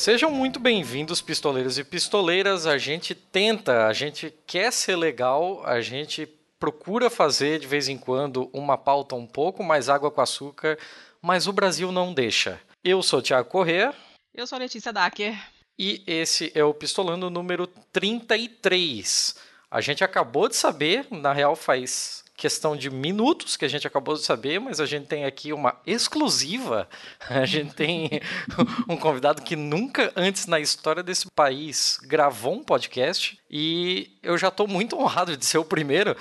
Sejam muito bem-vindos, pistoleiros e pistoleiras. A gente tenta, a gente quer ser legal, a gente procura fazer de vez em quando uma pauta um pouco mais água com açúcar, mas o Brasil não deixa. Eu sou o Thiago Corrêa. Eu sou a Letícia Dacker. E esse é o Pistolando número 33. A gente acabou de saber, na real faz questão de minutos que a gente acabou de saber, mas a gente tem aqui uma exclusiva. A gente tem um convidado que nunca antes na história desse país gravou um podcast e eu já estou muito honrado de ser o primeiro.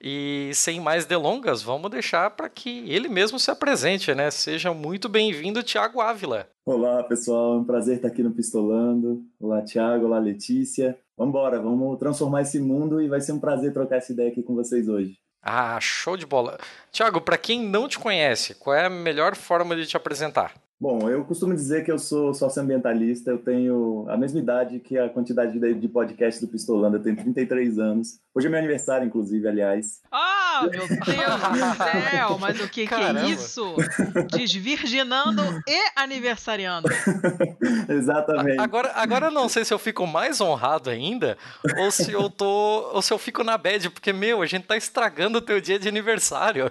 E sem mais delongas, vamos deixar para que ele mesmo se apresente, né? Seja muito bem-vindo, Tiago Ávila. Olá, pessoal, é um prazer estar aqui no Pistolando. Olá, Tiago, olá, Letícia. Vamos embora, vamos transformar esse mundo e vai ser um prazer trocar essa ideia aqui com vocês hoje. Ah, show de bola. Tiago, para quem não te conhece, qual é a melhor forma de te apresentar? Bom, eu costumo dizer que eu sou socioambientalista, eu tenho a mesma idade que a quantidade de podcast do Pistolando, eu tenho 33 anos. Hoje é meu aniversário, inclusive, aliás. Ah, meu Deus do céu, mas o que, que é isso? Desvirginando e aniversariando. Exatamente. Agora, agora eu não sei se eu fico mais honrado ainda ou se eu tô ou se eu fico na bad, porque meu, a gente tá estragando o teu dia de aniversário.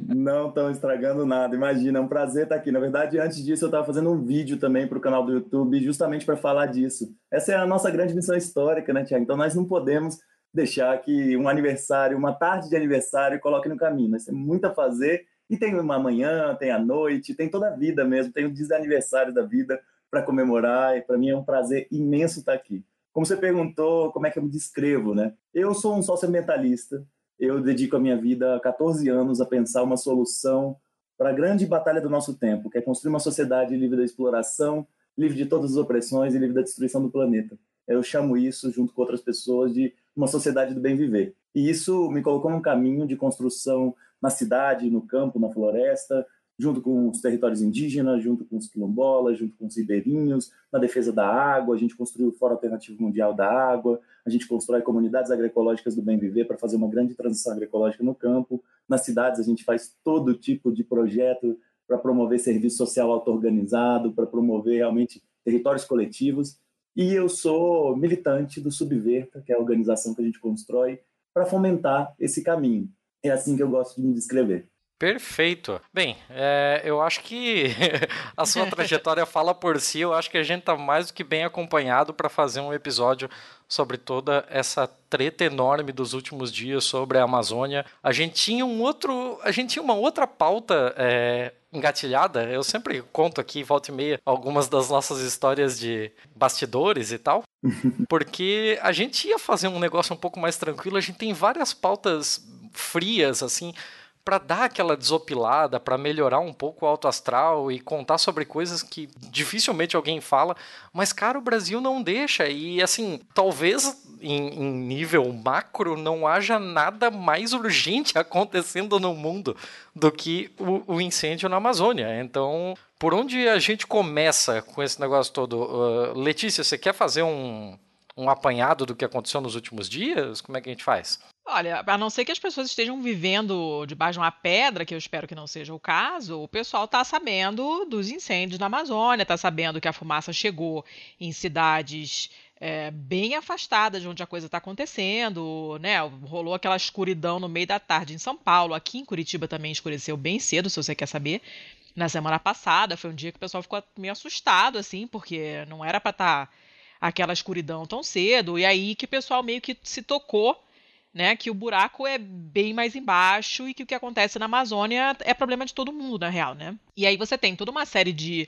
Não estão estragando nada. Imagina, é um prazer estar aqui. Na verdade, antes disso eu estava fazendo um vídeo também para o canal do YouTube, justamente para falar disso. Essa é a nossa grande missão histórica, né, Tiago? Então nós não podemos deixar que um aniversário, uma tarde de aniversário, coloque no caminho. Nós temos muito a fazer e tem uma manhã, tem a noite, tem toda a vida mesmo, tem o dia de aniversário da vida para comemorar e para mim é um prazer imenso estar aqui. Como você perguntou, como é que eu me descrevo, né? Eu sou um socioambientalista, eu dedico a minha vida há 14 anos a pensar uma solução para a grande batalha do nosso tempo, que é construir uma sociedade livre da exploração, livre de todas as opressões e livre da destruição do planeta. Eu chamo isso, junto com outras pessoas, de uma sociedade do bem viver. E isso me colocou num caminho de construção na cidade, no campo, na floresta, junto com os territórios indígenas, junto com os quilombolas, junto com os ribeirinhos, na defesa da água, a gente construiu o Fórum Alternativo Mundial da Água, a gente constrói comunidades agroecológicas do bem viver para fazer uma grande transição agroecológica no campo, nas cidades a gente faz todo tipo de projeto para promover serviço social auto-organizado, para promover realmente territórios coletivos, e eu sou militante do Subverta, que é a organização que a gente constrói para fomentar esse caminho. É assim que eu gosto de me descrever. Perfeito. Bem, é, eu acho que a sua trajetória fala por si. Eu acho que a gente está mais do que bem acompanhado para fazer um episódio sobre toda essa treta enorme dos últimos dias sobre a Amazônia. A gente tinha um outro, a gente tinha uma outra pauta é, engatilhada. Eu sempre conto aqui, volta e meia, algumas das nossas histórias de bastidores e tal. Porque a gente ia fazer um negócio um pouco mais tranquilo. A gente tem várias pautas frias, assim para dar aquela desopilada, para melhorar um pouco o alto astral e contar sobre coisas que dificilmente alguém fala, mas cara, o Brasil não deixa e assim, talvez em, em nível macro não haja nada mais urgente acontecendo no mundo do que o, o incêndio na Amazônia. Então, por onde a gente começa com esse negócio todo? Uh, Letícia, você quer fazer um, um apanhado do que aconteceu nos últimos dias? Como é que a gente faz? Olha, a não ser que as pessoas estejam vivendo debaixo de uma pedra, que eu espero que não seja o caso, o pessoal está sabendo dos incêndios na Amazônia, está sabendo que a fumaça chegou em cidades é, bem afastadas de onde a coisa está acontecendo, né? Rolou aquela escuridão no meio da tarde em São Paulo, aqui em Curitiba também escureceu bem cedo, se você quer saber. Na semana passada foi um dia que o pessoal ficou meio assustado, assim, porque não era para estar tá aquela escuridão tão cedo, e aí que o pessoal meio que se tocou né, que o buraco é bem mais embaixo e que o que acontece na Amazônia é problema de todo mundo, na real, né? E aí você tem toda uma série de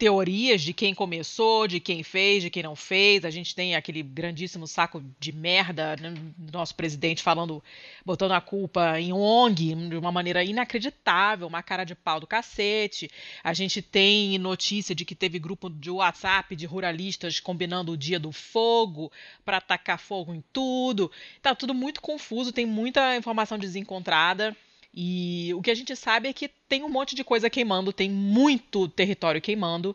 teorias de quem começou, de quem fez, de quem não fez. A gente tem aquele grandíssimo saco de merda né, do nosso presidente falando, botando a culpa em ONG de uma maneira inacreditável, uma cara de pau do cacete. A gente tem notícia de que teve grupo de WhatsApp de ruralistas combinando o dia do fogo para atacar fogo em tudo. Tá tudo muito confuso, tem muita informação desencontrada. E o que a gente sabe é que tem um monte de coisa queimando, tem muito território queimando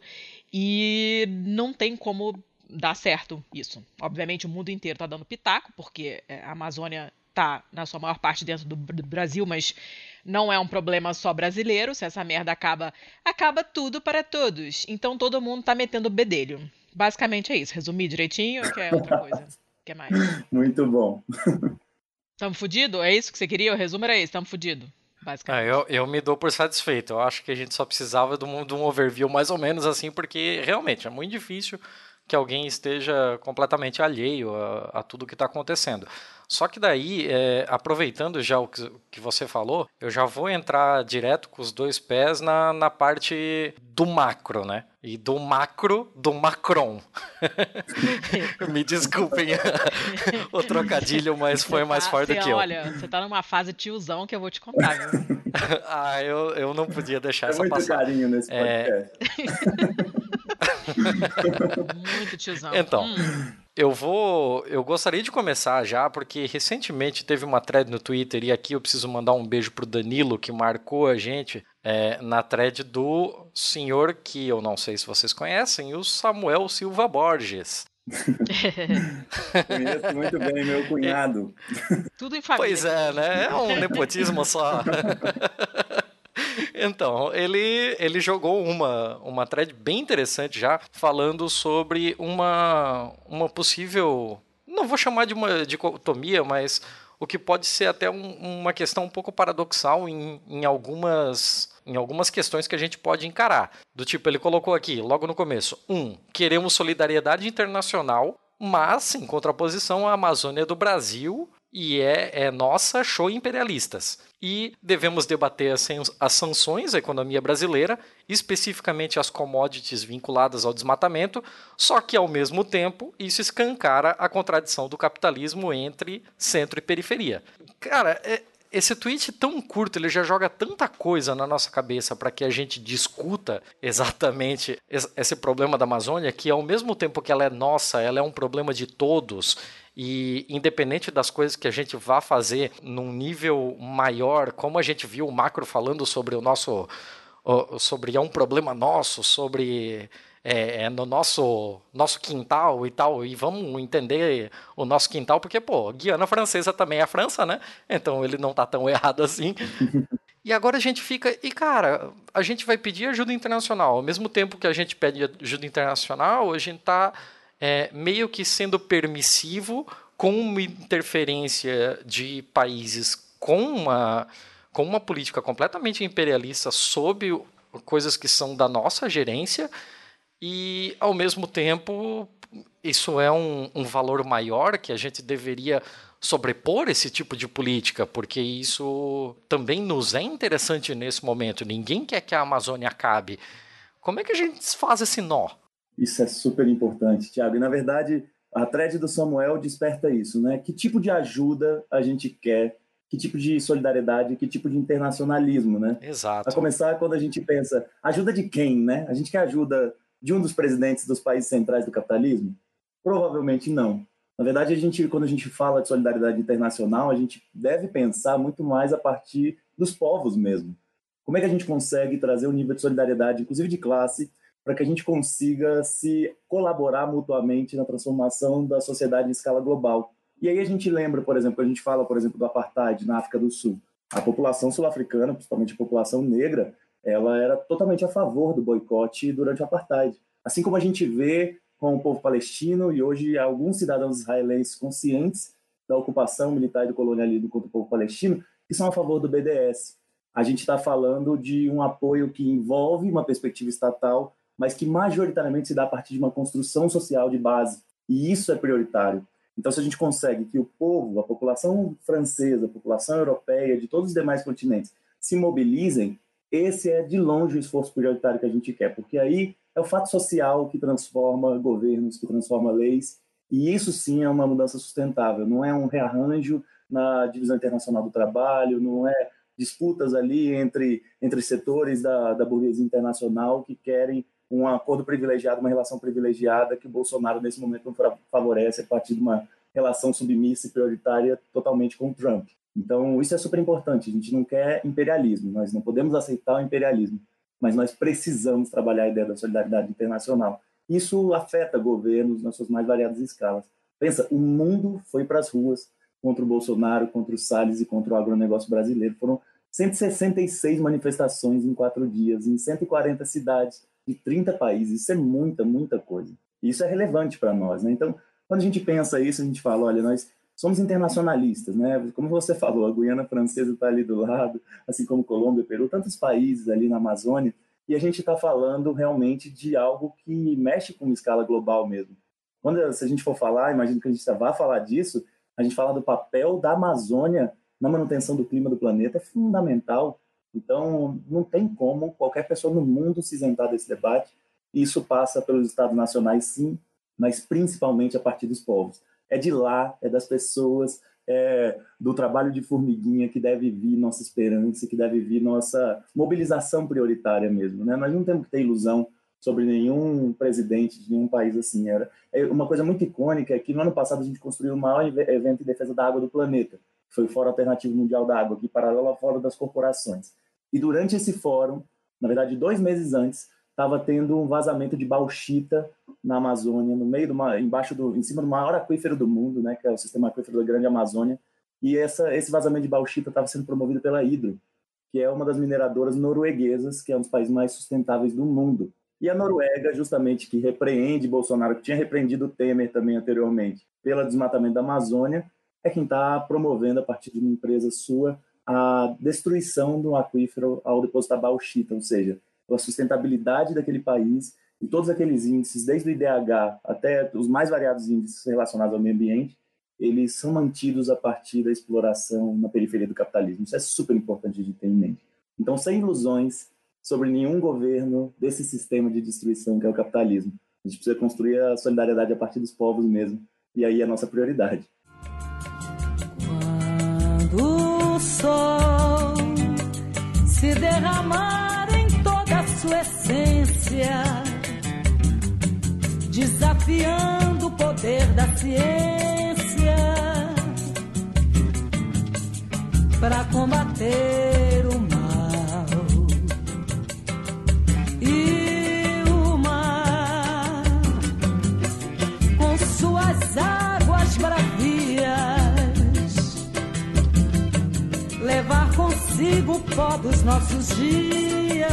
e não tem como dar certo isso. Obviamente o mundo inteiro está dando pitaco, porque é, a Amazônia está na sua maior parte dentro do Brasil, mas não é um problema só brasileiro. Se essa merda acaba, acaba tudo para todos. Então todo mundo está metendo bedelho. Basicamente é isso. Resumir direitinho ou quer outra coisa? Quer mais? Muito bom. Tamo fudido? É isso que você queria? O resumo era esse, tamo fudido. Ah, eu, eu me dou por satisfeito. Eu acho que a gente só precisava de um, de um overview mais ou menos assim, porque realmente é muito difícil que alguém esteja completamente alheio a, a tudo que está acontecendo. Só que daí, é, aproveitando já o que, que, você falou, eu já vou entrar direto com os dois pés na, na parte do macro, né? E do macro do Macron. Me desculpem o trocadilho, mas foi mais forte do que eu. Olha, você tá numa fase tiozão que eu vou te contar, viu? ah, eu, eu não podia deixar é essa passar. muito carinho nesse é. podcast. É... muito tiozão. Então... Hum. Eu vou. Eu gostaria de começar já, porque recentemente teve uma thread no Twitter, e aqui eu preciso mandar um beijo pro Danilo, que marcou a gente é, na thread do senhor que eu não sei se vocês conhecem, o Samuel Silva Borges. Conheço muito bem meu cunhado. Tudo em família. Pois é, né? É um nepotismo só. Então, ele, ele jogou uma, uma thread bem interessante já, falando sobre uma, uma possível. Não vou chamar de uma dicotomia, mas o que pode ser até um, uma questão um pouco paradoxal em, em algumas em algumas questões que a gente pode encarar. Do tipo, ele colocou aqui, logo no começo: um, queremos solidariedade internacional, mas em contraposição à Amazônia do Brasil e é, é nossa show imperialistas. E devemos debater as, as sanções à economia brasileira, especificamente as commodities vinculadas ao desmatamento, só que ao mesmo tempo isso escancara a contradição do capitalismo entre centro e periferia. Cara, é, esse tweet tão curto, ele já joga tanta coisa na nossa cabeça para que a gente discuta exatamente esse problema da Amazônia, que ao mesmo tempo que ela é nossa, ela é um problema de todos e independente das coisas que a gente vá fazer num nível maior, como a gente viu o Macro falando sobre o nosso. sobre é um problema nosso, sobre é, é, no nosso, nosso quintal e tal, e vamos entender o nosso quintal, porque, pô, Guiana Francesa também é a França, né? Então ele não tá tão errado assim. E agora a gente fica. E, cara, a gente vai pedir ajuda internacional. Ao mesmo tempo que a gente pede ajuda internacional, a gente tá é, meio que sendo permissivo com uma interferência de países com uma, com uma política completamente imperialista sob coisas que são da nossa gerência e, ao mesmo tempo, isso é um, um valor maior que a gente deveria sobrepor esse tipo de política, porque isso também nos é interessante nesse momento. Ninguém quer que a Amazônia acabe. Como é que a gente faz esse nó? Isso é super importante, Tiago. E, na verdade, a thread do Samuel desperta isso, né? Que tipo de ajuda a gente quer, que tipo de solidariedade, que tipo de internacionalismo, né? Exato. A começar quando a gente pensa, ajuda de quem, né? A gente quer ajuda de um dos presidentes dos países centrais do capitalismo? Provavelmente não. Na verdade, a gente, quando a gente fala de solidariedade internacional, a gente deve pensar muito mais a partir dos povos mesmo. Como é que a gente consegue trazer um nível de solidariedade, inclusive de classe, para que a gente consiga se colaborar mutuamente na transformação da sociedade em escala global. E aí a gente lembra, por exemplo, a gente fala, por exemplo, do apartheid na África do Sul. A população sul-africana, principalmente a população negra, ela era totalmente a favor do boicote durante o apartheid. Assim como a gente vê com o povo palestino e hoje alguns cidadãos israelenses conscientes da ocupação militar e do colonialismo contra o povo palestino que são a favor do BDS. A gente está falando de um apoio que envolve uma perspectiva estatal mas que majoritariamente se dá a partir de uma construção social de base. E isso é prioritário. Então, se a gente consegue que o povo, a população francesa, a população europeia, de todos os demais continentes, se mobilizem, esse é de longe o esforço prioritário que a gente quer, porque aí é o fato social que transforma governos, que transforma leis, e isso sim é uma mudança sustentável, não é um rearranjo na divisão internacional do trabalho, não é disputas ali entre, entre setores da, da burguesia internacional que querem um acordo privilegiado, uma relação privilegiada que Bolsonaro, nesse momento, não favorece a partir de uma relação submissa e prioritária totalmente com Trump. Então, isso é super importante. A gente não quer imperialismo, nós não podemos aceitar o imperialismo, mas nós precisamos trabalhar a ideia da solidariedade internacional. Isso afeta governos nas suas mais variadas escalas. Pensa, o mundo foi para as ruas contra o Bolsonaro, contra o Salles e contra o agronegócio brasileiro. Foram 166 manifestações em quatro dias, em 140 cidades de 30 países. Isso é muita, muita coisa. Isso é relevante para nós, né? Então, quando a gente pensa isso, a gente fala, olha, nós somos internacionalistas, né? Como você falou, a Guiana Francesa está ali do lado, assim como Colômbia, Peru, tantos países ali na Amazônia, e a gente está falando realmente de algo que mexe com uma escala global mesmo. Quando se a gente for falar, imagino que a gente vai falar disso, a gente fala do papel da Amazônia na manutenção do clima do planeta é fundamental. Então, não tem como qualquer pessoa no mundo se isentar desse debate. Isso passa pelos estados nacionais, sim, mas principalmente a partir dos povos. É de lá, é das pessoas, é do trabalho de formiguinha que deve vir nossa esperança, que deve vir nossa mobilização prioritária mesmo. Né? Nós não temos que ter ilusão sobre nenhum presidente de nenhum país assim. Era é uma coisa muito icônica é que no ano passado a gente construiu o maior evento em defesa da água do planeta. Foi o Fórum Alternativo Mundial da Água, aqui paralelo ao Fórum das Corporações. E durante esse fórum, na verdade dois meses antes, estava tendo um vazamento de bauxita na Amazônia, no meio do embaixo do, em cima do maior aquífero do mundo, né, que é o sistema aquífero da Grande Amazônia. E essa, esse vazamento de bauxita estava sendo promovido pela Hidro, que é uma das mineradoras norueguesas, que é um dos países mais sustentáveis do mundo. E a Noruega, justamente, que repreende Bolsonaro, que tinha repreendido Temer também anteriormente, pelo desmatamento da Amazônia, é quem está promovendo, a partir de uma empresa sua, a destruição do aquífero ao depositar bauxita, ou seja, a sustentabilidade daquele país e todos aqueles índices, desde o IDH até os mais variados índices relacionados ao meio ambiente, eles são mantidos a partir da exploração na periferia do capitalismo. Isso é super importante de ter em mente. Então, sem ilusões sobre nenhum governo desse sistema de destruição que é o capitalismo. A gente precisa construir a solidariedade a partir dos povos mesmo, e aí é a nossa prioridade. Derramar sua essência, desafiando o poder da ciência para combater consigo o pó dos nossos dias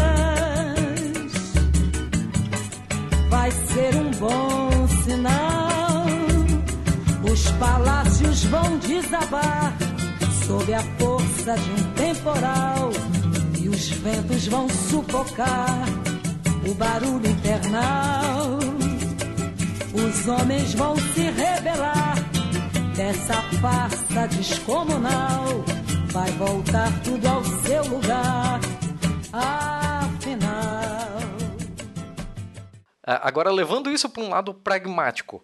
vai ser um bom sinal. Os palácios vão desabar sob a força de um temporal e os ventos vão sufocar o barulho infernal. Os homens vão se rebelar dessa farsa descomunal. Vai voltar tudo ao seu lugar. Afinal. Agora, levando isso para um lado pragmático,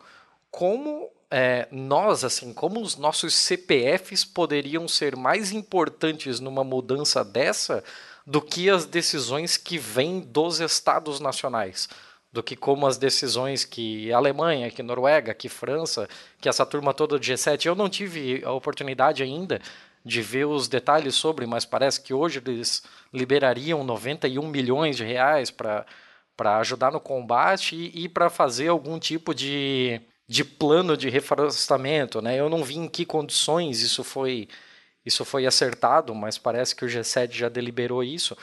como é, nós, assim, como os nossos CPFs poderiam ser mais importantes numa mudança dessa do que as decisões que vêm dos estados nacionais? Do que como as decisões que Alemanha, que Noruega, que França, que essa turma toda do G7. Eu não tive a oportunidade ainda de ver os detalhes sobre, mas parece que hoje eles liberariam 91 milhões de reais para ajudar no combate e, e para fazer algum tipo de, de plano de reflorestamento. Né? Eu não vi em que condições isso foi, isso foi acertado, mas parece que o G7 já deliberou isso.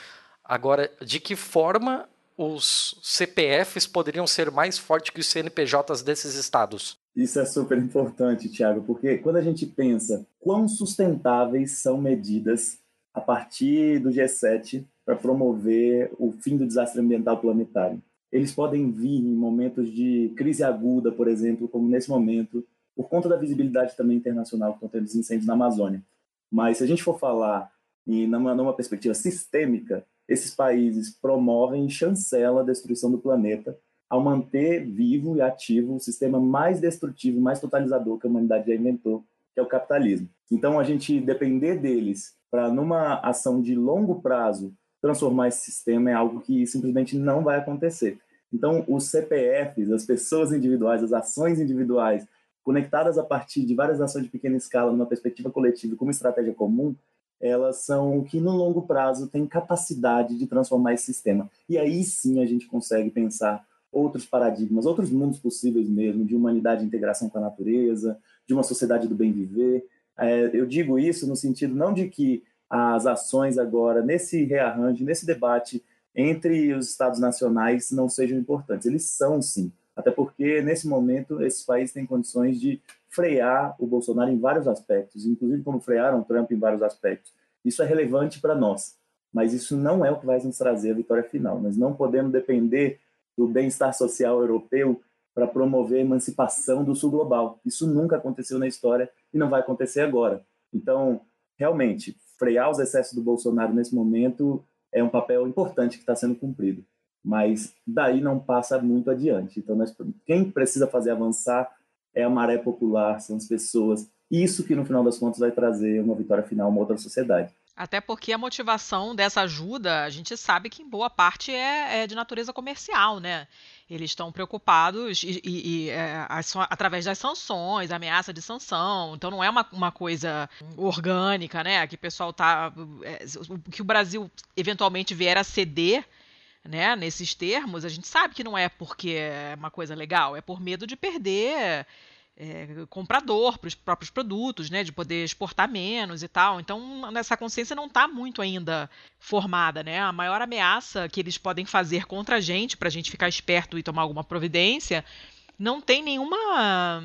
Agora, de que forma os CPFs poderiam ser mais fortes que os CNPJs desses estados? Isso é super importante, Tiago, porque quando a gente pensa quão sustentáveis são medidas a partir do G7 para promover o fim do desastre ambiental planetário. Eles podem vir em momentos de crise aguda, por exemplo, como nesse momento, por conta da visibilidade também internacional que estão tendo os incêndios na Amazônia. Mas se a gente for falar em numa, numa perspectiva sistêmica, esses países promovem e chancelam a destruição do planeta ao manter vivo e ativo o sistema mais destrutivo, mais totalizador que a humanidade já inventou, que é o capitalismo. Então, a gente depender deles para, numa ação de longo prazo, transformar esse sistema é algo que simplesmente não vai acontecer. Então, os CPFs, as pessoas individuais, as ações individuais, conectadas a partir de várias ações de pequena escala, numa perspectiva coletiva, como estratégia comum, elas são o que no longo prazo tem capacidade de transformar esse sistema. E aí sim a gente consegue pensar outros paradigmas, outros mundos possíveis mesmo, de humanidade e integração com a natureza, de uma sociedade do bem viver. É, eu digo isso no sentido não de que as ações agora nesse rearranjo, nesse debate entre os estados nacionais não sejam importantes. Eles são, sim. Até porque, nesse momento, esses países têm condições de frear o Bolsonaro em vários aspectos, inclusive como frearam o Trump em vários aspectos. Isso é relevante para nós, mas isso não é o que vai nos trazer a vitória final. Nós não podemos depender do bem-estar social europeu para promover a emancipação do sul global. Isso nunca aconteceu na história e não vai acontecer agora. Então, realmente, frear os excessos do Bolsonaro nesse momento é um papel importante que está sendo cumprido. Mas daí não passa muito adiante. Então, nós, quem precisa fazer avançar é a maré popular, são as pessoas. Isso que, no final das contas, vai trazer uma vitória final, uma outra sociedade. Até porque a motivação dessa ajuda, a gente sabe que em boa parte é, é de natureza comercial, né? Eles estão preocupados e, e, e é, através das sanções, ameaça de sanção. Então não é uma, uma coisa orgânica, né? Que o pessoal tá. É, que o Brasil eventualmente vier a ceder. Né, nesses termos, a gente sabe que não é porque é uma coisa legal, é por medo de perder é, comprador para os próprios produtos, né, de poder exportar menos e tal. Então, essa consciência não está muito ainda formada, né? A maior ameaça que eles podem fazer contra a gente, para a gente ficar esperto e tomar alguma providência, não tem nenhuma,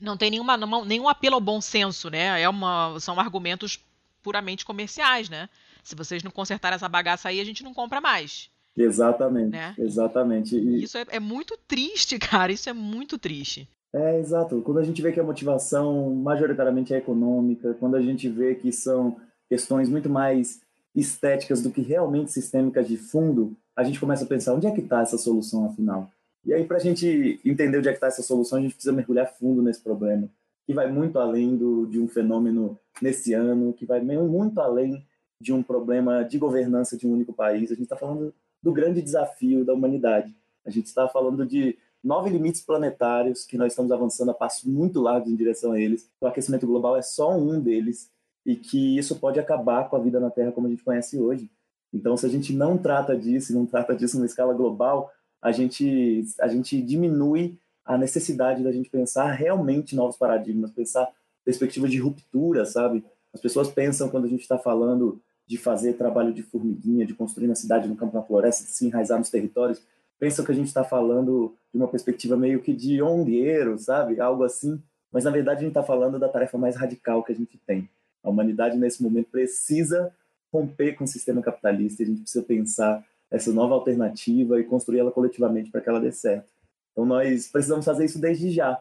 não tem nenhuma, nenhum apelo ao bom senso, né? É uma, são argumentos puramente comerciais, né? Se vocês não consertarem essa bagaça aí, a gente não compra mais. Exatamente, né? exatamente. E... Isso é, é muito triste, cara. Isso é muito triste. É, exato. Quando a gente vê que a motivação majoritariamente é econômica, quando a gente vê que são questões muito mais estéticas do que realmente sistêmicas de fundo, a gente começa a pensar onde é que está essa solução afinal. E aí, para a gente entender onde é que está essa solução, a gente precisa mergulhar fundo nesse problema, que vai muito além do, de um fenômeno nesse ano, que vai muito além de um problema de governança de um único país. A gente está falando do grande desafio da humanidade. A gente está falando de nove limites planetários que nós estamos avançando a passos muito largos em direção a eles. O aquecimento global é só um deles e que isso pode acabar com a vida na Terra como a gente conhece hoje. Então, se a gente não trata disso, não trata disso numa escala global, a gente a gente diminui a necessidade da gente pensar realmente novos paradigmas, pensar perspectivas de ruptura, sabe? As pessoas pensam quando a gente está falando de fazer trabalho de formiguinha, de construir na cidade, no campo, na floresta, de se enraizar nos territórios, pensam que a gente está falando de uma perspectiva meio que de ongueiro, sabe? Algo assim. Mas, na verdade, a gente está falando da tarefa mais radical que a gente tem. A humanidade, nesse momento, precisa romper com o sistema capitalista a gente precisa pensar essa nova alternativa e construir ela coletivamente para que ela dê certo. Então, nós precisamos fazer isso desde já.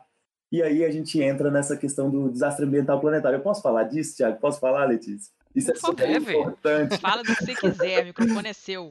E aí a gente entra nessa questão do desastre ambiental planetário. Eu posso falar disso, Tiago? Posso falar, Letícia? Isso é super importante. Fala do que você quiser, o microfone é seu.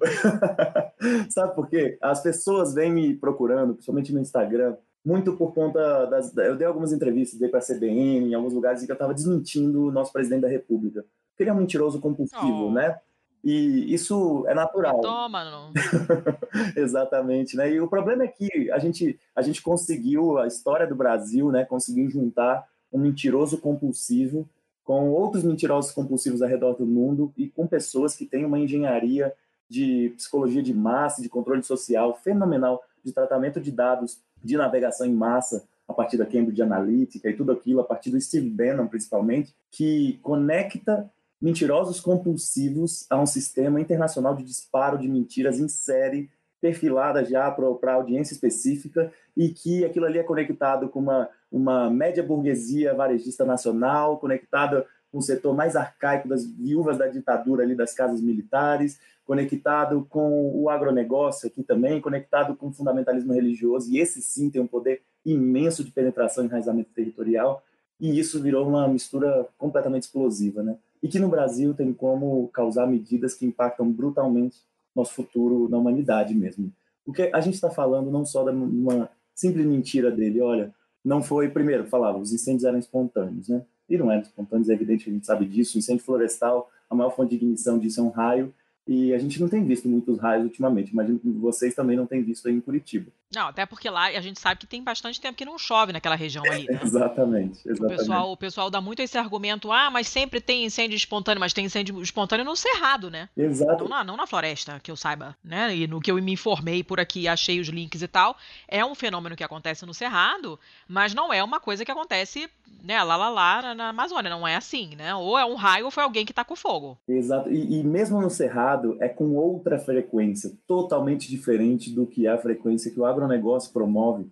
Sabe por quê? As pessoas vêm me procurando, principalmente no Instagram, muito por conta das. Eu dei algumas entrevistas, dei para a CBN, em alguns lugares, em que eu estava desmentindo o nosso presidente da República. Porque ele é um mentiroso compulsivo, oh. né? E isso é natural. Toma, não. Exatamente, né? E o problema é que a gente, a gente conseguiu, a história do Brasil, né, conseguiu juntar um mentiroso compulsivo com outros mentirosos compulsivos ao redor do mundo e com pessoas que têm uma engenharia de psicologia de massa, de controle social fenomenal, de tratamento de dados de navegação em massa a partir da Cambridge Analytica e tudo aquilo, a partir do Steve Bannon principalmente, que conecta mentirosos compulsivos a um sistema internacional de disparo de mentiras em série, perfilada já para audiência específica, e que aquilo ali é conectado com uma uma média burguesia varejista nacional, conectada com o setor mais arcaico das viúvas da ditadura ali das casas militares, conectado com o agronegócio aqui também, conectado com o fundamentalismo religioso, e esse sim tem um poder imenso de penetração e enraizamento territorial, e isso virou uma mistura completamente explosiva, né? E que no Brasil tem como causar medidas que impactam brutalmente nosso futuro na humanidade mesmo. Porque a gente está falando não só de uma simples mentira dele, olha, não foi, primeiro, falava, os incêndios eram espontâneos, né? E não eram espontâneos, é evidente a gente sabe disso. Incêndio florestal, a maior fonte de ignição disso é um raio, e a gente não tem visto muitos raios ultimamente. Imagino que vocês também não têm visto aí em Curitiba. Não, até porque lá a gente sabe que tem bastante tempo que não chove naquela região ali. Né? exatamente, exatamente. O pessoal, o pessoal dá muito esse argumento, ah, mas sempre tem incêndio espontâneo, mas tem incêndio espontâneo no cerrado, né? Exato. Não na, não na floresta, que eu saiba, né? E no que eu me informei por aqui, achei os links e tal, é um fenômeno que acontece no cerrado, mas não é uma coisa que acontece, né, lá, lá, lá na Amazônia, não é assim, né? Ou é um raio ou foi alguém que tá com fogo. Exato, e, e mesmo no cerrado, é com outra frequência, totalmente diferente do que é a frequência que o agronegócio promove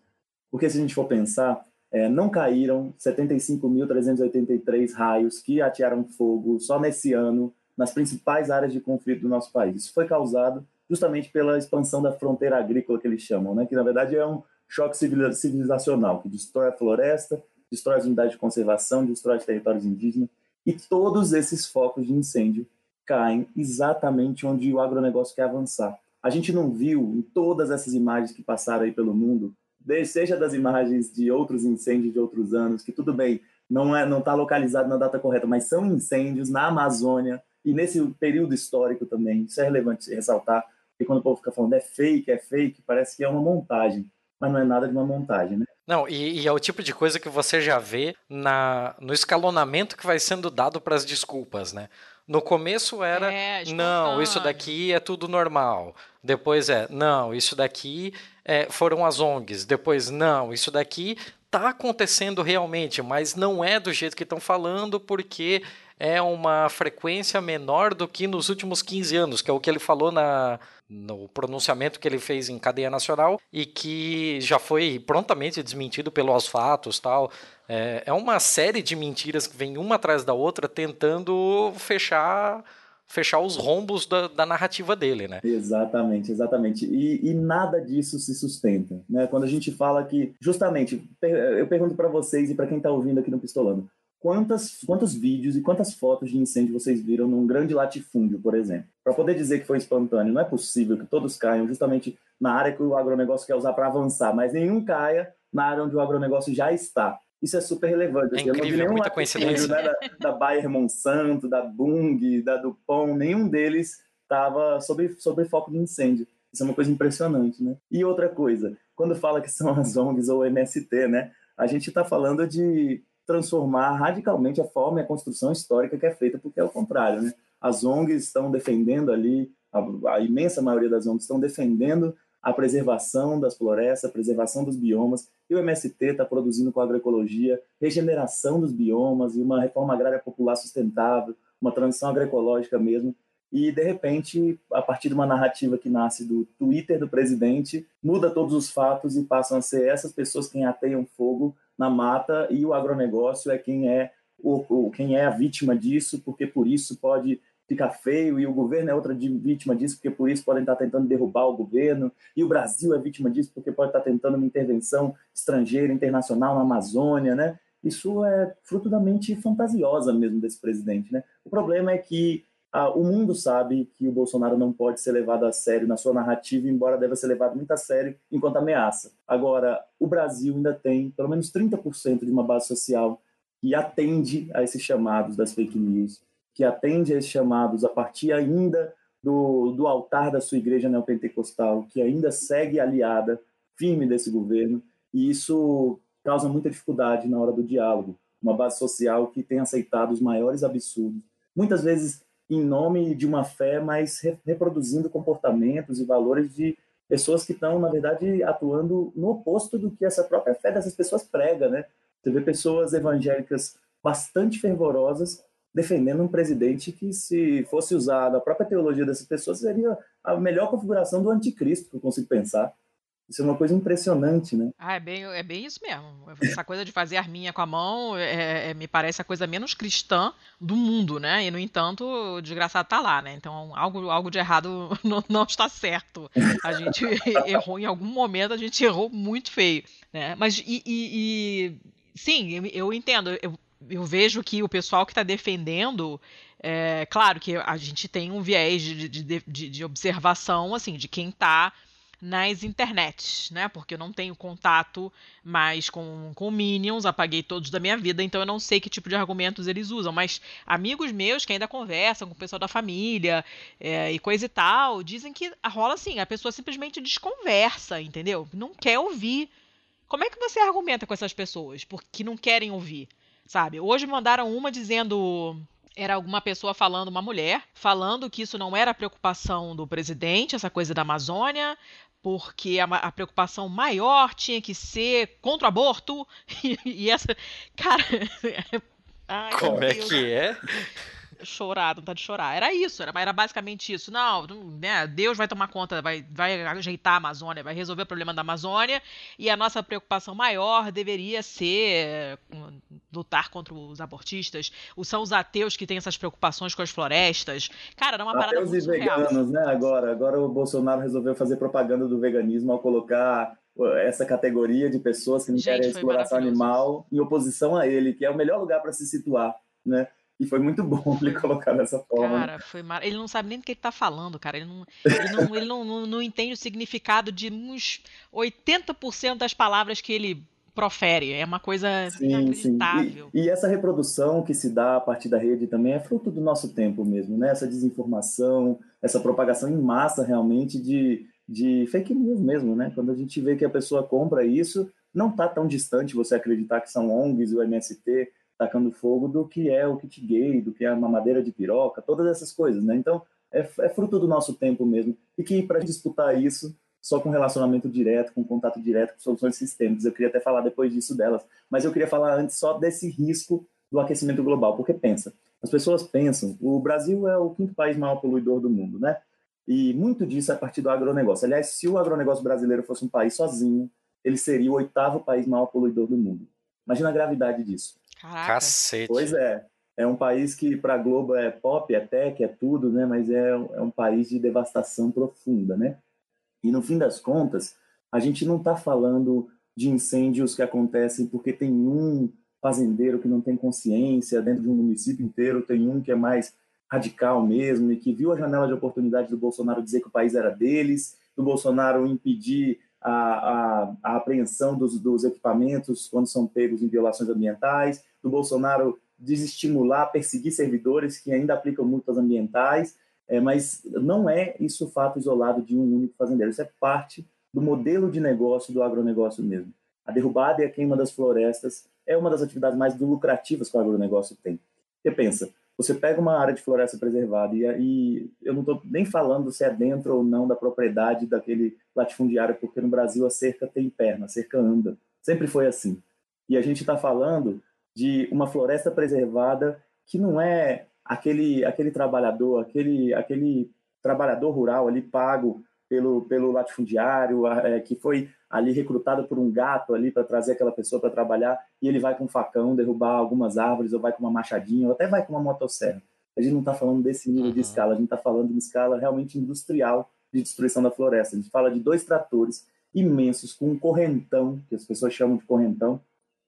Porque se a gente for pensar, é, não caíram 75.383 raios que atearam fogo só nesse ano nas principais áreas de conflito do nosso país. Isso foi causado justamente pela expansão da fronteira agrícola que eles chamam, né? que na verdade é um choque civilizacional que destrói a floresta, destrói as unidades de conservação, destrói os territórios indígenas e todos esses focos de incêndio caem exatamente onde o agronegócio quer avançar. A gente não viu em todas essas imagens que passaram aí pelo mundo, seja das imagens de outros incêndios de outros anos, que tudo bem, não é, não está localizado na data correta, mas são incêndios na Amazônia e nesse período histórico também. Isso é relevante ressaltar, porque quando o povo fica falando é fake, é fake, parece que é uma montagem, mas não é nada de uma montagem, né? Não, e, e, é o tipo de coisa que você já vê na, no escalonamento que vai sendo dado para as desculpas, né? No começo era, é, não, isso daqui é tudo normal. Depois é, não, isso daqui é, foram as ONGs. Depois, não, isso daqui está acontecendo realmente, mas não é do jeito que estão falando, porque é uma frequência menor do que nos últimos 15 anos, que é o que ele falou na, no pronunciamento que ele fez em cadeia nacional e que já foi prontamente desmentido pelos fatos tal. É, é uma série de mentiras que vem uma atrás da outra tentando fechar fechar os rombos da, da, narrativa dele, né? Exatamente, exatamente. E, e, nada disso se sustenta, né? Quando a gente fala que, justamente, eu pergunto para vocês e para quem está ouvindo aqui no Pistolando, quantas, quantos vídeos e quantas fotos de incêndio vocês viram num grande latifúndio, por exemplo? Para poder dizer que foi espontâneo, não é possível que todos caiam justamente na área que o agronegócio quer usar para avançar, mas nenhum caia na área onde o agronegócio já está. Isso é super relevante. É assim, incrível, muita coincidência. Né, da, da Bayer Monsanto, da Bung, da Dupont, nenhum deles estava sob, sob foco de incêndio. Isso é uma coisa impressionante, né? E outra coisa, quando fala que são as ONGs ou MST, né? A gente está falando de transformar radicalmente a forma e a construção histórica que é feita, porque é o contrário, né? As ONGs estão defendendo ali, a, a imensa maioria das ONGs estão defendendo a preservação das florestas, a preservação dos biomas, e o MST está produzindo com agroecologia regeneração dos biomas e uma reforma agrária popular sustentável, uma transição agroecológica mesmo, e de repente, a partir de uma narrativa que nasce do Twitter do presidente, muda todos os fatos e passam a ser essas pessoas quem ateiam fogo na mata e o agronegócio é quem é o, quem é a vítima disso, porque por isso pode ficar feio, e o governo é outra vítima disso, porque por isso podem estar tentando derrubar o governo, e o Brasil é vítima disso, porque pode estar tentando uma intervenção estrangeira, internacional na Amazônia, né? Isso é fruto da mente fantasiosa mesmo desse presidente, né? O problema é que ah, o mundo sabe que o Bolsonaro não pode ser levado a sério na sua narrativa, embora deva ser levado muito a sério enquanto ameaça. Agora, o Brasil ainda tem pelo menos 30% de uma base social que atende a esses chamados das fake news, que atende a esses chamados a partir ainda do, do altar da sua igreja neopentecostal, que ainda segue aliada, firme desse governo, e isso causa muita dificuldade na hora do diálogo. Uma base social que tem aceitado os maiores absurdos, muitas vezes em nome de uma fé, mas reproduzindo comportamentos e valores de pessoas que estão, na verdade, atuando no oposto do que essa própria fé dessas pessoas prega, né? Você vê pessoas evangélicas bastante fervorosas defendendo um presidente que, se fosse usado a própria teologia dessas pessoas, seria a melhor configuração do anticristo que eu consigo pensar. Isso é uma coisa impressionante, né? Ah, é bem, é bem isso mesmo. Essa coisa de fazer arminha com a mão é, é, me parece a coisa menos cristã do mundo, né? E, no entanto, o desgraçado tá lá, né? Então, algo, algo de errado não, não está certo. A gente errou em algum momento, a gente errou muito feio, né? Mas, e, e, e sim, eu, eu entendo. Eu, eu vejo que o pessoal que está defendendo é, claro que a gente tem um viés de, de, de, de observação, assim, de quem está nas internets, né? Porque eu não tenho contato mais com, com Minions, apaguei todos da minha vida, então eu não sei que tipo de argumentos eles usam. Mas amigos meus que ainda conversam com o pessoal da família é, e coisa e tal, dizem que rola assim, a pessoa simplesmente desconversa, entendeu? Não quer ouvir. Como é que você argumenta com essas pessoas? Porque não querem ouvir, sabe? Hoje mandaram uma dizendo era alguma pessoa falando, uma mulher, falando que isso não era preocupação do presidente, essa coisa da Amazônia, porque a, a, preocupação maior tinha que ser contra o aborto. E, e essa. Cara. Ai, Como é que é? Chorar, não tá de chorar. Era isso, era, era basicamente isso. Não, né, Deus vai tomar conta, vai, vai ajeitar a Amazônia, vai resolver o problema da Amazônia, e a nossa preocupação maior deveria ser lutar contra os abortistas. São os ateus que têm essas preocupações com as florestas. Cara, era uma ateus parada muito e veganos, né? Agora, agora o Bolsonaro resolveu fazer propaganda do veganismo ao colocar essa categoria de pessoas que não Gente, querem exploração animal em oposição a ele, que é o melhor lugar para se situar, né? E foi muito bom ele colocar dessa forma. Né? Cara, foi mar... ele não sabe nem do que ele tá falando, cara. Ele não, ele não, ele não, não, não entende o significado de uns 80% das palavras que ele profere. É uma coisa sim, inacreditável. Sim. E, e, essa reprodução que se dá a partir da rede também é fruto do nosso tempo mesmo, né? Essa desinformação, essa propagação em massa realmente de, de fake news mesmo, né? Quando a gente vê que a pessoa compra isso, não está tão distante você acreditar que são ONGs e o MST tacando fogo do que é o kit gay, do que é uma madeira de piroca, todas essas coisas, né? Então, é, é fruto do nosso tempo mesmo. E que para disputar isso, só com relacionamento direto, com contato direto com soluções sistêmicas, eu queria até falar depois disso delas, mas eu queria falar antes só desse risco do aquecimento global, porque pensa, as pessoas pensam, o Brasil é o quinto país maior poluidor do mundo, né? E muito disso é a partir do agronegócio. Aliás, se o agronegócio brasileiro fosse um país sozinho, ele seria o oitavo país maior poluidor do mundo. Imagina a gravidade disso. Caraca. Cacete. Pois é. É um país que para a Globo é pop, é tech, é tudo, né? Mas é, é um país de devastação profunda, né? E no fim das contas, a gente não está falando de incêndios que acontecem porque tem um fazendeiro que não tem consciência dentro de um município inteiro, tem um que é mais radical mesmo e que viu a janela de oportunidade do Bolsonaro dizer que o país era deles, do Bolsonaro impedir a, a, a apreensão dos, dos, equipamentos quando são pegos em violações ambientais, do Bolsonaro desestimular, perseguir servidores que ainda aplicam multas ambientais, é, mas não é isso fato isolado de um único fazendeiro, isso é parte do modelo de negócio do agronegócio mesmo. A derrubada e a queima das florestas é uma das atividades mais lucrativas que o agronegócio tem. Você pensa, você pega uma área de floresta preservada e, e eu não estou nem falando se é dentro ou não da propriedade daquele latifundiário, porque no Brasil a cerca tem perna, a cerca anda. Sempre foi assim. E a gente está falando de uma floresta preservada que não é aquele aquele trabalhador, aquele aquele trabalhador rural ali pago pelo, pelo latifundiário, é, que foi ali recrutado por um gato ali para trazer aquela pessoa para trabalhar, e ele vai com um facão derrubar algumas árvores, ou vai com uma machadinha, ou até vai com uma motosserra. A gente não está falando desse nível uhum. de escala, a gente está falando de uma escala realmente industrial de destruição da floresta. A gente fala de dois tratores imensos com um correntão, que as pessoas chamam de correntão,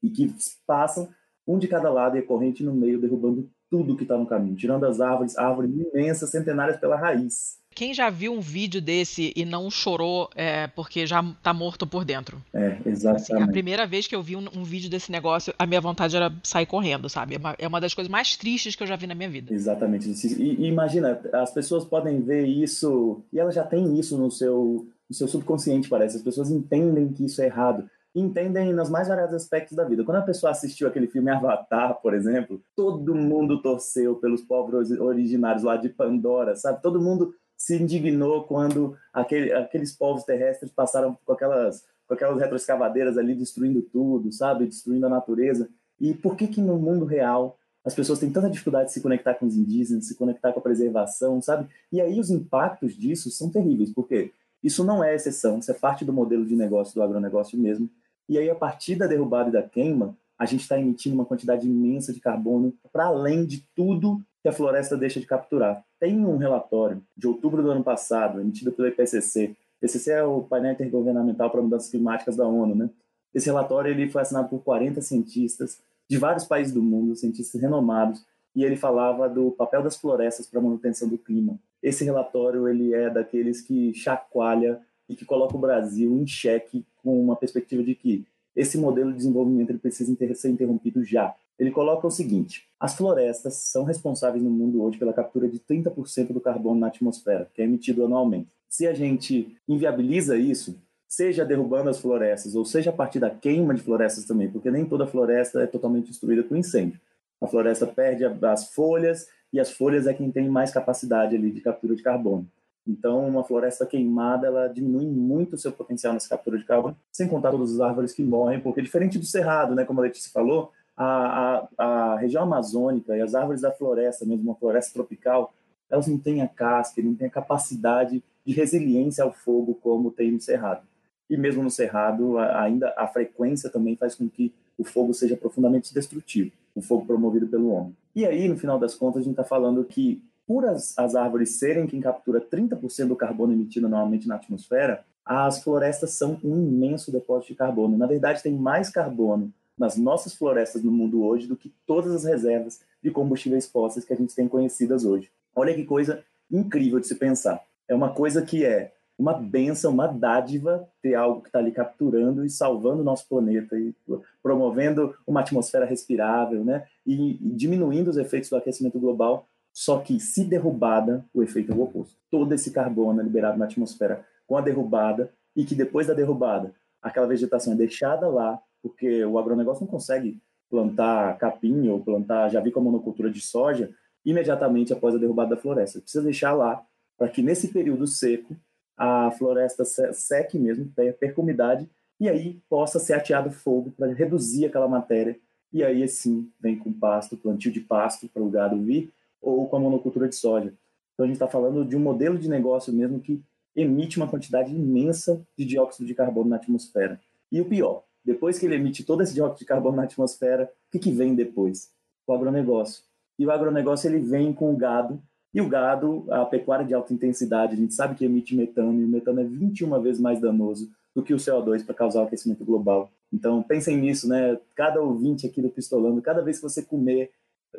e que passam um de cada lado e a corrente no meio, derrubando tudo que está no caminho, tirando as árvores, árvores imensas, centenárias pela raiz. Quem já viu um vídeo desse e não chorou é porque já tá morto por dentro? É, exatamente. Assim, a primeira vez que eu vi um, um, vídeo desse negócio, a minha vontade era sair correndo, sabe? É uma, é uma, das coisas mais tristes que eu já vi na minha vida. Exatamente. E, e imagina, as pessoas podem ver isso, e elas já têm isso no seu, no seu subconsciente, parece. As pessoas entendem que isso é errado entendem nos mais variados aspectos da vida. Quando a pessoa assistiu aquele filme Avatar, por exemplo, todo mundo torceu pelos povos originários lá de Pandora, sabe? Todo mundo se indignou quando aquele, aqueles povos terrestres passaram com aquelas, com aquelas retroescavadeiras ali destruindo tudo, sabe? Destruindo a natureza. E por que que no mundo real as pessoas têm tanta dificuldade de se conectar com os indígenas, se conectar com a preservação, sabe? E aí os impactos disso são terríveis, porque isso não é exceção, isso é parte do modelo de negócio do agronegócio mesmo. E aí, a partir da derrubada e da queima, a gente está emitindo uma quantidade imensa de carbono para além de tudo que a floresta deixa de capturar. Tem um relatório de outubro do ano passado, emitido pelo IPCC. O IPCC é o painel intergovernamental para mudanças climáticas da ONU, né? Esse relatório ele foi assinado por 40 cientistas de vários países do mundo, cientistas renomados, e ele falava do papel das florestas para a manutenção do clima. Esse relatório ele é daqueles que chacoalha e que coloca o Brasil em xeque com uma perspectiva de que esse modelo de desenvolvimento ele precisa ser interrompido já. Ele coloca o seguinte: as florestas são responsáveis no mundo hoje pela captura de 30% do carbono na atmosfera, que é emitido anualmente. Se a gente inviabiliza isso, seja derrubando as florestas ou seja a partir da queima de florestas também, porque nem toda floresta é totalmente destruída com incêndio. A floresta perde as folhas e as folhas é quem tem mais capacidade ali de captura de carbono. Então, uma floresta queimada, ela diminui muito o seu potencial nessa captura de carbono, sem contar todas as árvores que morrem, porque diferente do cerrado, né, como a Letícia falou, a, a, a região amazônica e as árvores da floresta, mesmo uma floresta tropical, elas não têm a casca, não têm a capacidade de resiliência ao fogo como tem no cerrado. E mesmo no cerrado, ainda a frequência também faz com que o fogo seja profundamente destrutivo, o fogo promovido pelo homem. E aí, no final das contas, a gente está falando que, por as, as árvores serem quem captura 30% do carbono emitido normalmente na atmosfera, as florestas são um imenso depósito de carbono. Na verdade, tem mais carbono nas nossas florestas no mundo hoje do que todas as reservas de combustíveis fósseis que a gente tem conhecidas hoje. Olha que coisa incrível de se pensar. É uma coisa que é uma benção, uma dádiva ter algo que está ali capturando e salvando o nosso planeta e promovendo uma atmosfera respirável, né? E, e diminuindo os efeitos do aquecimento global. Só que, se derrubada, o efeito é o oposto. Todo esse carbono é liberado na atmosfera com a derrubada e que depois da derrubada, aquela vegetação é deixada lá porque o agronegócio não consegue plantar capim ou plantar javi como monocultura de soja imediatamente após a derrubada da floresta. Precisa deixar lá para que nesse período seco a floresta seque mesmo, perca umidade e aí possa ser ateado fogo para reduzir aquela matéria e aí sim vem com pasto, plantio de pasto para o gado vir ou com a monocultura de soja. Então a gente está falando de um modelo de negócio mesmo que emite uma quantidade imensa de dióxido de carbono na atmosfera. E o pior, depois que ele emite todo esse dióxido de carbono na atmosfera, o que, que vem depois? O agronegócio. E o agronegócio ele vem com o gado, e o gado, a pecuária de alta intensidade, a gente sabe que emite metano, e o metano é 21 vezes mais danoso do que o CO2 para causar o aquecimento global. Então, pensem nisso, né? Cada ouvinte aqui do Pistolando, cada vez que você comer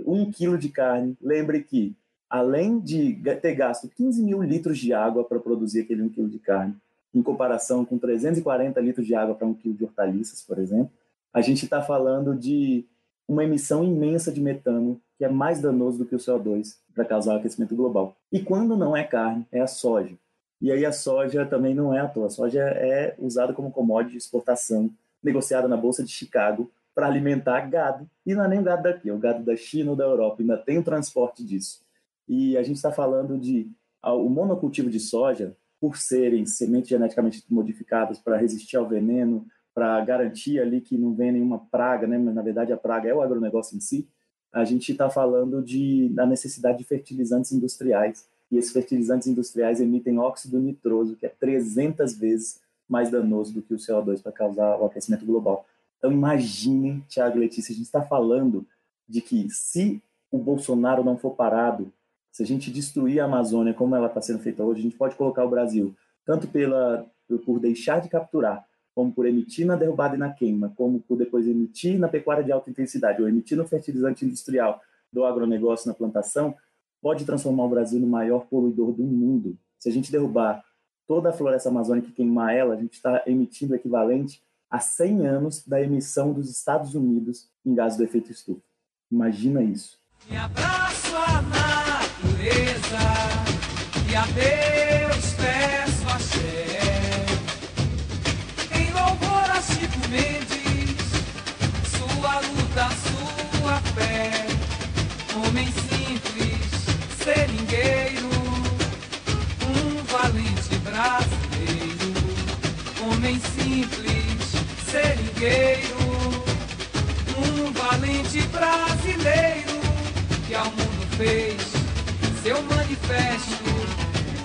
um quilo de carne, lembre que, além de ter gasto 15 mil litros de água para produzir aquele um quilo de carne, em comparação com 340 litros de água para um quilo de hortaliças, por exemplo, a gente está falando de uma emissão imensa de metano, que é mais danoso do que o CO2 para causar o aquecimento global. E quando não é carne, é a soja. E aí a soja também não é à toa. A soja é usada como commodity de exportação, negociada na Bolsa de Chicago, para alimentar gado. E não é nem o gado daqui, é o gado da China ou da Europa. Ainda tem o transporte disso. E a gente está falando de... O monocultivo de soja por serem sementes geneticamente modificadas para resistir ao veneno, para garantir ali que não venha nenhuma praga, né? mas na verdade a praga é o agronegócio em si, a gente está falando de, da necessidade de fertilizantes industriais. E esses fertilizantes industriais emitem óxido nitroso, que é 300 vezes mais danoso do que o CO2 para causar o aquecimento global. Então imaginem, Tiago Letícia, a gente está falando de que se o Bolsonaro não for parado, se a gente destruir a Amazônia como ela está sendo feita hoje, a gente pode colocar o Brasil tanto pela por deixar de capturar, como por emitir na derrubada e na queima, como por depois emitir na pecuária de alta intensidade ou emitir no fertilizante industrial do agronegócio na plantação, pode transformar o Brasil no maior poluidor do mundo. Se a gente derrubar toda a floresta amazônica e queimar ela, a gente está emitindo o equivalente a 100 anos da emissão dos Estados Unidos em gases do efeito estufa. Imagina isso. Me abraço e a Deus peço axé. Em louvor a Chico Mendes, sua luta, sua fé. Homem simples, seringueiro, um valente brasileiro. Homem simples, seringueiro, um valente brasileiro que ao mundo fez seu manifesto,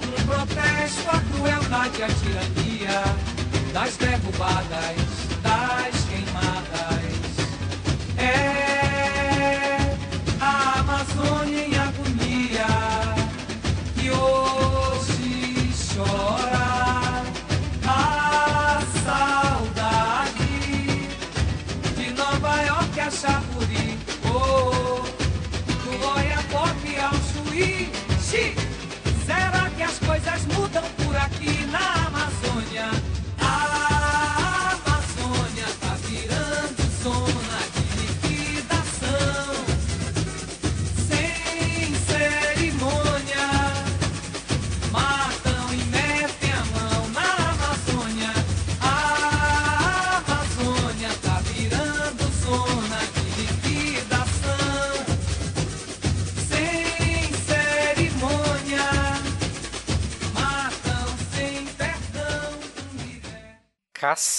um protesto à crueldade e à tirania das derrubadas, das queimadas. É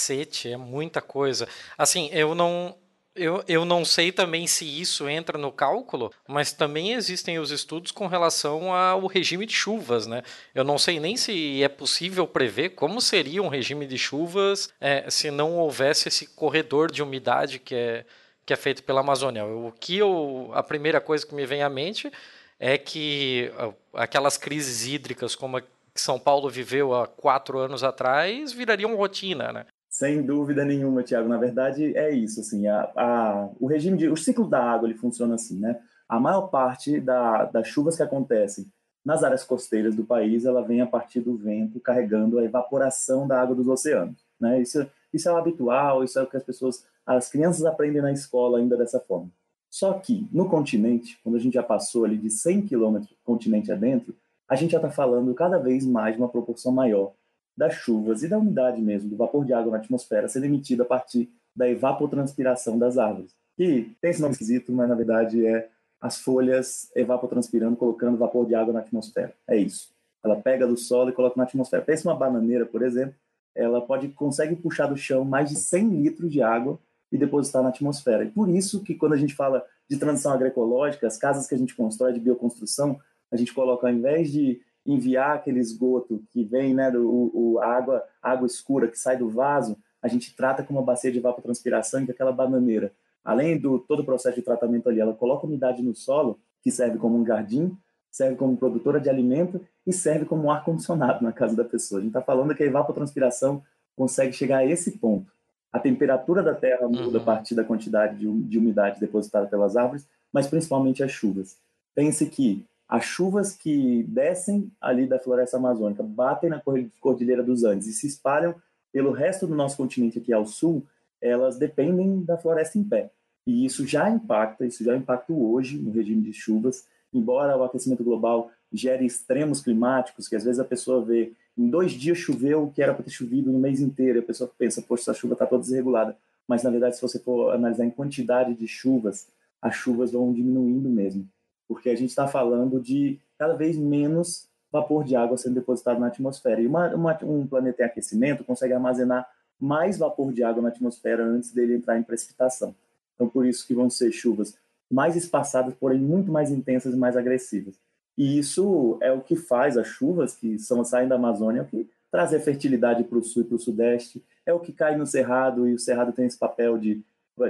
Cacete, é muita coisa. Assim, eu não Eu, eu não sei também se isso entra no cálculo, mas também existem os estudos com relação ao regime de chuvas, né? Eu não sei nem se é possível prever como seria um regime de chuvas é, se não houvesse esse corredor de umidade que é, que é feito pela Amazônia. O que eu, a primeira coisa que me vem à mente é que aquelas crises hídricas como a que São Paulo viveu há quatro anos atrás virariam rotina, né? Sem dúvida nenhuma, Tiago. Na verdade, é isso. Assim, a, a, o regime de, o ciclo da água ele funciona assim, né? A maior parte da, das chuvas que acontecem nas áreas costeiras do país, ela vem a partir do vento carregando a evaporação da água dos oceanos, né? Isso, isso é o habitual, isso é o que as pessoas as crianças aprendem na escola ainda dessa forma. Só que no continente, quando a gente já passou ali de 100 quilômetros continente adentro, a gente já está falando cada vez mais de uma proporção maior das chuvas e da umidade mesmo, do vapor de água na atmosfera sendo emitido a partir da evapotranspiração das árvores. Que tem esse nome esquisito, mas na verdade é as folhas evapotranspirando, colocando vapor de água na atmosfera. É isso. Ela pega do solo e coloca na atmosfera. Pensa uma bananeira, por exemplo, ela pode consegue puxar do chão mais de 100 litros de água e depositar na atmosfera. E por isso que quando a gente fala de transição agroecológica, as casas que a gente constrói de bioconstrução, a gente coloca ao invés de enviar aquele esgoto que vem, né, do o, água, água escura que sai do vaso, a gente trata com uma bacia de evapotranspiração e com aquela bananeira, além do todo o processo de tratamento ali, ela coloca umidade no solo, que serve como um jardim, serve como produtora de alimento e serve como um ar-condicionado na casa da pessoa. A gente está falando que a evapotranspiração consegue chegar a esse ponto. A temperatura da terra muda uhum. a partir da quantidade de, de umidade depositada pelas árvores, mas principalmente as chuvas. Pense que as chuvas que descem ali da floresta amazônica, batem na cordilheira dos Andes e se espalham pelo resto do nosso continente aqui ao sul, elas dependem da floresta em pé. E isso já impacta, isso já impacta hoje no regime de chuvas, embora o aquecimento global gere extremos climáticos, que às vezes a pessoa vê em dois dias choveu o que era para ter chovido no mês inteiro, e a pessoa pensa, poxa, essa chuva está toda desregulada. Mas, na verdade, se você for analisar em quantidade de chuvas, as chuvas vão diminuindo mesmo, porque a gente está falando de cada vez menos vapor de água sendo depositado na atmosfera. E uma, uma, um planeta em aquecimento consegue armazenar mais vapor de água na atmosfera antes dele entrar em precipitação. Então, por isso que vão ser chuvas mais espaçadas, porém muito mais intensas e mais agressivas. E isso é o que faz as chuvas que são saem da Amazônia, é o que trazer fertilidade para o sul e para o sudeste, é o que cai no cerrado e o cerrado tem esse papel de,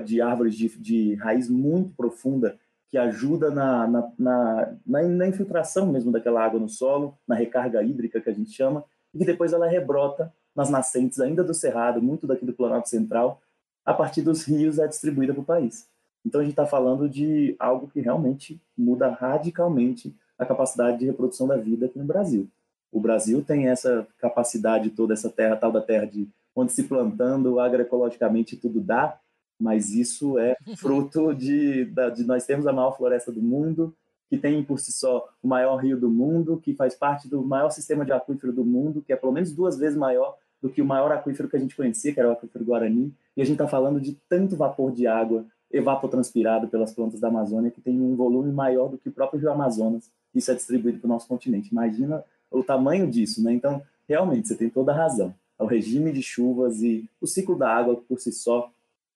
de árvores de, de raiz muito profunda que ajuda na, na, na, na, infiltração mesmo daquela água no solo, na recarga hídrica que a gente chama, e que depois ela rebrota nas nascentes ainda do cerrado, muito daqui do Planalto Central, a partir dos rios é distribuída para o país. Então a gente está falando de algo que realmente muda radicalmente a capacidade de reprodução da vida aqui no Brasil. O Brasil tem essa capacidade toda, essa terra, tal da terra de onde se plantando agroecologicamente tudo dá, mas isso é fruto de, de nós termos a maior floresta do mundo, que tem por si só o maior rio do mundo, que faz parte do maior sistema de aquífero do mundo, que é pelo menos duas vezes maior do que o maior aquífero que a gente conhecia, que era o aquífero Guarani, e a gente está falando de tanto vapor de água evapotranspirado pelas plantas da Amazônia, que tem um volume maior do que o próprio Rio Amazonas. Isso é distribuído para o nosso continente. Imagina o tamanho disso, né? Então, realmente, você tem toda a razão. O regime de chuvas e o ciclo da água por si só,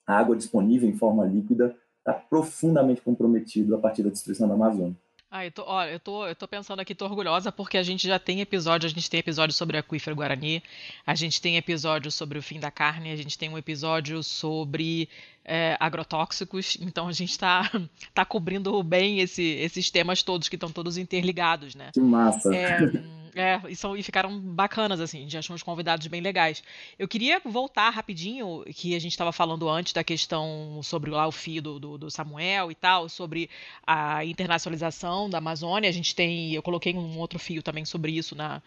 a água disponível em forma líquida, está profundamente comprometido a partir da destruição da Amazônia. Ah, eu tô, eu tô, eu tô pensando aqui, tô orgulhosa porque a gente já tem episódio, a gente tem episódio sobre o aquífero Guarani, a gente tem episódio sobre o fim da carne, a gente tem um episódio sobre é, agrotóxicos, então a gente está tá cobrindo bem esse, esses temas todos que estão todos interligados, né? Que massa! É, é, e, são, e ficaram bacanas, assim, a gente achou uns convidados bem legais. Eu queria voltar rapidinho, que a gente estava falando antes da questão sobre lá o fio do, do, do, Samuel e tal, sobre a internacionalização da Amazônia. A gente tem, eu coloquei um outro fio também sobre isso na,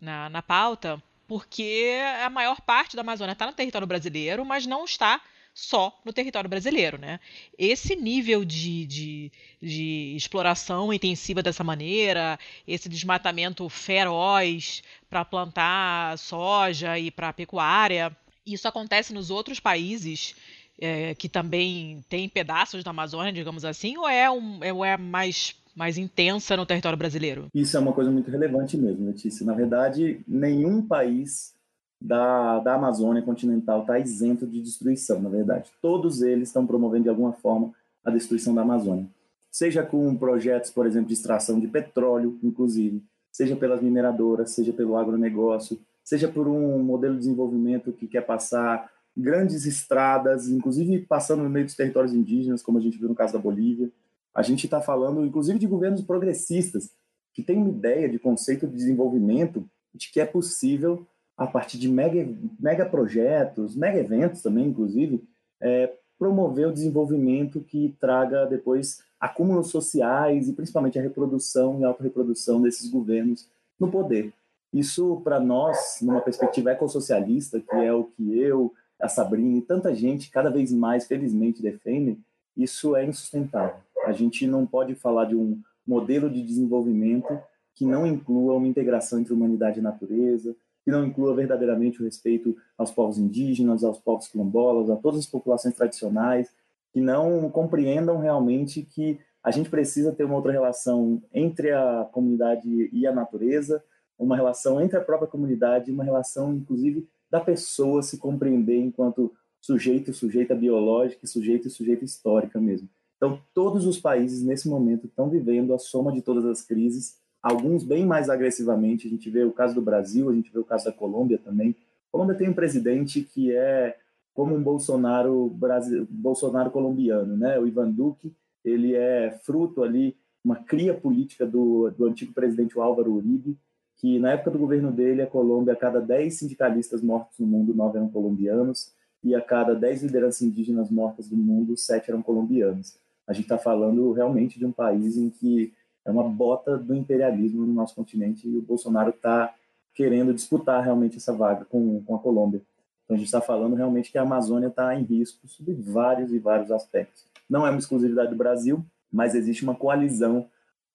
na, na pauta, porque a maior parte da Amazônia está no território brasileiro, mas não está só no território brasileiro. Né? Esse nível de, de, de exploração intensiva dessa maneira, esse desmatamento feroz para plantar soja e para pecuária, isso acontece nos outros países é, que também têm pedaços da Amazônia, digamos assim, ou é, um, é, ou é mais mais intensa no território brasileiro? Isso é uma coisa muito relevante mesmo, Letícia. Na verdade, nenhum país da, da Amazônia continental está isento de destruição, na verdade. Todos eles estão promovendo de alguma forma a destruição da Amazônia. Seja com projetos, por exemplo, de extração de petróleo, inclusive, seja pelas mineradoras, seja pelo agronegócio, seja por um modelo de desenvolvimento que quer passar grandes estradas, inclusive passando no meio dos territórios indígenas, como a gente viu no caso da Bolívia. A gente está falando, inclusive, de governos progressistas que têm uma ideia de conceito de desenvolvimento de que é possível, a partir de mega, mega projetos, mega eventos também, inclusive, é, promover o desenvolvimento que traga depois acúmulos sociais e principalmente a reprodução e autorreprodução desses governos no poder. Isso, para nós, numa perspectiva ecossocialista, que é o que eu, a Sabrina e tanta gente cada vez mais, felizmente, defendem, isso é insustentável. A gente não pode falar de um modelo de desenvolvimento que não inclua uma integração entre humanidade e natureza, que não inclua verdadeiramente o respeito aos povos indígenas, aos povos quilombolas, a todas as populações tradicionais, que não compreendam realmente que a gente precisa ter uma outra relação entre a comunidade e a natureza, uma relação entre a própria comunidade, uma relação, inclusive, da pessoa se compreender enquanto sujeito e sujeita biológica, sujeito e sujeita histórica mesmo. Então, todos os países, nesse momento, estão vivendo a soma de todas as crises, alguns bem mais agressivamente. A gente vê o caso do Brasil, a gente vê o caso da Colômbia também. A Colômbia tem um presidente que é como um Bolsonaro, Brasil, Bolsonaro colombiano, né? O Ivan Duque, ele é fruto ali, uma cria política do, do antigo presidente Álvaro Uribe, que na época do governo dele, a Colômbia, a cada 10 sindicalistas mortos no mundo, 9 eram colombianos, e a cada 10 lideranças indígenas mortas do mundo, 7 eram colombianos. A gente está falando realmente de um país em que é uma bota do imperialismo no nosso continente e o Bolsonaro está querendo disputar realmente essa vaga com, com a Colômbia. Então a gente está falando realmente que a Amazônia está em risco sob vários e vários aspectos. Não é uma exclusividade do Brasil, mas existe uma coalizão,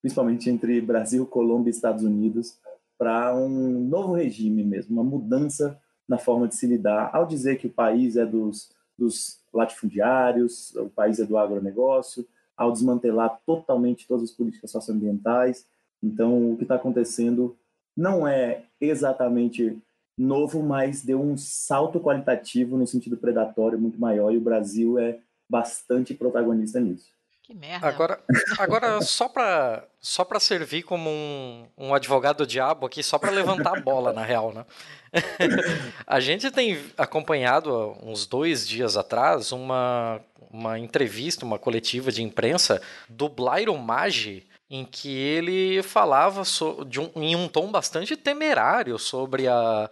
principalmente entre Brasil, Colômbia e Estados Unidos, para um novo regime mesmo, uma mudança na forma de se lidar. Ao dizer que o país é dos, dos latifundiários, o país é do agronegócio, ao desmantelar totalmente todas as políticas socioambientais. Então, o que está acontecendo não é exatamente novo, mas deu um salto qualitativo no sentido predatório muito maior e o Brasil é bastante protagonista nisso. Que merda. Agora, agora só para só para servir como um, um advogado diabo aqui, só para levantar a bola, na real, né? a gente tem acompanhado uns dois dias atrás uma, uma entrevista, uma coletiva de imprensa do Blairon Maggi, em que ele falava so, um, em um tom bastante temerário sobre a,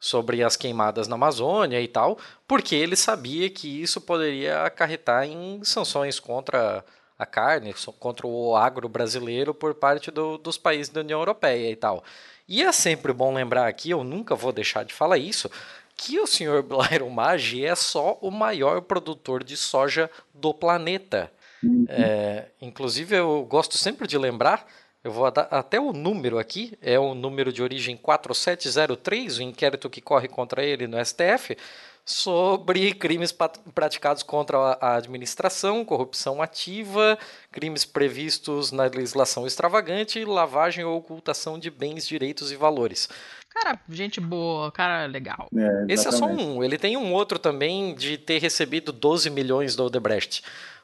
sobre as queimadas na Amazônia e tal, porque ele sabia que isso poderia acarretar em sanções contra a carne, contra o agro brasileiro por parte do, dos países da União Europeia e tal. E é sempre bom lembrar aqui, eu nunca vou deixar de falar isso, que o senhor Blairon Maggi é só o maior produtor de soja do planeta. Uhum. É, inclusive, eu gosto sempre de lembrar eu vou dar até o número aqui, é o número de origem 4703, o inquérito que corre contra ele no STF, sobre crimes praticados contra a administração, corrupção ativa, crimes previstos na legislação extravagante, lavagem ou ocultação de bens, direitos e valores. Cara, gente boa, cara legal. É, Esse é só um. Ele tem um outro também de ter recebido 12 milhões do Odebrecht.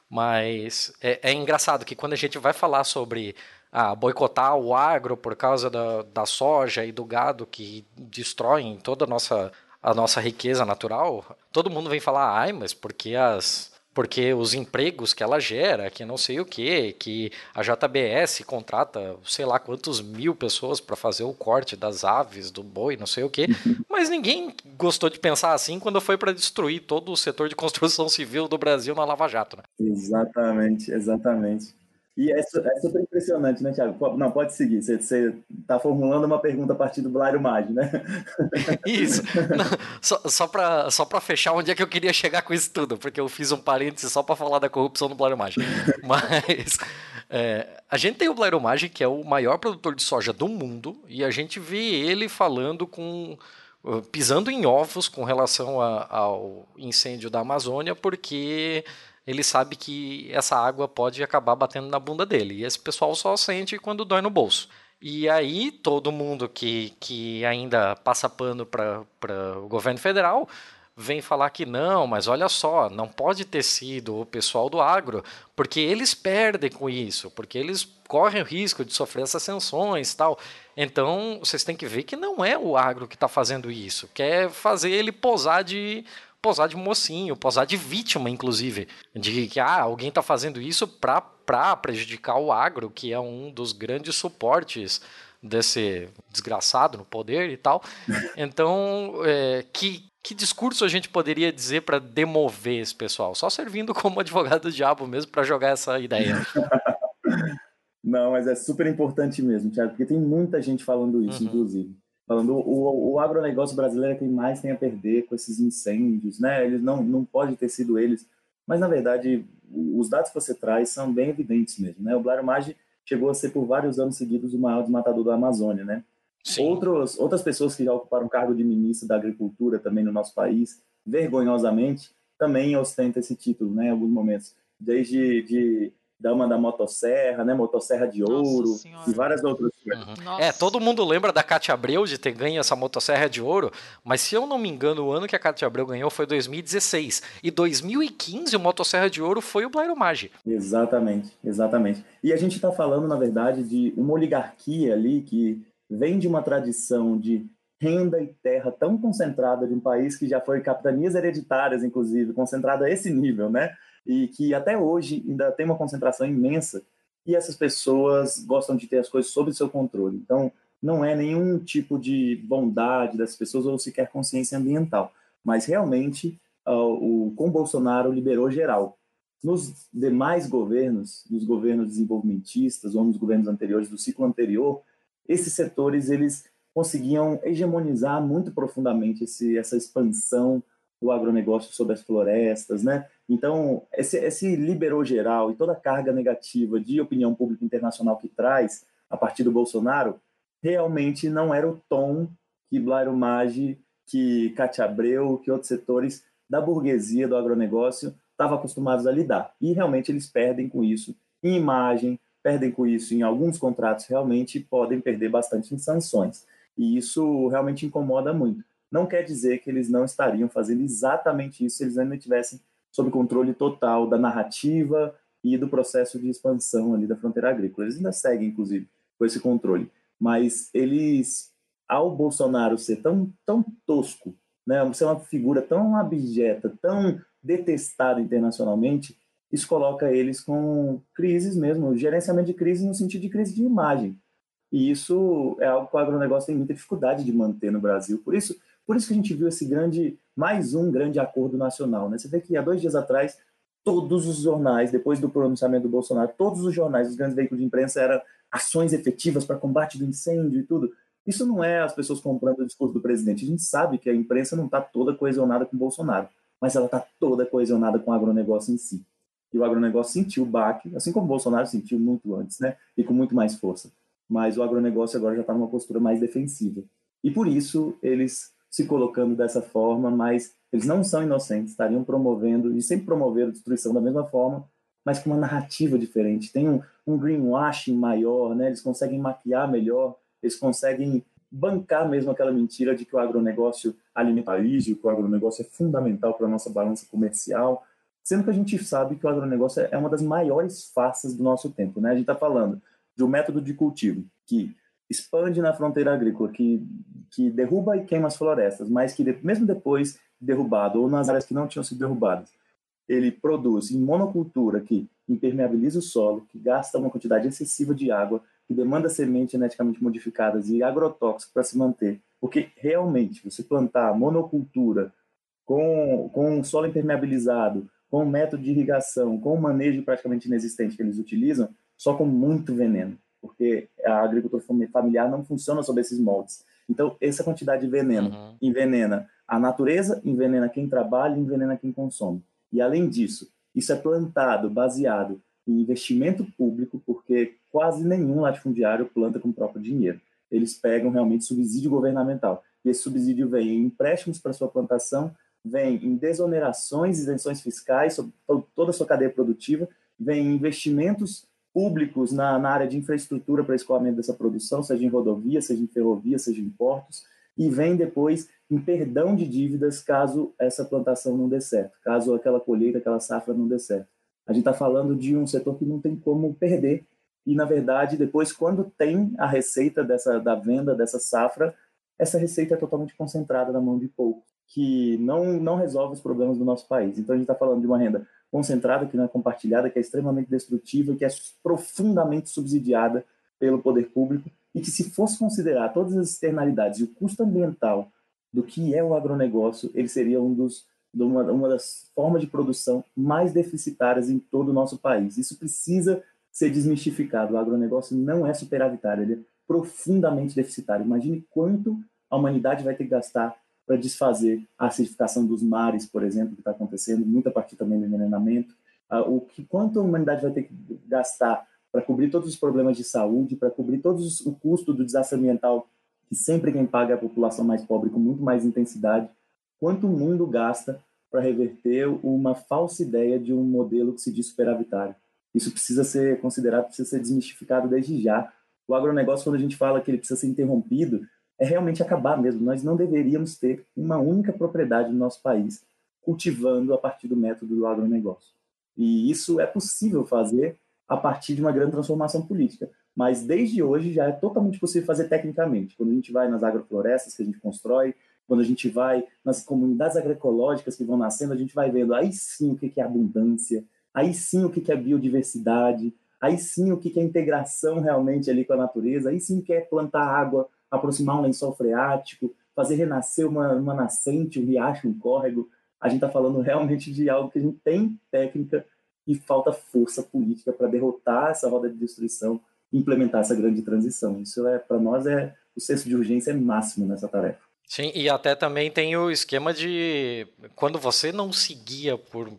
Mas é, é engraçado que quando a gente vai falar sobre a boicotar o agro por causa da, da soja e do gado que destroem toda a nossa, a nossa riqueza natural, todo mundo vem falar, ai, mas porque as porque os empregos que ela gera, que não sei o que, que a JBS contrata sei lá quantos mil pessoas para fazer o corte das aves, do boi, não sei o que, mas ninguém gostou de pensar assim quando foi para destruir todo o setor de construção civil do Brasil na Lava Jato. Né? Exatamente, exatamente. E é, é, super impressionante, né, Thiago? Não, pode seguir. Você está formulando uma pergunta a partir do Blairo Maggi, né? Isso. Não, só só para só fechar onde é que eu queria chegar com isso tudo, porque eu fiz um parênteses só para falar da corrupção do Blairo Maggi. Mas é, a gente tem o Blairo Maggi, que é o maior produtor de soja do mundo, e a gente vê ele falando com uh, pisando em ovos com relação a, ao incêndio da Amazônia, porque ele sabe que essa água pode acabar batendo na bunda dele. E esse pessoal só sente quando dói no bolso. E aí todo mundo que, que ainda passa pano para o governo federal vem falar que não, mas olha só, não pode ter sido o pessoal do agro, porque eles perdem com isso, porque eles correm o risco de sofrer essas sanções tal. Então vocês têm que ver que não é o agro que está fazendo isso, quer fazer ele posar de posar de mocinho, posar de vítima, inclusive, de que ah, alguém está fazendo isso para prejudicar o agro, que é um dos grandes suportes desse desgraçado no poder e tal. Então, é, que, que discurso a gente poderia dizer para demover esse pessoal? Só servindo como advogado do diabo mesmo para jogar essa ideia. Não, mas é super importante mesmo, Thiago, porque tem muita gente falando isso, uhum. inclusive. Falando, o, o agronegócio brasileiro é quem mais tem a perder com esses incêndios, né? Eles não, não pode ter sido eles. Mas, na verdade, os dados que você traz são bem evidentes mesmo, né? O Blairo Maggi chegou a ser, por vários anos seguidos, o maior desmatador da Amazônia, né? Outros, outras pessoas que já ocuparam cargo de ministro da Agricultura também no nosso país, vergonhosamente, também ostentam esse título, né, em alguns momentos. Desde de dama da motosserra, né, motosserra de ouro e várias outras coisas. Uhum. É, todo mundo lembra da Cátia Abreu de ter ganho essa motosserra de ouro, mas se eu não me engano, o ano que a Cátia Abreu ganhou foi 2016. E 2015 o motosserra de ouro foi o Blairo Maggi. Exatamente, exatamente. E a gente está falando, na verdade, de uma oligarquia ali que vem de uma tradição de renda e terra tão concentrada de um país que já foi capitanias hereditárias, inclusive, concentrada a esse nível, né? E que até hoje ainda tem uma concentração imensa e essas pessoas gostam de ter as coisas sob seu controle. Então, não é nenhum tipo de bondade das pessoas ou sequer consciência ambiental, mas realmente uh, o com Bolsonaro liberou geral. Nos demais governos, nos governos desenvolvimentistas ou nos governos anteriores do ciclo anterior, esses setores eles conseguiam hegemonizar muito profundamente esse, essa expansão do agronegócio sobre as florestas, né? Então, esse, esse liberou geral e toda a carga negativa de opinião pública internacional que traz a partir do Bolsonaro realmente não era o tom que Blairo Maggi, que Cátia Abreu, que outros setores da burguesia do agronegócio estavam acostumados a lidar. E realmente eles perdem com isso em imagem, perdem com isso em alguns contratos, realmente podem perder bastante em sanções. E isso realmente incomoda muito. Não quer dizer que eles não estariam fazendo exatamente isso se eles ainda tivessem sob controle total da narrativa e do processo de expansão ali da fronteira agrícola. Eles ainda seguem, inclusive, com esse controle. Mas eles, ao Bolsonaro ser tão, tão tosco, né, ser uma figura tão abjeta, tão detestada internacionalmente, isso coloca eles com crises mesmo, gerenciamento de crise no sentido de crise de imagem. E isso é algo que o agronegócio tem muita dificuldade de manter no Brasil. Por isso, por isso que a gente viu esse grande, mais um grande acordo nacional. Né? Você vê que há dois dias atrás, todos os jornais, depois do pronunciamento do Bolsonaro, todos os jornais, os grandes veículos de imprensa, eram ações efetivas para combate do incêndio e tudo. Isso não é as pessoas comprando o discurso do presidente. A gente sabe que a imprensa não está toda coesionada com Bolsonaro, mas ela está toda coesionada com o agronegócio em si. E o agronegócio sentiu o baque, assim como o Bolsonaro sentiu muito antes, né? E com muito mais força. Mas o agronegócio agora já está numa postura mais defensiva. E por isso eles se colocando dessa forma, mas eles não são inocentes, estariam promovendo, e sempre promoveram destruição da mesma forma, mas com uma narrativa diferente. Tem um, um greenwashing maior, né? Eles conseguem maquiar melhor, eles conseguem bancar mesmo aquela mentira de que o agronegócio alimenta o país, que o agronegócio é fundamental para a nossa balança comercial, sendo que a gente sabe que o agronegócio é uma das maiores faces do nosso tempo. Né? A gente está falando de um método de cultivo que expande na fronteira agrícola, que, que derruba e queima as florestas, mas que mesmo depois derrubado, ou nas áreas que não tinham sido derrubadas, ele produz em monocultura, que impermeabiliza o solo, que gasta uma quantidade excessiva de água, que demanda sementes geneticamente modificadas e agrotóxicos para se manter. Porque realmente, você plantar monocultura com, com solo impermeabilizado, com método de irrigação, com o manejo praticamente inexistente que eles utilizam, só com muito veneno, porque a agricultura familiar não funciona sob esses moldes. Então, essa quantidade de veneno uhum. envenena a natureza, envenena quem trabalha, envenena quem consome. E além disso, isso é plantado baseado em investimento público, porque quase nenhum latifundiário planta com o próprio dinheiro. Eles pegam realmente subsídio governamental. E esse subsídio vem em empréstimos para sua plantação vem em desonerações, isenções fiscais sobre toda a sua cadeia produtiva, vem em investimentos públicos na, na área de infraestrutura para escoamento dessa produção, seja em rodovia, seja em ferrovia, seja em portos, e vem depois em perdão de dívidas caso essa plantação não dê certo, caso aquela colheita, aquela safra não dê certo. A gente está falando de um setor que não tem como perder e na verdade depois quando tem a receita dessa da venda dessa safra, essa receita é totalmente concentrada na mão de poucos, que não não resolve os problemas do nosso país. Então a gente está falando de uma renda concentrada que não é compartilhada, que é extremamente destrutiva, que é profundamente subsidiada pelo poder público e que se fosse considerar todas as externalidades e o custo ambiental do que é o agronegócio, ele seria um dos uma, uma das formas de produção mais deficitárias em todo o nosso país. Isso precisa ser desmistificado. O agronegócio não é superavitário, ele é profundamente deficitário. Imagine quanto a humanidade vai ter que gastar para desfazer a acidificação dos mares, por exemplo, que está acontecendo, muito a partir também do envenenamento. Ah, o que quanto a humanidade vai ter que gastar para cobrir todos os problemas de saúde, para cobrir todos o custo do desastre ambiental, que sempre quem paga é a população mais pobre com muito mais intensidade. Quanto o mundo gasta para reverter uma falsa ideia de um modelo que se diz superavitário. Isso precisa ser considerado, precisa ser desmistificado desde já. O agronegócio, quando a gente fala que ele precisa ser interrompido, é realmente acabar mesmo. Nós não deveríamos ter uma única propriedade no nosso país cultivando a partir do método do agronegócio. E isso é possível fazer a partir de uma grande transformação política. Mas desde hoje já é totalmente possível fazer tecnicamente. Quando a gente vai nas agroflorestas que a gente constrói, quando a gente vai nas comunidades agroecológicas que vão nascendo, a gente vai vendo aí sim o que é abundância, aí sim o que é biodiversidade, aí sim o que é integração realmente ali com a natureza, aí sim o que é plantar água aproximar um lençol freático, fazer renascer uma, uma nascente, um riacho, um córrego. A gente está falando realmente de algo que a gente tem técnica e falta força política para derrotar essa roda de destruição e implementar essa grande transição. Isso é para nós é o senso de urgência é máximo nessa tarefa. Sim, e até também tem o esquema de quando você não seguia por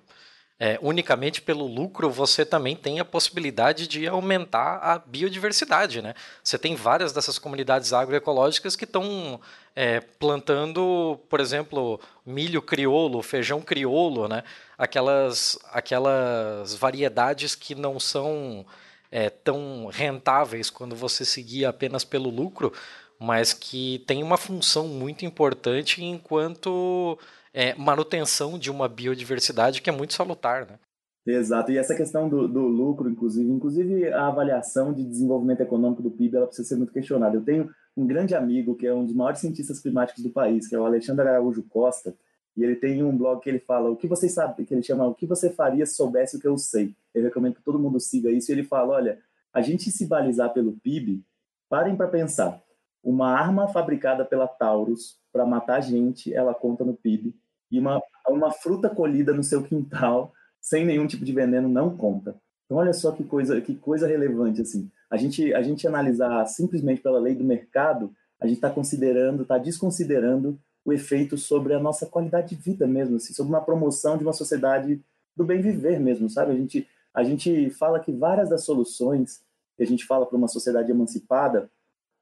é, unicamente pelo lucro, você também tem a possibilidade de aumentar a biodiversidade. Né? Você tem várias dessas comunidades agroecológicas que estão é, plantando, por exemplo, milho crioulo, feijão crioulo, né? aquelas, aquelas variedades que não são é, tão rentáveis quando você seguir apenas pelo lucro, mas que tem uma função muito importante enquanto é, manutenção de uma biodiversidade que é muito salutar, né? Exato, e essa questão do, do, lucro, inclusive, inclusive a avaliação de desenvolvimento econômico do PIB, ela precisa ser muito questionada. Eu tenho um grande amigo que é um dos maiores cientistas climáticos do país, que é o Alexandre Araújo Costa, e ele tem um blog que ele fala o que você sabe, que ele chama o que você faria se soubesse o que eu sei. Eu recomendo que todo mundo siga isso. E ele fala, olha, a gente se balizar pelo PIB, parem para pensar. Uma arma fabricada pela Taurus para matar gente, ela conta no PIB. E uma, uma fruta colhida no seu quintal, sem nenhum tipo de veneno, não conta. Então, olha só que coisa, que coisa relevante, assim. A gente, a gente analisar simplesmente pela lei do mercado, a gente está considerando, está desconsiderando o efeito sobre a nossa qualidade de vida mesmo, assim, sobre uma promoção de uma sociedade do bem viver mesmo, sabe? A gente, a gente fala que várias das soluções que a gente fala para uma sociedade emancipada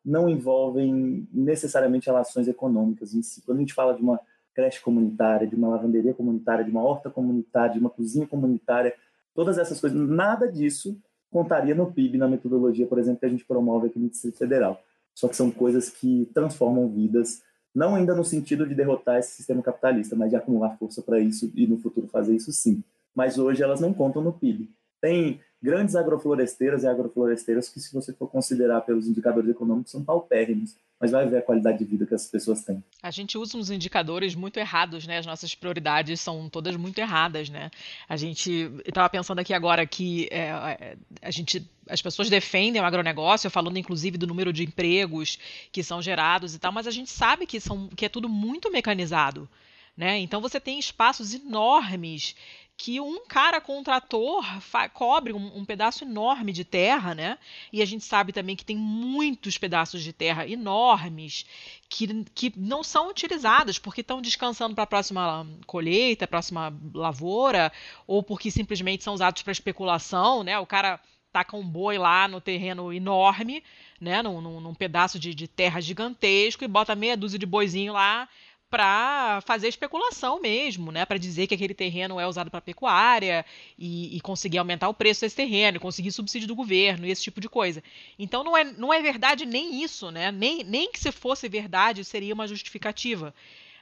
não envolvem necessariamente relações econômicas em si. Quando a gente fala de uma creche comunitária, de uma lavanderia comunitária, de uma horta comunitária, de uma cozinha comunitária, todas essas coisas, nada disso contaria no PIB, na metodologia, por exemplo, que a gente promove aqui no Distrito Federal. Só que são coisas que transformam vidas, não ainda no sentido de derrotar esse sistema capitalista, mas de acumular força para isso e no futuro fazer isso sim. Mas hoje elas não contam no PIB. Tem grandes agrofloresteiras e agrofloresteiras que, se você for considerar pelos indicadores econômicos, são paupérrimos, mas vai ver a qualidade de vida que as pessoas têm. A gente usa uns indicadores muito errados, né? As nossas prioridades são todas muito erradas, né? A gente estava pensando aqui agora que é, é, a gente as pessoas defendem o agronegócio, falando inclusive do número de empregos que são gerados e tal, mas a gente sabe que, são, que é tudo muito mecanizado. Né? Então você tem espaços enormes que um cara contrator cobre um, um, pedaço enorme de terra, né? E a gente sabe também que tem muitos pedaços de terra enormes que, que não são utilizados porque estão descansando para a próxima colheita, próxima lavoura, ou porque simplesmente são usados para especulação, né? O cara taca um boi lá no terreno enorme, né? Num, num, num pedaço de, de terra gigantesco e bota meia dúzia de boizinho lá para fazer especulação mesmo, né? Para dizer que aquele terreno é usado para pecuária e, e, conseguir aumentar o preço desse terreno, conseguir subsídio do governo e esse tipo de coisa. Então não é, não é verdade nem isso, né? Nem, nem que se fosse verdade seria uma justificativa.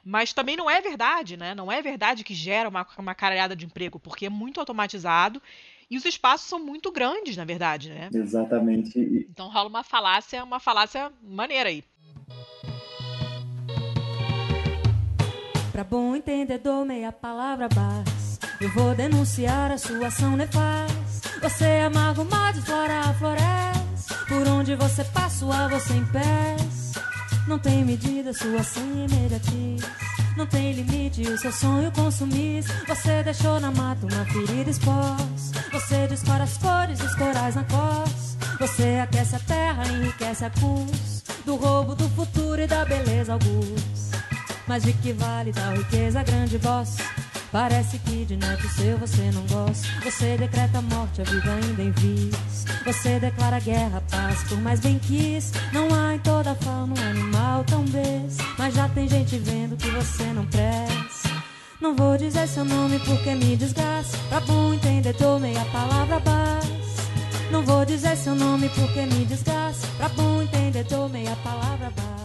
Mas também não é verdade, né? Não é verdade que gera uma, uma caralhada de emprego, porque é muito automatizado e os espaços são muito grandes, na verdade, né? Exatamente. Então rola uma falácia, uma falácia maneira aí. Pra bom entendedor, meia palavra basta. Eu vou denunciar a sua ação nefasta. Você amarga o mar de flora a floresta. Por onde você passa, a você impeça. Não tem medida, sua ação é imediatista. Não tem limite, o seu sonho consumir. Você deixou na mata uma ferida exposta. Você dispara as cores dos corais na costa. Você aquece a terra, enriquece a custo do roubo do futuro e da beleza augusta. Mas de que vale tal riqueza, grande voz? Parece que de neto seu você não gosta. Você decreta a morte, a vida ainda em vis. Você declara guerra, paz, por mais bem quis. Não há em toda a fauna um animal tão besta. Mas já tem gente vendo que você não presta. Não vou dizer seu nome porque me desgasta. Pra bom entendedor, meia palavra basta. Não vou dizer seu nome porque me desgasta. Pra bom entendedor, meia palavra basta.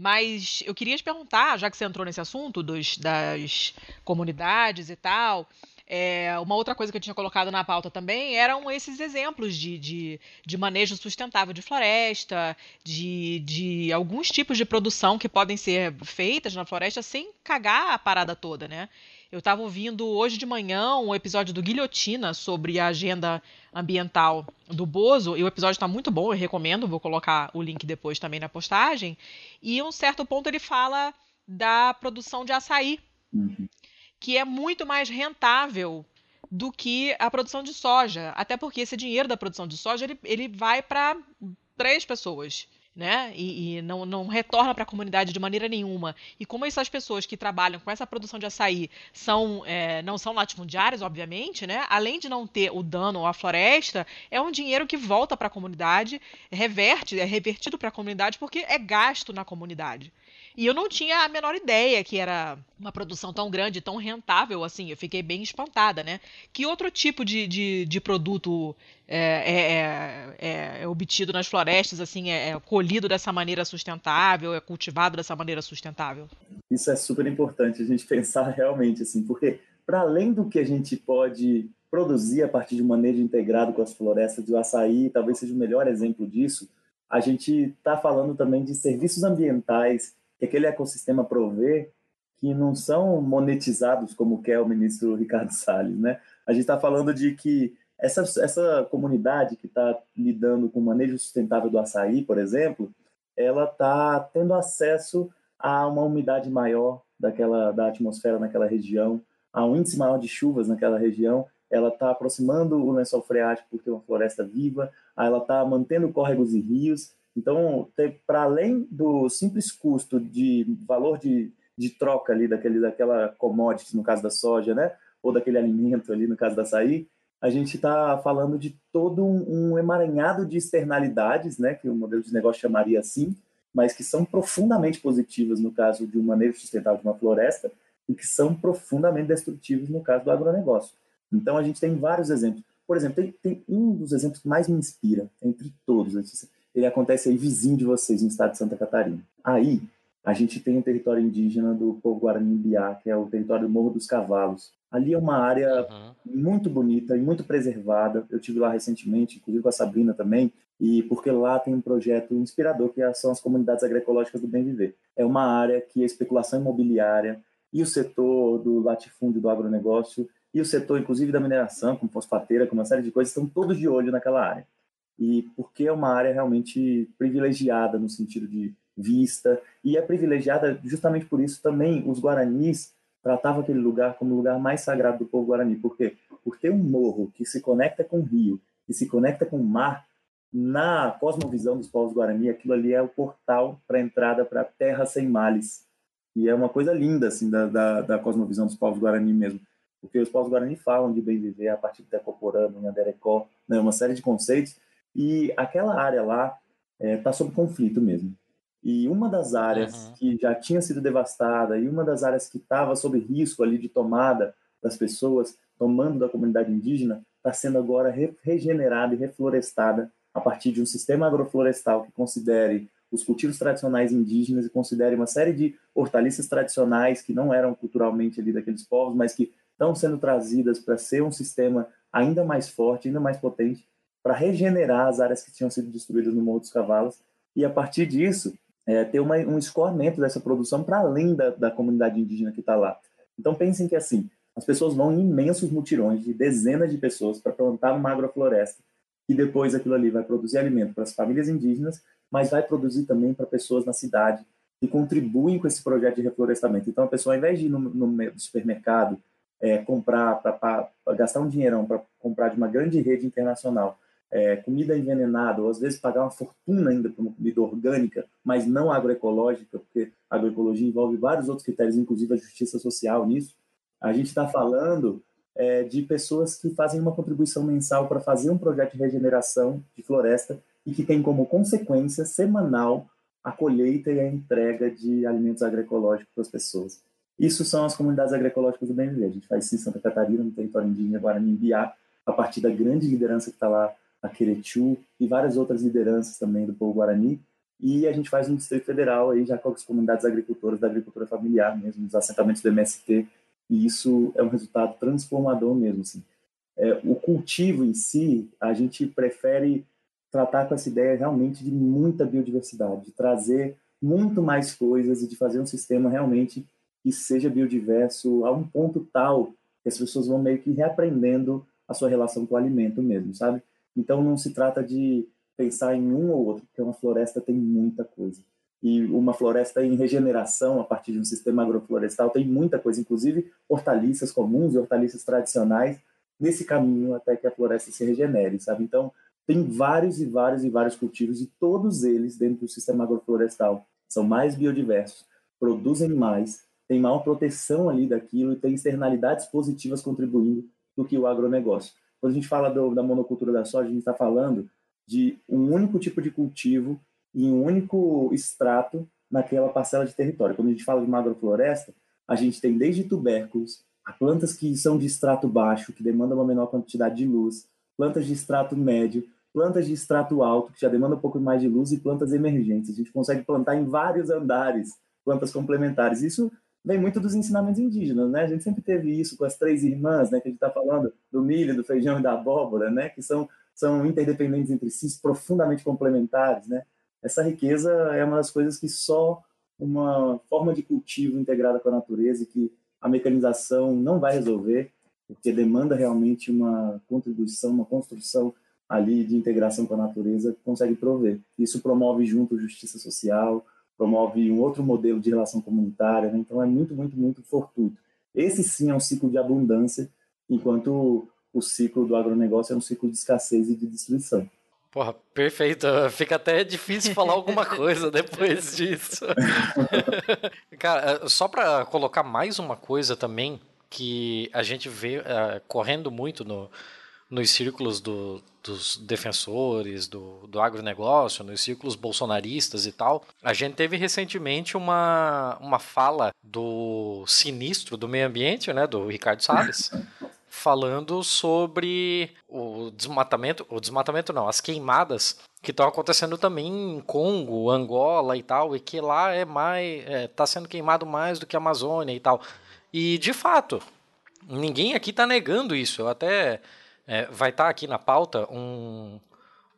Mas eu queria te perguntar, já que você entrou nesse assunto dos, das comunidades e tal, é, uma outra coisa que eu tinha colocado na pauta também eram esses exemplos de, de, de manejo sustentável de floresta, de, de alguns tipos de produção que podem ser feitas na floresta sem cagar a parada toda, né? Eu estava ouvindo hoje de manhã um episódio do Guilhotina sobre a agenda ambiental do Bozo, e o episódio está muito bom, eu recomendo, vou colocar o link depois também na postagem. E em um certo ponto ele fala da produção de açaí, Uhum. que é muito mais rentável do que a produção de soja. Até porque esse dinheiro da produção de soja ele, ele vai para três pessoas. Né? E, e não, não retorna para a comunidade de maneira nenhuma. E como essas pessoas que trabalham com essa produção de açaí são, é, não são latifundiárias, obviamente, né? além de não ter o dano à floresta, é um dinheiro que volta para a comunidade, reverte, é revertido para a comunidade porque é gasto na comunidade. E eu não tinha a menor ideia que era uma produção tão grande, tão rentável assim. Eu fiquei bem espantada, né? Que outro tipo de, de, de produto é, é, é, é obtido nas florestas, assim, é, é colhido dessa maneira sustentável, é cultivado dessa maneira sustentável? Isso é super importante a gente pensar realmente, assim, porque para além do que a gente pode produzir a partir de um manejo integrado com as florestas, o açaí talvez seja o melhor exemplo disso, a gente está falando também de serviços ambientais que aquele ecossistema provê que não são monetizados como quer o ministro Ricardo Salles, né? A gente está falando de que essa, essa comunidade que está lidando com o manejo sustentável do açaí, por exemplo, ela está tendo acesso a uma umidade maior daquela da atmosfera naquela região, a um índice maior de chuvas naquela região, ela está aproximando o lençol freático por ter uma floresta viva, ela está mantendo córregos e rios, então, para além do simples custo de valor de, de troca ali daquele, daquela commodity, no caso da soja, né? Ou daquele alimento ali, no caso da açaí, a gente está falando de todo um, emaranhado de externalidades, né? Que o modelo de negócio chamaria assim, mas que são profundamente positivas no caso de um manejo sustentável de uma floresta e que são profundamente destrutivos no caso do agronegócio. Então, a gente tem vários exemplos. Por exemplo, tem, tem um dos exemplos que mais me inspira, entre todos, ele acontece aí vizinho de vocês, no estado de Santa Catarina. Aí, a gente tem o um território indígena do povo Guarani Biá, que é o território do Morro dos Cavalos. Ali é uma área uhum. muito bonita e muito preservada. Eu tive lá recentemente, inclusive com a Sabrina também, e porque lá tem um projeto inspirador que são as comunidades agroecológicas do Bem Viver. É uma área que a especulação imobiliária e o setor do latifúndio do agronegócio e o setor, inclusive, da mineração, como fosfateira, como uma série de coisas, estão todos de olho naquela área e porque é uma área realmente privilegiada no sentido de vista e é privilegiada justamente por isso também os guaranis tratavam aquele lugar como o lugar mais sagrado do povo guarani. Porque por ter um morro que se conecta com o rio que se conecta com o mar na cosmovisão dos povos guarani aquilo ali é o portal para a entrada para a terra sem males. E é uma coisa linda assim da, da, da cosmovisão dos povos guarani mesmo. Porque os povos guarani falam de bem viver a partir do Tecoporano, Nhanderecó, né, uma série de conceitos e aquela área lá está é, sob conflito mesmo. E uma das áreas Uhum. que já tinha sido devastada e uma das áreas que estava sob risco ali de tomada das pessoas, tomando da comunidade indígena, está sendo agora re- regenerada e reflorestada a partir de um sistema agroflorestal que considere os cultivos tradicionais indígenas e considere uma série de hortaliças tradicionais que não eram culturalmente ali daqueles povos, mas que estão sendo trazidas para ser um sistema ainda mais forte, ainda mais potente, para regenerar as áreas que tinham sido destruídas no Morro dos Cavalos e a partir disso é, ter uma, um escoamento dessa produção para além da, da comunidade indígena que está lá. Então pensem que assim as pessoas vão em imensos mutirões de dezenas de pessoas para plantar uma agrofloresta e depois aquilo ali vai produzir alimento para as famílias indígenas, mas vai produzir também para pessoas na cidade que contribuem com esse projeto de reflorestamento. Então a pessoa, ao invés de ir no, no supermercado é, comprar, para gastar um dinheirão para comprar de uma grande rede internacional é, comida envenenada, ou às vezes pagar uma fortuna ainda por uma comida orgânica, mas não agroecológica, porque a agroecologia envolve vários outros critérios, inclusive a justiça social nisso. A gente está falando é, de pessoas que fazem uma contribuição mensal para fazer um projeto de regeneração de floresta e que tem como consequência semanal a colheita e a entrega de alimentos agroecológicos para as pessoas. Isso são as comunidades agroecológicas do bem viver. A gente faz isso em Santa Catarina, no território indígena Guarani Biá, a partir da grande liderança que está lá, a Querechu, e várias outras lideranças também do povo Guarani. E a gente faz no Distrito Federal, aí, já com as comunidades agricultoras da agricultura familiar mesmo, nos assentamentos do MST, e isso é um resultado transformador mesmo. Assim. É, o cultivo em si, a gente prefere tratar com essa ideia realmente de muita biodiversidade, de trazer muito mais coisas e de fazer um sistema realmente que seja biodiverso a um ponto tal que as pessoas vão meio que reaprendendo a sua relação com o alimento mesmo, sabe? Então não se trata de pensar em um ou outro, porque uma floresta tem muita coisa. E uma floresta em regeneração a partir de um sistema agroflorestal tem muita coisa, inclusive hortaliças comuns e hortaliças tradicionais nesse caminho até que a floresta se regenere, sabe? Então tem vários e vários e vários cultivos e todos eles dentro do sistema agroflorestal são mais biodiversos, produzem mais, tem maior proteção ali daquilo e tem externalidades positivas contribuindo do que o agronegócio. Quando a gente fala do, da monocultura da soja, a gente está falando de um único tipo de cultivo em um único extrato naquela parcela de território. Quando a gente fala de agrofloresta, a gente tem desde tubérculos, a plantas que são de extrato baixo, que demandam uma menor quantidade de luz, plantas de extrato médio, plantas de extrato alto, que já demandam um pouco mais de luz, e plantas emergentes. A gente consegue plantar em vários andares plantas complementares. Isso vem muito dos ensinamentos indígenas, né? A gente sempre teve isso com as três irmãs, né? Que a gente está falando do milho, do feijão e da abóbora, né? Que são são interdependentes entre si, profundamente complementares, né? Essa riqueza é uma das coisas que só uma forma de cultivo integrada com a natureza e que a mecanização não vai resolver, porque demanda realmente uma contribuição, uma construção ali de integração com a natureza que consegue prover. Isso promove junto justiça social, promove um outro modelo de relação comunitária, né? então é muito, muito, muito fortuito. Esse sim é um ciclo de abundância, enquanto o ciclo do agronegócio é um ciclo de escassez e de destruição. Porra, perfeito. Fica até difícil falar alguma coisa depois disso. Cara, só para colocar mais uma coisa também que a gente vê uh, correndo muito no, nos círculos do, dos defensores do, do agronegócio, nos círculos bolsonaristas e tal. A gente teve recentemente uma, uma fala do sinistro do meio ambiente, né, do Ricardo Salles, falando sobre o desmatamento, o desmatamento não, as queimadas que estão acontecendo também em Congo, Angola e tal, e que lá é mais, está é, tá sendo queimado mais do que a Amazônia e tal. E de fato, ninguém aqui está negando isso. Eu até é, vai estar tá aqui na pauta um,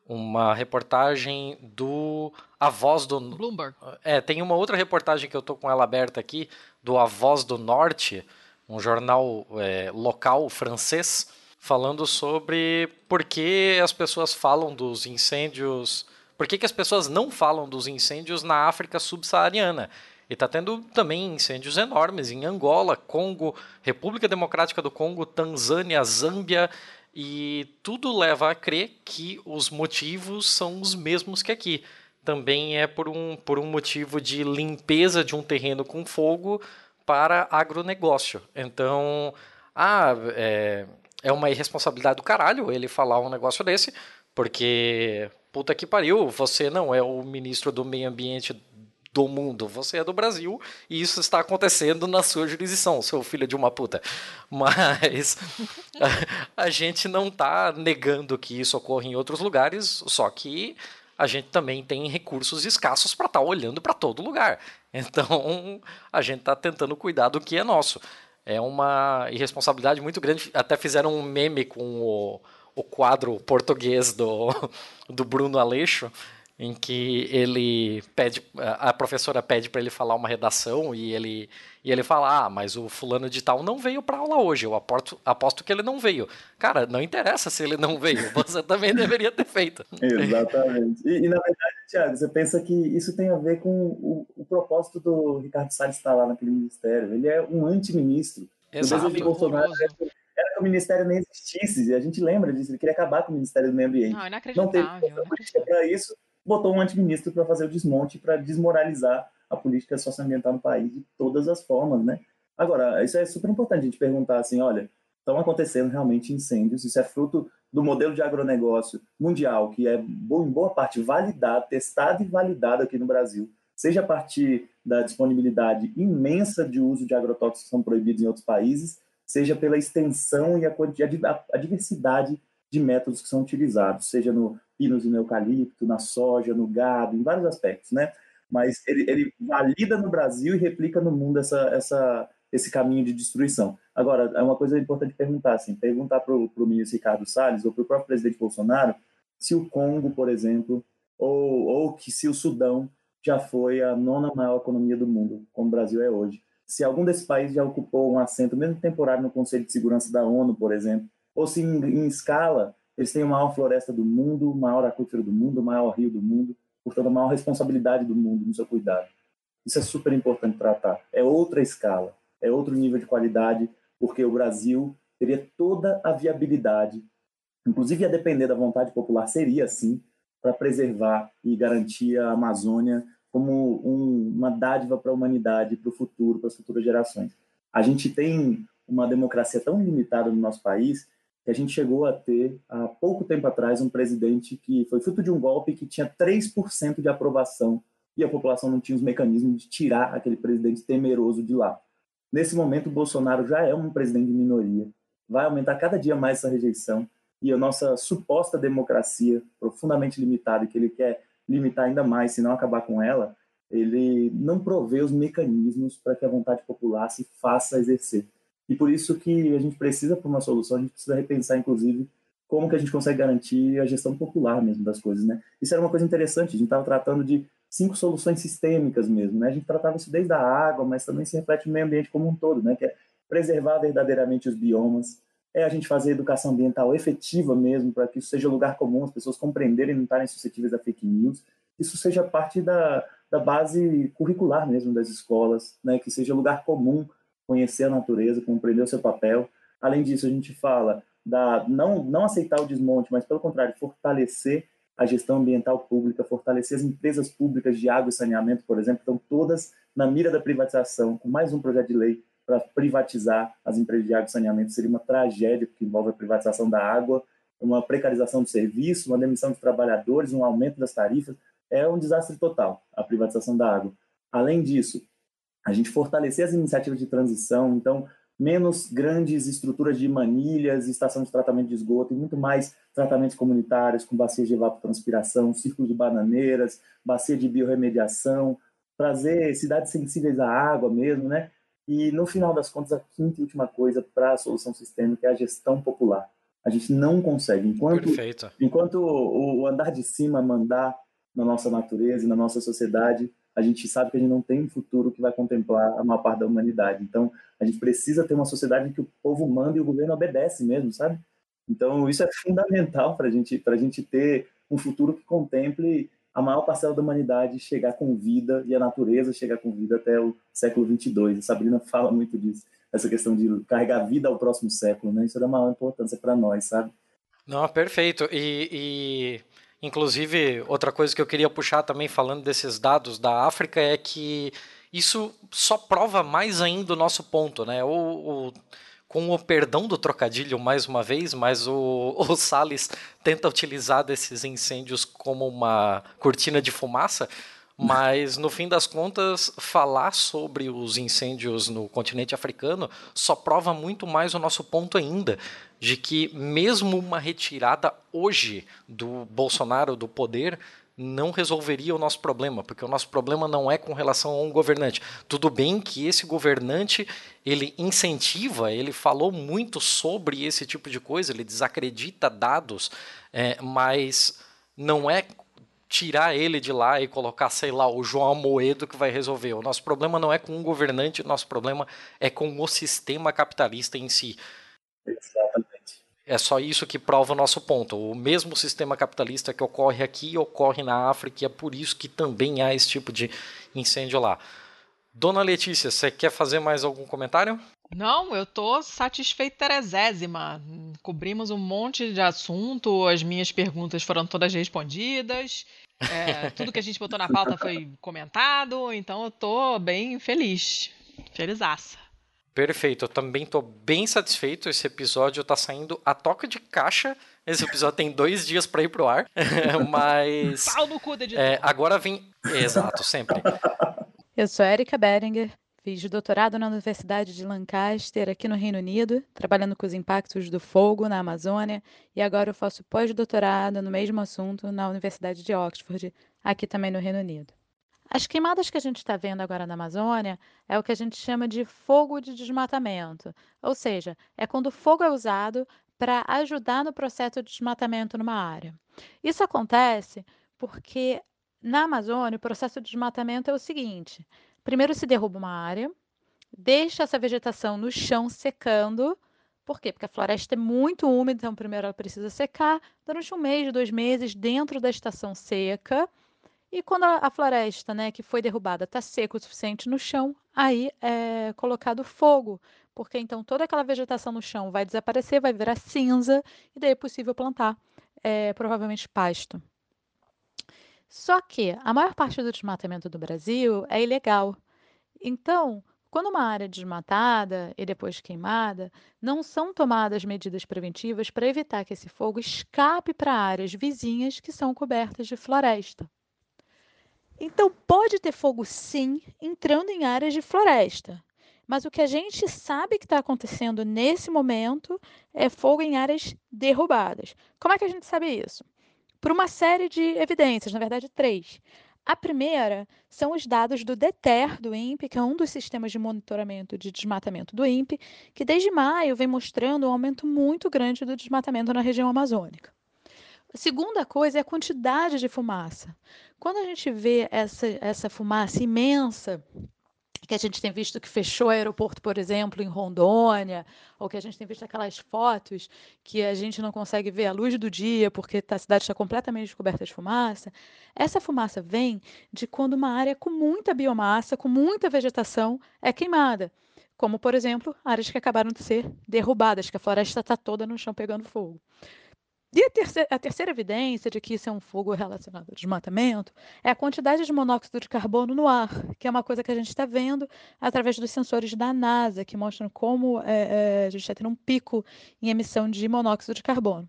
uma reportagem do A Voz do Bloomberg. É, tem uma outra reportagem que eu tô com ela aberta aqui do A Voz do Norte, um jornal é, local francês, falando sobre por que as pessoas falam dos incêndios, por que, que as pessoas não falam dos incêndios na África subsaariana. E está tendo também incêndios enormes em Angola, Congo, República Democrática do Congo, Tanzânia, Zâmbia, e tudo leva a crer que os motivos são os mesmos que aqui. Também é por um, por um motivo de limpeza de um terreno com fogo para agronegócio. Então, ah, é, é uma irresponsabilidade do caralho ele falar um negócio desse, porque puta que pariu, você não é o ministro do meio ambiente do mundo. Você é do Brasil e isso está acontecendo na sua jurisdição, seu filho de uma puta. Mas a, a gente não está negando que isso ocorra em outros lugares, só que a gente também tem recursos escassos para estar tá olhando para todo lugar. Então a gente está tentando cuidar do que é nosso. É uma irresponsabilidade muito grande. Até fizeram um meme com o, o quadro português do, do Bruno Aleixo, em que ele pede, a professora pede para ele falar uma redação e ele, e ele fala: Ah, mas o fulano de tal não veio para aula hoje, eu aposto, aposto que ele não veio. Cara, não interessa se ele não veio, você também deveria ter feito. Exatamente. E, e, na verdade, Tiago, você pensa que isso tem a ver com o, o propósito do Ricardo Salles estar lá naquele ministério. Ele é um anti-ministro. Exato. O desejo de Bolsonaro era que o ministério nem existisse, e a gente lembra disso, ele queria acabar com o Ministério do Meio Ambiente. Não, inacreditável. Não teve política para isso, botou um antiministro para fazer o desmonte, para desmoralizar a política socioambiental no país de todas as formas, né? Agora, isso é super importante a gente perguntar assim, olha, estão acontecendo realmente incêndios, isso é fruto do modelo de agronegócio mundial, que é, em boa parte, validado, testado e validado aqui no Brasil, seja a partir da disponibilidade imensa de uso de agrotóxicos que são proibidos em outros países, seja pela extensão e a, a, a diversidade de métodos que são utilizados, seja no pinos no eucalipto, na soja, no gado, em vários aspectos, né? Mas ele, ele valida no Brasil e replica no mundo essa, essa, esse caminho de destruição. Agora, é uma coisa importante perguntar, assim, perguntar para o ministro Ricardo Salles ou para o próprio presidente Bolsonaro se o Congo, por exemplo, ou, ou que se o Sudão já foi a nona maior economia do mundo, como o Brasil é hoje. Se algum desses países já ocupou um assento, mesmo temporário, no Conselho de Segurança da ONU, por exemplo, ou se em, em escala eles têm a maior floresta do mundo, o maior aquífero do mundo, o maior rio do mundo, portanto, a maior responsabilidade do mundo no seu cuidado. Isso é super importante tratar. É outra escala, é outro nível de qualidade, porque o Brasil teria toda a viabilidade, inclusive a depender da vontade popular, seria assim, para preservar e garantir a Amazônia como um, uma dádiva para a humanidade, para o futuro, para as futuras gerações. A gente tem uma democracia tão limitada no nosso país que a gente chegou a ter, há pouco tempo atrás, um presidente que foi fruto de um golpe que tinha 3% de aprovação e a população não tinha os mecanismos de tirar aquele presidente temeroso de lá. Nesse momento, o Bolsonaro já é um presidente de minoria, vai aumentar cada dia mais essa rejeição e a nossa suposta democracia profundamente limitada, que ele quer limitar ainda mais, se não acabar com ela, ele não provê os mecanismos para que a vontade popular se faça exercer. E por isso que a gente precisa, para uma solução, a gente precisa repensar, inclusive, como que a gente consegue garantir a gestão popular mesmo das coisas, né? Isso era uma coisa interessante, a gente estava tratando de cinco soluções sistêmicas mesmo, né? A gente tratava isso desde a água, mas também se reflete no meio ambiente como um todo, né? Que é preservar verdadeiramente os biomas, é a gente fazer educação ambiental efetiva mesmo, para que isso seja lugar comum, as pessoas compreenderem e não estarem suscetíveis a fake news, isso seja parte da, da base curricular mesmo das escolas, né? Que seja lugar comum conhecer a natureza, compreender o seu papel. Além disso, a gente fala da não, não aceitar o desmonte, mas pelo contrário, fortalecer a gestão ambiental pública, fortalecer as empresas públicas de água e saneamento, por exemplo, estão todas na mira da privatização, com mais um projeto de lei para privatizar as empresas de água e saneamento. Seria uma tragédia, porque envolve a privatização da água, uma precarização do serviço, uma demissão de trabalhadores, um aumento das tarifas. É um desastre total a privatização da água. Além disso, a gente fortalecer as iniciativas de transição, então menos grandes estruturas de manilhas, estação de tratamento de esgoto e muito mais tratamentos comunitários com bacias de evapotranspiração, círculo de bananeiras, bacia de biorremediação, trazer cidades sensíveis à água mesmo, né? E no final das contas, a quinta e última coisa para a solução sistêmica é a gestão popular. A gente não consegue, enquanto, Perfeito. enquanto o andar de cima mandar na nossa natureza e na nossa sociedade, a gente sabe que a gente não tem um futuro que vai contemplar a maior parte da humanidade. Então, a gente precisa ter uma sociedade em que o povo manda e o governo obedece mesmo, sabe? Então, isso é fundamental para gente, a gente ter um futuro que contemple a maior parcela da humanidade chegar com vida e a natureza chegar com vida até o século 22. A Sabrina fala muito disso, essa questão de carregar vida ao próximo século, né? Isso é da maior importância para nós, sabe? Não, perfeito. E, e Inclusive, outra coisa que eu queria puxar também falando desses dados da África é que isso só prova mais ainda o nosso ponto, né? O, o, com o perdão do trocadilho mais uma vez, mas o, o Salles tenta utilizar desses incêndios como uma cortina de fumaça, Mas, no fim das contas, falar sobre os incêndios no continente africano só prova muito mais o nosso ponto ainda, de que mesmo uma retirada hoje do Bolsonaro do poder não resolveria o nosso problema, porque o nosso problema não é com relação a um governante. Tudo bem que esse governante ele incentiva, ele falou muito sobre esse tipo de coisa, ele desacredita dados, é, mas não é tirar ele de lá e colocar, sei lá, o João Amoedo que vai resolver. O nosso problema não é com um governante, o nosso problema é com o sistema capitalista em si. Exatamente. É só isso que prova o nosso ponto. O mesmo sistema capitalista que ocorre aqui ocorre na África e é por isso que também há esse tipo de incêndio lá. Dona Letícia, você quer fazer mais algum comentário? Não, eu tô satisfeita terezésima. Cobrimos um monte de assunto, as minhas perguntas foram todas respondidas, é, tudo que a gente botou na pauta foi comentado, então eu tô bem feliz. Felizaça. Perfeito, eu também estou bem satisfeito. Esse episódio está saindo a toca de caixa. Esse episódio tem dois dias para ir pro ar, mas. Pau no cu editor. É, agora vem. Exato, sempre. Eu sou Erika Beringer, fiz doutorado na Universidade de Lancaster, aqui no Reino Unido, trabalhando com os impactos do fogo na Amazônia, e agora eu faço pós-doutorado no mesmo assunto na Universidade de Oxford, aqui também no Reino Unido. As queimadas que a gente está vendo agora na Amazônia é o que a gente chama de fogo de desmatamento, ou seja, é quando o fogo é usado para ajudar no processo de desmatamento numa área. Isso acontece porque na Amazônia o processo de desmatamento é o seguinte: primeiro se derruba uma área, deixa essa vegetação no chão secando. Por quê? Porque a floresta é muito úmida, então primeiro ela precisa secar durante um mês, dois meses, dentro da estação seca. E quando a, floresta, né, que foi derrubada, está seca o suficiente no chão, aí é colocado fogo, porque então toda aquela vegetação no chão vai desaparecer, vai virar cinza, e daí é possível plantar, é, provavelmente pasto. Só que a maior parte do desmatamento do Brasil é ilegal. Então, quando uma área é desmatada e depois queimada, não são tomadas medidas preventivas para evitar que esse fogo escape para áreas vizinhas que são cobertas de floresta. Então, pode ter fogo sim entrando em áreas de floresta. Mas o que a gente sabe que está acontecendo nesse momento é fogo em áreas derrubadas. Como é que a gente sabe isso? Por uma série de evidências, na verdade, três. A primeira são os dados do DETER do INPE, que é um dos sistemas de monitoramento de desmatamento do INPE, que desde maio vem mostrando um aumento muito grande do desmatamento na região amazônica. A segunda coisa é a quantidade de fumaça. Quando a gente vê essa, essa fumaça imensa, que a gente tem visto que fechou o aeroporto, por exemplo, em Rondônia, ou que a gente tem visto aquelas fotos que a gente não consegue ver a luz do dia porque a cidade está completamente coberta de fumaça. Essa fumaça vem de quando uma área com muita biomassa, com muita vegetação, é queimada. Como, por exemplo, áreas que acabaram de ser derrubadas, que a floresta está toda no chão pegando fogo. E a terceira, a terceira, evidência de que isso é um fogo relacionado ao desmatamento é a quantidade de monóxido de carbono no ar, que é uma coisa que a gente está vendo através dos sensores da NASA, que mostram como é, é, a gente está tendo um pico em emissão de monóxido de carbono.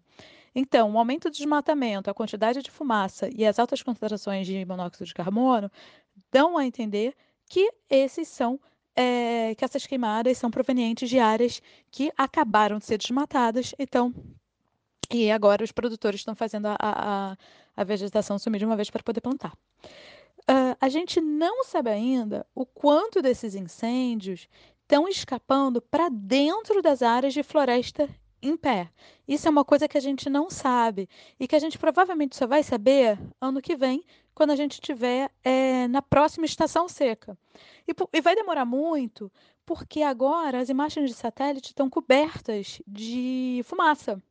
Então, o aumento do desmatamento, a quantidade de fumaça e as altas concentrações de monóxido de carbono dão a entender que esses são é, que essas queimadas são provenientes de áreas que acabaram de ser desmatadas, então e agora os produtores estão fazendo a, a, a vegetação sumir de uma vez para poder plantar. Uh, a gente não sabe ainda o quanto desses incêndios estão escapando para dentro das áreas de floresta em pé. Isso é uma coisa que a gente não sabe e que a gente provavelmente só vai saber ano que vem, quando a gente estiver é, na próxima estação seca. E, e vai demorar muito, porque agora as imagens de satélite estão cobertas de fumaça.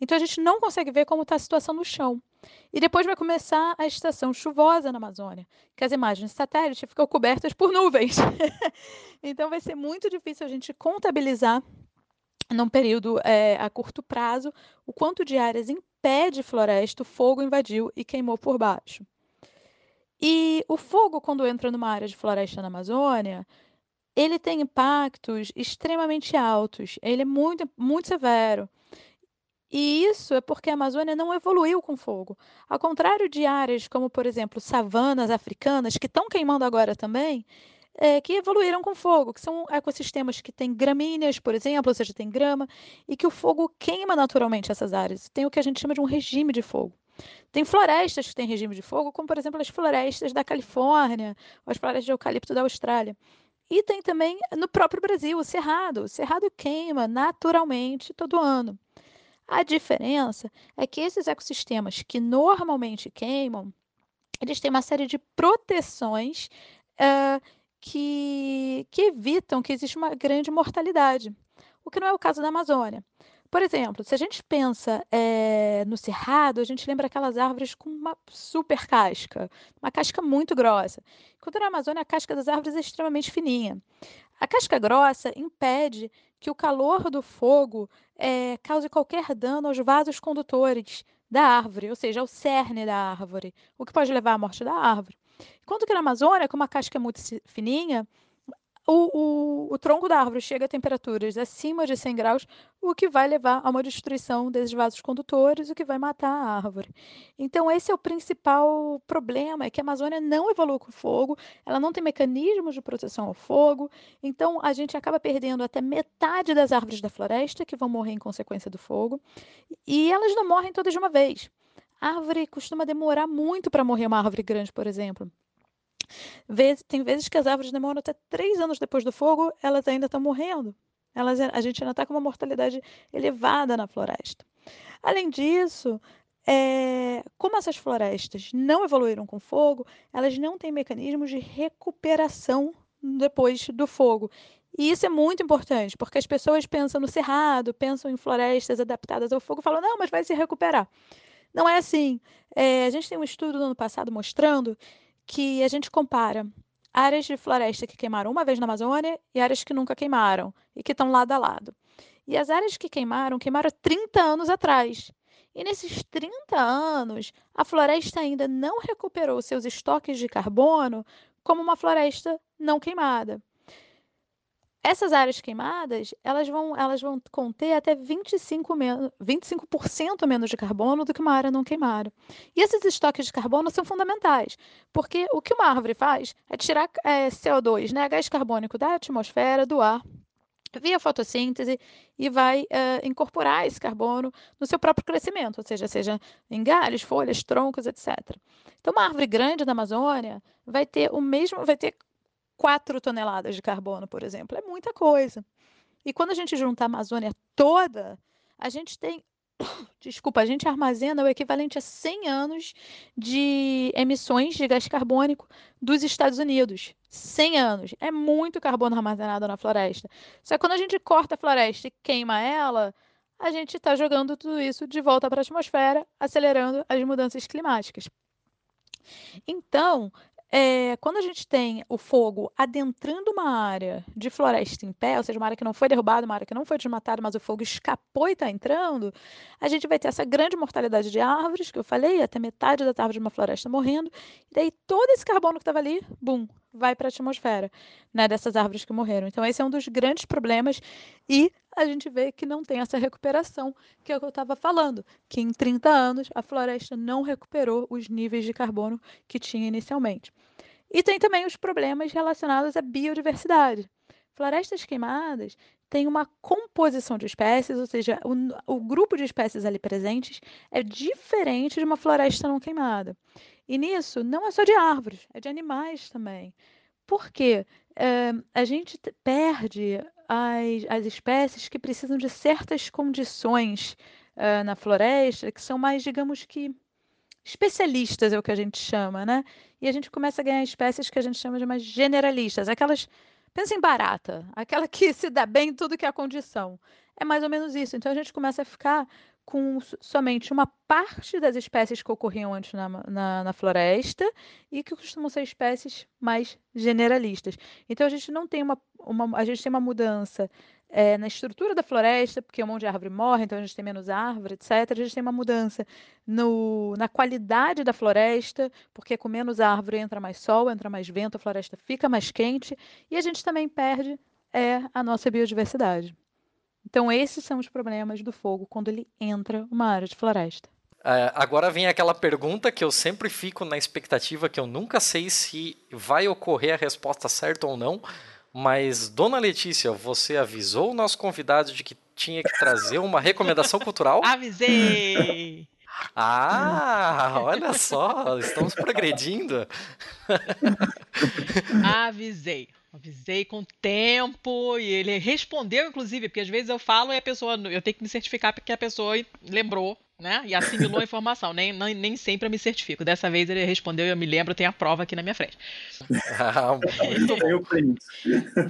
Então a gente não consegue ver como está a situação no chão. E depois vai começar a estação chuvosa na Amazônia, que as imagens de satélite ficam cobertas por nuvens. então vai ser muito difícil a gente contabilizar num período é, a curto prazo o quanto de áreas em pé de floresta o fogo invadiu e queimou por baixo. E o fogo, quando entra numa área de floresta na Amazônia, ele tem impactos extremamente altos. Ele é muito, muito severo. E isso é porque a Amazônia não evoluiu com fogo. Ao contrário de áreas como, por exemplo, savanas africanas, que estão queimando agora também, é, que evoluíram com fogo, que são ecossistemas que têm gramíneas, por exemplo, ou seja, tem grama, e que o fogo queima naturalmente essas áreas. Tem o que a gente chama de um regime de fogo. Tem florestas que têm regime de fogo, como por exemplo as florestas da Califórnia, ou as florestas de eucalipto da Austrália. E tem também no próprio Brasil o cerrado. O cerrado queima naturalmente todo ano. A diferença é que esses ecossistemas que normalmente queimam, eles têm uma série de proteções uh, que, que evitam que exista uma grande mortalidade, o que não é o caso da Amazônia. Por exemplo, se a gente pensa é, no cerrado, a gente lembra aquelas árvores com uma super casca, uma casca muito grossa. Enquanto na Amazônia, a casca das árvores é extremamente fininha. A casca grossa impede que o calor do fogo é, cause qualquer dano aos vasos condutores da árvore, ou seja, ao cerne da árvore, o que pode levar à morte da árvore. Enquanto que na Amazônia, como a casca é muito fininha, o, o, o, tronco da árvore chega a temperaturas acima de 100 graus, o que vai levar a uma destruição desses vasos condutores, o que vai matar a árvore. Então, esse é o principal problema, é que a Amazônia não evolui com fogo, ela não tem mecanismos de proteção ao fogo, então a gente acaba perdendo até metade das árvores da floresta, que vão morrer em consequência do fogo, e elas não morrem todas de uma vez. A árvore costuma demorar muito para morrer uma árvore grande, por exemplo tem vezes que as árvores demoram até três anos depois do fogo, elas ainda estão morrendo. Elas, a gente ainda está com uma mortalidade elevada na floresta. Além disso, é, como essas florestas não evoluíram com fogo, elas não têm mecanismos de recuperação depois do fogo. E isso é muito importante, porque as pessoas pensam no cerrado, pensam em florestas adaptadas ao fogo, falam, não, mas vai se recuperar. Não é assim. É, a gente tem um estudo no ano passado mostrando que a gente compara áreas de floresta que queimaram uma vez na Amazônia e áreas que nunca queimaram e que estão lado a lado. E as áreas que queimaram, queimaram 30 anos atrás. E nesses 30 anos, a floresta ainda não recuperou seus estoques de carbono como uma floresta não queimada. Essas áreas queimadas, elas vão, elas vão conter até 25%, men 25 menos de carbono do que uma área não queimada. E esses estoques de carbono são fundamentais, porque o que uma árvore faz é tirar é, CO2, né, gás carbônico da atmosfera, do ar, via fotossíntese e vai uh, incorporar esse carbono no seu próprio crescimento, ou seja, seja em galhos, folhas, troncos, etc. Então, uma árvore grande da Amazônia vai ter o mesmo, vai ter 4 toneladas de carbono, por exemplo. É muita coisa. E quando a gente junta a Amazônia toda, a gente tem. Desculpa, a gente armazena o equivalente a 100 anos de emissões de gás carbônico dos Estados Unidos. 100 anos. É muito carbono armazenado na floresta. Só que quando a gente corta a floresta e queima ela, a gente está jogando tudo isso de volta para a atmosfera, acelerando as mudanças climáticas. Então, é, quando a gente tem o fogo adentrando uma área de floresta em pé, ou seja, uma área que não foi derrubada, uma área que não foi desmatada, mas o fogo escapou e está entrando, a gente vai ter essa grande mortalidade de árvores, que eu falei, até metade da árvore de uma floresta morrendo, e daí todo esse carbono que estava ali, bum, vai para a atmosfera, né, dessas árvores que morreram. Então, esse é um dos grandes problemas e a gente vê que não tem essa recuperação, que é o que eu estava falando, que em 30 anos a floresta não recuperou os níveis de carbono que tinha inicialmente. E tem também os problemas relacionados à biodiversidade. Florestas queimadas têm uma composição de espécies, ou seja, o, o grupo de espécies ali presentes é diferente de uma floresta não queimada. E nisso, não é só de árvores, é de animais também. Por quê? É, a gente perde as, as espécies que precisam de certas condições uh, na floresta, que são mais, digamos que, especialistas, é o que a gente chama, né? E a gente começa a ganhar espécies que a gente chama de mais generalistas, aquelas. Pensa em barata, aquela que se dá bem em tudo que é a condição. É mais ou menos isso. Então a gente começa a ficar com somente uma parte das espécies que ocorriam antes na, na, na, floresta e que costumam ser espécies mais generalistas. Então a gente não tem uma, uma a gente tem uma mudança é, na estrutura da floresta, porque um monte de árvore morre, então a gente tem menos árvore, etc. A gente tem uma mudança no, na qualidade da floresta, porque com menos árvore entra mais sol, entra mais vento, a floresta fica mais quente, e a gente também perde é, a nossa biodiversidade. Então, esses são os problemas do fogo quando ele entra numa área de floresta. É, agora vem aquela pergunta que eu sempre fico na expectativa, que eu nunca sei se vai ocorrer a resposta certa ou não. Mas, dona Letícia, você avisou o nosso convidado de que tinha que trazer uma recomendação cultural? Avisei! Ah, olha só, estamos progredindo. Avisei. Avisei com tempo e ele respondeu, inclusive, porque às vezes eu falo e a pessoa. Eu tenho que me certificar porque a pessoa lembrou, né? E assimilou a informação. Nem, nem, nem sempre eu me certifico. Dessa vez ele respondeu e eu me lembro, tem a prova aqui na minha frente. Ah, muito bom.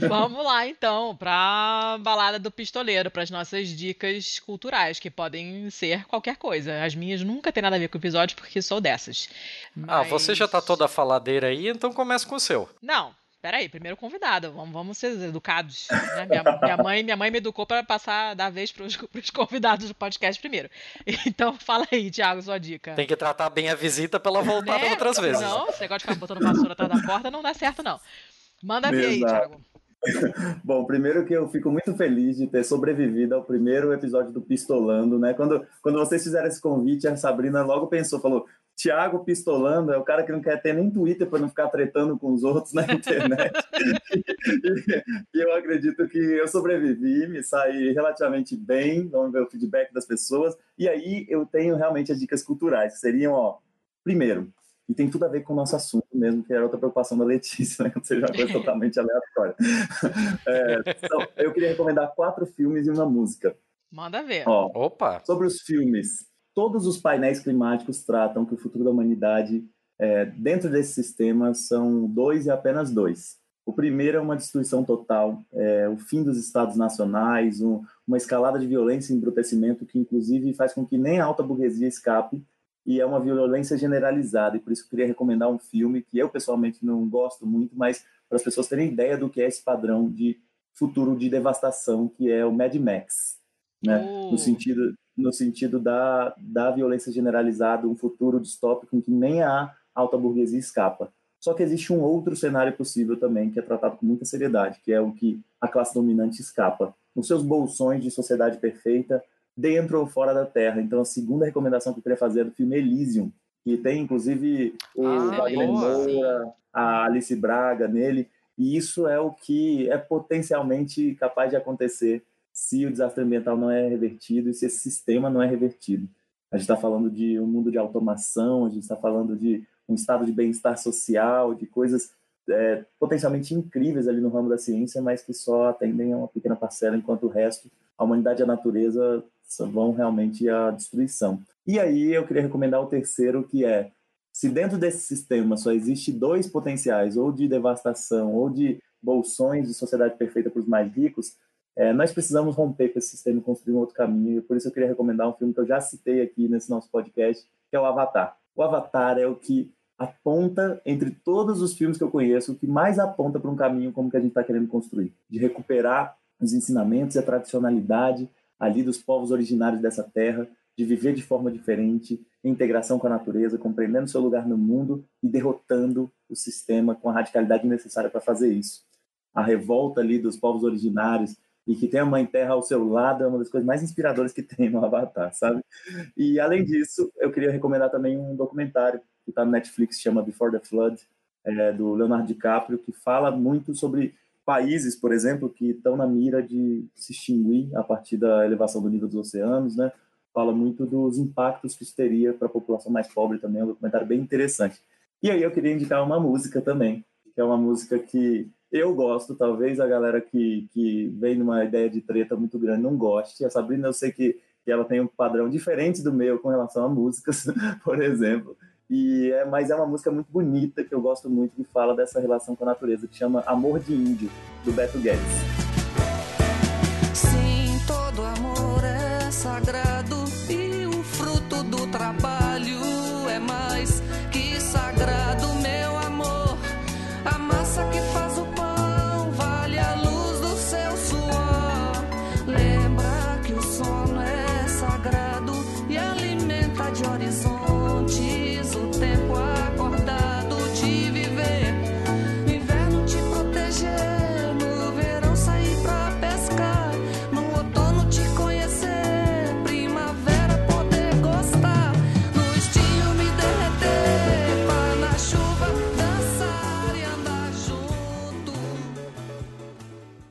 Vamos lá, então, pra balada do pistoleiro, para as nossas dicas culturais, que podem ser qualquer coisa. As minhas nunca tem nada a ver com o episódio, porque sou dessas. Ah, você já tá Mas- toda faladeira aí, então começa com o seu. Não, peraí, primeiro convidado. Vamos, vamos ser educados. né? Minha, minha mãe, minha mãe me educou para passar da vez pros, pros convidados do podcast primeiro. Então fala aí, Thiago, sua dica. Tem que tratar bem a visita pra ela voltar Né? outras vezes. Não, esse negócio de ficar botando vassoura atrás da porta não dá certo, não. Manda ver aí. Thiago. Bom, primeiro que eu fico muito feliz de ter sobrevivido ao primeiro episódio do Pistolando, né? Quando, quando vocês fizeram esse convite, a Sabrina logo pensou, falou, Tiago Pistolando é o cara que não quer ter nem Twitter para não ficar tretando com os outros na internet. e, e eu acredito que eu sobrevivi, me saí relativamente bem, vamos ver o feedback das pessoas. E aí eu tenho realmente as dicas culturais, que seriam, ó, primeiro, e tem tudo a ver com o nosso assunto mesmo, que era outra preocupação da Letícia, né? Que seja uma coisa totalmente aleatória. É, então, eu queria recomendar quatro filmes e uma música. Manda ver. Ó, Opa, sobre os filmes, todos os painéis climáticos tratam que o futuro da humanidade, é, dentro desse sistema, são dois e apenas dois. O primeiro é uma destruição total, é, o fim dos estados nacionais, um- uma escalada de violência e embrutecimento que, inclusive, faz com que nem a alta burguesia escape, e é uma violência generalizada. E por isso eu queria recomendar um filme que eu, pessoalmente, não gosto muito, mas para as pessoas terem ideia do que é esse padrão de futuro de devastação, que é o Mad Max. Né? Oh. No sentido, no sentido da, da violência generalizada, um futuro distópico em que nem a alta burguesia escapa. Só que existe um outro cenário possível também, que é tratado com muita seriedade, que é o que a classe dominante escapa. Nos seus bolsões de sociedade perfeita, dentro ou fora da Terra. Então, a segunda recomendação que eu queria fazer é do filme Elysium, que tem, inclusive, o Ah, Wagner boa. Moura, a Alice Braga nele, e isso é o que é potencialmente capaz de acontecer se o desastre ambiental não é revertido e se esse sistema não é revertido. A gente está falando de um mundo de automação, a gente está falando de um estado de bem-estar social, de coisas é, potencialmente incríveis ali no ramo da ciência, mas que só atendem a uma pequena parcela, enquanto o resto, a humanidade e a natureza vão realmente à destruição. E aí eu queria recomendar o terceiro, que é se dentro desse sistema só existe dois potenciais, ou de devastação, ou de bolsões de sociedade perfeita para os mais ricos, é, nós precisamos romper com esse sistema e construir um outro caminho. E por isso eu queria recomendar um filme que eu já citei aqui nesse nosso podcast, que é o Avatar. O Avatar é o que aponta, entre todos os filmes que eu conheço, o que mais aponta para um caminho como que a gente está querendo construir, de recuperar os ensinamentos e a tradicionalidade ali dos povos originários dessa terra, de viver de forma diferente, em integração com a natureza, compreendendo seu lugar no mundo e derrotando o sistema com a radicalidade necessária para fazer isso. A revolta ali dos povos originários e que tem a Mãe Terra ao seu lado é uma das coisas mais inspiradoras que tem no Avatar, sabe? E além disso, eu queria recomendar também um documentário que está no Netflix, chama Before the Flood, é, do Leonardo DiCaprio, que fala muito sobre países, por exemplo, que estão na mira de se extinguir a partir da elevação do nível dos oceanos, né? Fala muito dos impactos que isso teria para a população mais pobre também, é um documentário bem interessante. E aí eu queria indicar uma música também, que é uma música que eu gosto, talvez a galera que, que vem numa ideia de treta muito grande não goste. A Sabrina, eu sei que, que ela tem um padrão diferente do meu com relação a músicas, por exemplo. E é, mas é uma música muito bonita que eu gosto muito que fala dessa relação com a natureza, que chama Amor de Índio, do Beto Guedes. Sim, todo amor é sagrado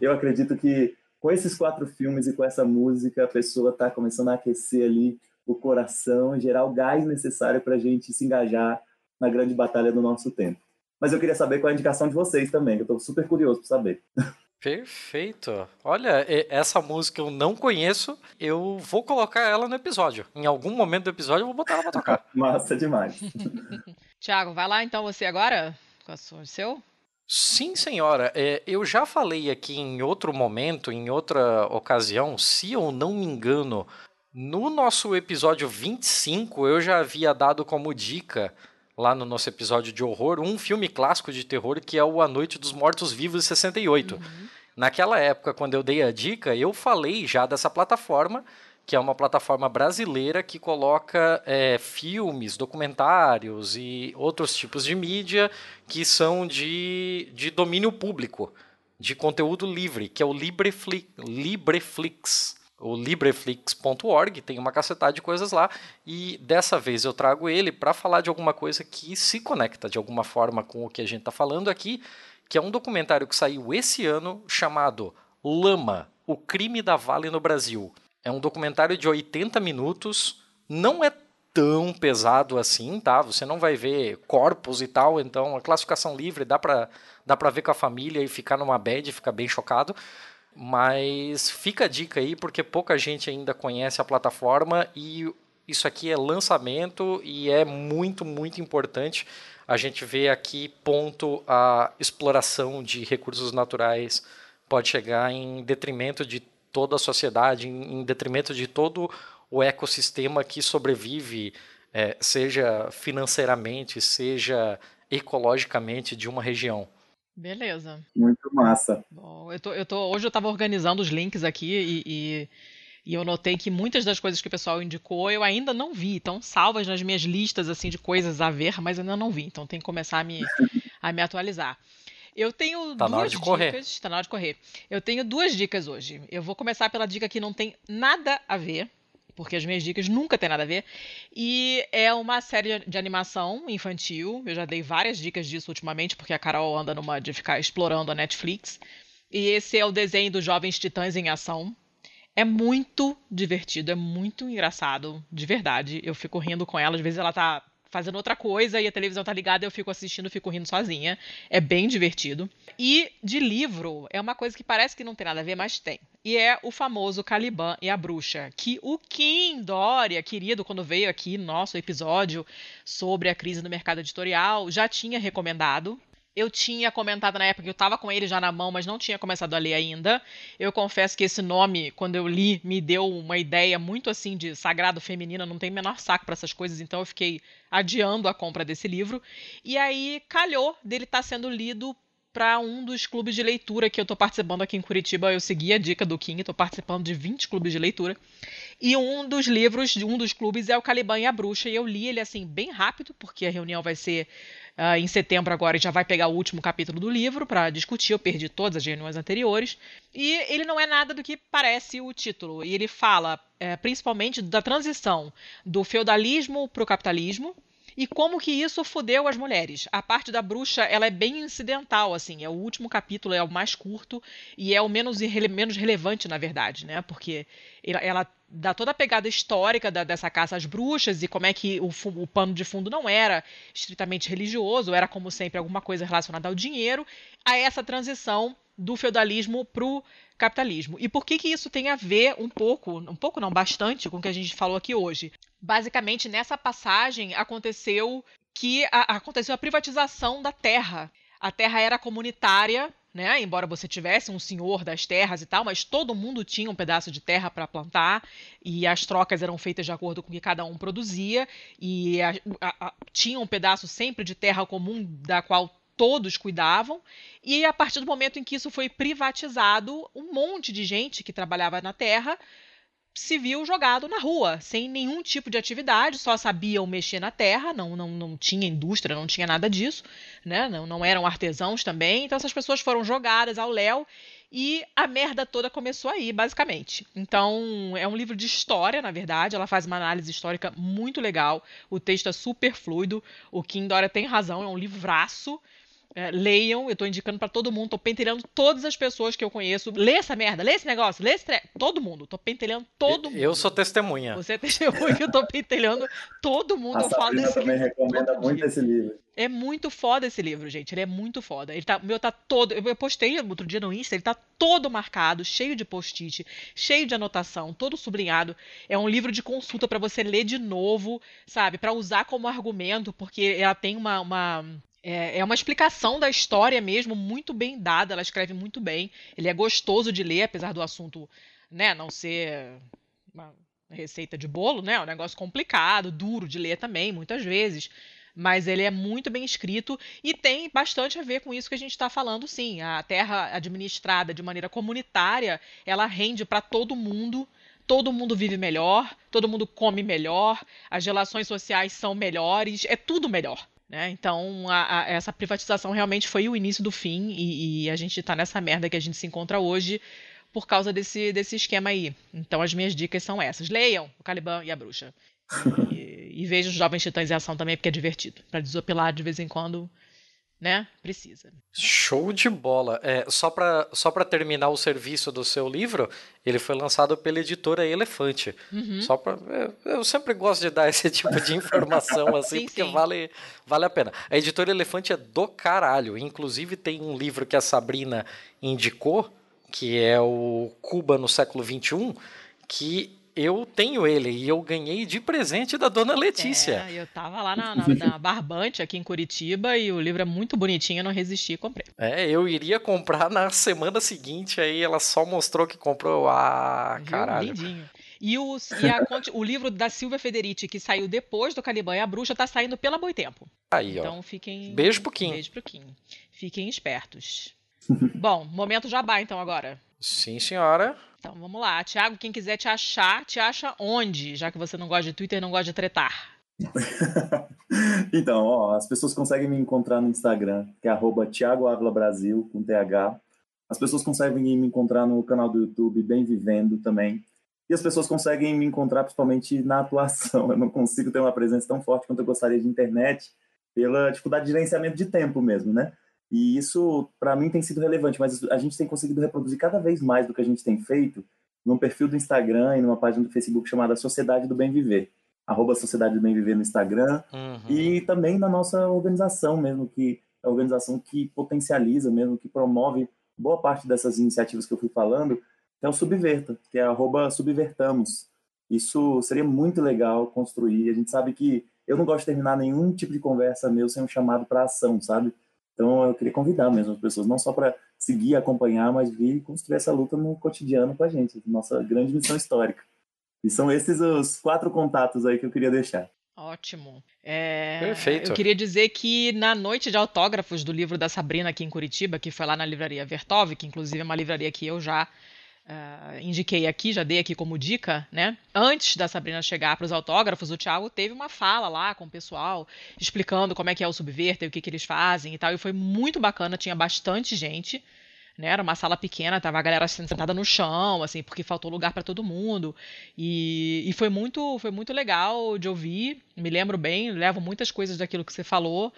eu acredito que com esses quatro filmes e com essa música, a pessoa está começando a aquecer ali o coração, gerar o gás necessário para a gente se engajar na grande batalha do nosso tempo. Mas eu queria saber qual é a indicação de vocês também, que eu estou super curioso para saber. Perfeito. Olha, essa música eu não conheço, eu vou colocar ela no episódio. Em algum momento do episódio eu vou botar ela pra tocar. Massa demais. Tiago, vai lá então você agora com o seu. Sim, senhora. É, eu já falei aqui em outro momento, em outra ocasião, se eu não me engano, no nosso episódio 25 eu já havia dado como dica lá no nosso episódio de horror, um filme clássico de terror que é o A Noite dos Mortos Vivos de 68. Uhum. Naquela época, quando eu dei a dica, eu falei já dessa plataforma, que é uma plataforma brasileira que coloca é, filmes, documentários e outros tipos de mídia que são de, de domínio público, de conteúdo livre, que é o Libreflix. Libreflix o libreflix.org, tem uma cacetada de coisas lá, e dessa vez eu trago ele para falar de alguma coisa que se conecta de alguma forma com o que a gente está falando aqui, que é um documentário que saiu esse ano chamado Lama, o crime da Vale no Brasil. É um documentário de 80 minutos, não é tão pesado assim, tá? Você não vai ver corpos e tal, então a classificação livre dá para dá para ver com a família e ficar numa bed, ficar bem chocado. Mas fica a dica aí, porque pouca gente ainda conhece a plataforma e isso aqui é lançamento e é muito, muito importante. A gente vê aqui ponto a exploração de recursos naturais pode chegar em detrimento de toda a sociedade, em detrimento de todo o ecossistema que sobrevive, é, seja financeiramente, seja ecologicamente de uma região. Beleza. Muito massa. Bom, eu tô, eu tô, hoje eu estava organizando os links aqui e, e, e, eu notei que muitas das coisas que o pessoal indicou eu ainda não vi. Estão salvas nas minhas listas assim de coisas a ver, mas ainda não vi. Então tem que começar a me, a me atualizar. Eu tenho tá duas dicas. Correr. Tá na hora de correr. Eu tenho duas dicas hoje. Eu vou começar pela dica que não tem nada a ver porque as minhas dicas nunca têm nada a ver. E é uma série de animação infantil. Eu já dei várias dicas disso ultimamente, porque a Carol anda numa de ficar explorando a Netflix. E esse é o desenho dos Jovens Titãs em Ação. É muito divertido, é muito engraçado, de verdade. Eu fico rindo com ela, às vezes ela tá fazendo outra coisa e a televisão tá ligada, eu fico assistindo, fico rindo sozinha. É bem divertido. E de livro, é uma coisa que parece que não tem nada a ver, mas tem. E é o famoso Caliban e a Bruxa, que o Kim Dória, querido, quando veio aqui no nosso episódio sobre a crise no mercado editorial, já tinha recomendado. Eu tinha comentado na época que eu estava com ele já na mão, mas não tinha começado a ler ainda. Eu confesso que esse nome, quando eu li, me deu uma ideia muito assim de sagrado feminino, não tem menor saco para essas coisas, então eu fiquei adiando a compra desse livro. E aí calhou dele estar tá sendo lido para um dos clubes de leitura que eu estou participando aqui em Curitiba. Eu segui a dica do King, estou participando de 20 clubes de leitura. E um dos livros de um dos clubes é o Caliban e a Bruxa, e eu li ele assim bem rápido, porque a reunião vai ser Uh, em setembro agora já vai pegar o último capítulo do livro para discutir. Eu perdi todas as reuniões anteriores. E ele não é nada do que parece o título. E ele fala é, principalmente da transição do feudalismo para o capitalismo e como que isso fudeu as mulheres. A parte da bruxa, ela é bem incidental, assim, é o último capítulo, é o mais curto e é o menos, menos relevante, na verdade, né? Porque ela, ela dá toda a pegada histórica da, dessa caça às bruxas e como é que o, o, pano de fundo não era estritamente religioso, era como sempre alguma coisa relacionada ao dinheiro, a essa transição do feudalismo para o capitalismo. E por que, que isso tem a ver um pouco, um pouco não, bastante, com o que a gente falou aqui hoje? Basicamente, nessa passagem aconteceu que a, aconteceu a privatização da terra. A terra era comunitária, né? Embora você tivesse um senhor das terras e tal, mas todo mundo tinha um pedaço de terra para plantar e as trocas eram feitas de acordo com o que cada um produzia e a, a, tinha um pedaço sempre de terra comum da qual todos cuidavam. E a partir do momento em que isso foi privatizado, um monte de gente que trabalhava na terra viu jogado na rua, sem nenhum tipo de atividade, só sabiam mexer na terra, não, não, não tinha indústria, não tinha nada disso, né? não, não eram artesãos também. Então essas pessoas foram jogadas ao léu e a merda toda começou aí, basicamente. Então, é um livro de história, na verdade. Ela faz uma análise histórica muito legal. O texto é super fluido. O Kim Dora tem razão, é um livraço. É, leiam, eu tô indicando para todo mundo, tô pentelhando todas as pessoas que eu conheço. Lê essa merda, lê esse negócio, lê esse tre... Todo mundo, tô pentelhando todo mundo. Eu sou testemunha. Você é testemunha, eu tô pentelhando todo mundo. A eu falo desse também livro recomenda muito dia. esse livro. É muito foda esse livro, gente. Ele é muito foda. Ele tá, o meu tá todo. Eu postei outro dia no Insta, ele tá todo marcado, cheio de post-it, cheio de anotação, todo sublinhado. É um livro de consulta para você ler de novo, sabe? Para usar como argumento, porque ela tem uma. uma é, é uma explicação da história mesmo, muito bem dada. Ela escreve muito bem. Ele é gostoso de ler, apesar do assunto, né, não ser uma receita de bolo, né? É um negócio complicado, duro de ler também, muitas vezes mas ele é muito bem escrito e tem bastante a ver com isso que a gente está falando, sim. A terra administrada de maneira comunitária, ela rende para todo mundo. Todo mundo vive melhor, todo mundo come melhor, as relações sociais são melhores, é tudo melhor. Né? Então, a, a, essa privatização realmente foi o início do fim e, e a gente está nessa merda que a gente se encontra hoje por causa desse, desse esquema aí. Então, as minhas dicas são essas. Leiam O Caliban e a Bruxa. E, e veja os Jovens Titãs em Ação também, porque é divertido. Para desopilar de vez em quando, né? Precisa. Show de bola. É, só para só pra terminar o serviço do seu livro, ele foi lançado pela editora Elefante. Uhum. Só pra, eu, eu sempre gosto de dar esse tipo de informação assim, Sim, porque sim. Vale, vale a pena. A editora Elefante é do caralho. Inclusive tem um livro que a Sabrina indicou, que é o Cuba no século XXI, que eu tenho ele e eu ganhei de presente da dona Letícia. É, eu tava lá na, na, na Barbante, aqui em Curitiba, e o livro é muito bonitinho, eu não resisti e comprei. É, eu iria comprar na semana seguinte, aí ela só mostrou que comprou. Ah, Viu? caralho. Lindinho. E, o, e a o livro da Silvia Federici, que saiu depois do Caliban e a Bruxa, tá saindo pela Boitempo. Aí, ó. Então fiquem. Beijo pro Kim. Beijo pro Kim. Fiquem espertos. Bom, momento jabá então agora. Sim, senhora. Então vamos lá. Tiago, quem quiser te achar, te acha onde? Já que você não gosta de Twitter e não gosta de tretar. então, ó, as pessoas conseguem me encontrar no Instagram, que é arroba Thiago Ávila Brasil, com TH. As pessoas conseguem me encontrar no canal do YouTube Bem Vivendo também. E as pessoas conseguem me encontrar principalmente na atuação. Eu não consigo ter uma presença tão forte quanto eu gostaria de internet, pela dificuldade de gerenciamento de tempo mesmo, né? E isso, para mim, tem sido relevante, mas a gente tem conseguido reproduzir cada vez mais do que a gente tem feito num perfil do Instagram e numa página do Facebook chamada Sociedade do Bem Viver. Arroba Sociedade do Bem Viver no Instagram. Uhum. E também na nossa organização mesmo, que é a organização que potencializa mesmo, que promove boa parte dessas iniciativas que eu fui falando, que é o Subverta, que é arroba Subvertamos. Isso seria muito legal construir. A gente sabe que eu não gosto de terminar nenhum tipo de conversa meu sem um chamado para ação, sabe? Então eu queria convidar mesmo as pessoas, não só para seguir, acompanhar, mas vir construir essa luta no cotidiano com a gente, nossa grande missão histórica. E são esses os quatro contatos aí que eu queria deixar. Ótimo. É, Perfeito. Eu queria dizer que na noite de autógrafos do livro da Sabrina aqui em Curitiba, que foi lá na livraria Vertov, que inclusive é uma livraria que eu já ah, indiquei aqui, já dei aqui como dica, né? Antes da Sabrina chegar para os autógrafos, o Thiago teve uma fala lá com o pessoal, explicando como é que é o Subverter, o que, que eles fazem e tal, e foi muito bacana, tinha bastante gente. Né, era uma sala pequena, tava a galera sentada no chão, assim, porque faltou lugar para todo mundo. E, e foi muito, foi muito legal de ouvir. Me lembro bem, levo muitas coisas daquilo que você falou.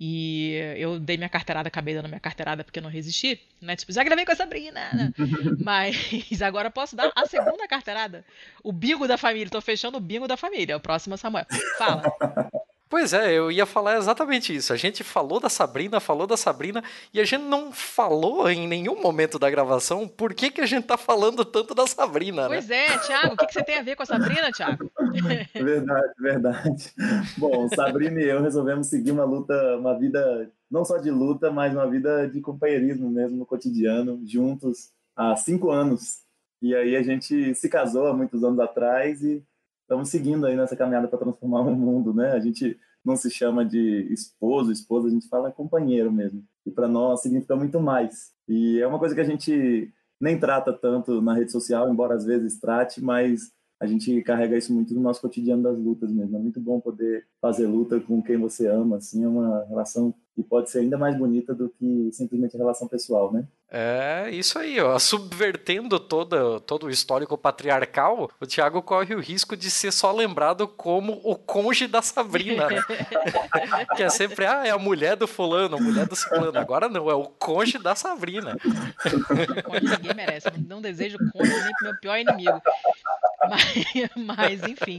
E eu dei minha carteirada, acabei dando minha carteirada porque eu não resisti, né? Tipo, já gravei com a Sabrina. né? Mas agora posso dar a segunda carteirada. O bingo da família. Tô fechando o bingo da família. O próximo é Samuel. Fala. Pois é, eu ia falar exatamente isso. A gente falou da Sabrina, falou da Sabrina, e a gente não falou em nenhum momento da gravação por que, que a gente tá falando tanto da Sabrina, né? Pois é, Thiago, o que, que você tem a ver com a Sabrina, Thiago? Verdade, verdade. Bom, Sabrina e eu resolvemos seguir uma luta, uma vida não só de luta, mas uma vida de companheirismo mesmo no cotidiano, juntos há cinco anos. E aí a gente se casou há muitos anos atrás e estamos seguindo aí nessa caminhada para transformar o mundo, né? A gente não se chama de esposo, esposa, a gente fala companheiro mesmo. E para nós significa muito mais. E é uma coisa que a gente nem trata tanto na rede social, embora às vezes trate, mas a gente carrega isso muito no nosso cotidiano das lutas mesmo. É muito bom poder fazer luta com quem você ama, assim, é uma relação e pode ser ainda mais bonita do que simplesmente a relação pessoal, né? É isso aí, ó. Subvertendo todo, todo o histórico patriarcal, o Thiago corre o risco de ser só lembrado como o conge da Sabrina, né? que é sempre, ah, é a mulher do fulano, a mulher do ciclano. Agora não, é o conge da Sabrina. conge ninguém merece. Não desejo conge nem pro meu pior inimigo. Mas, mas enfim.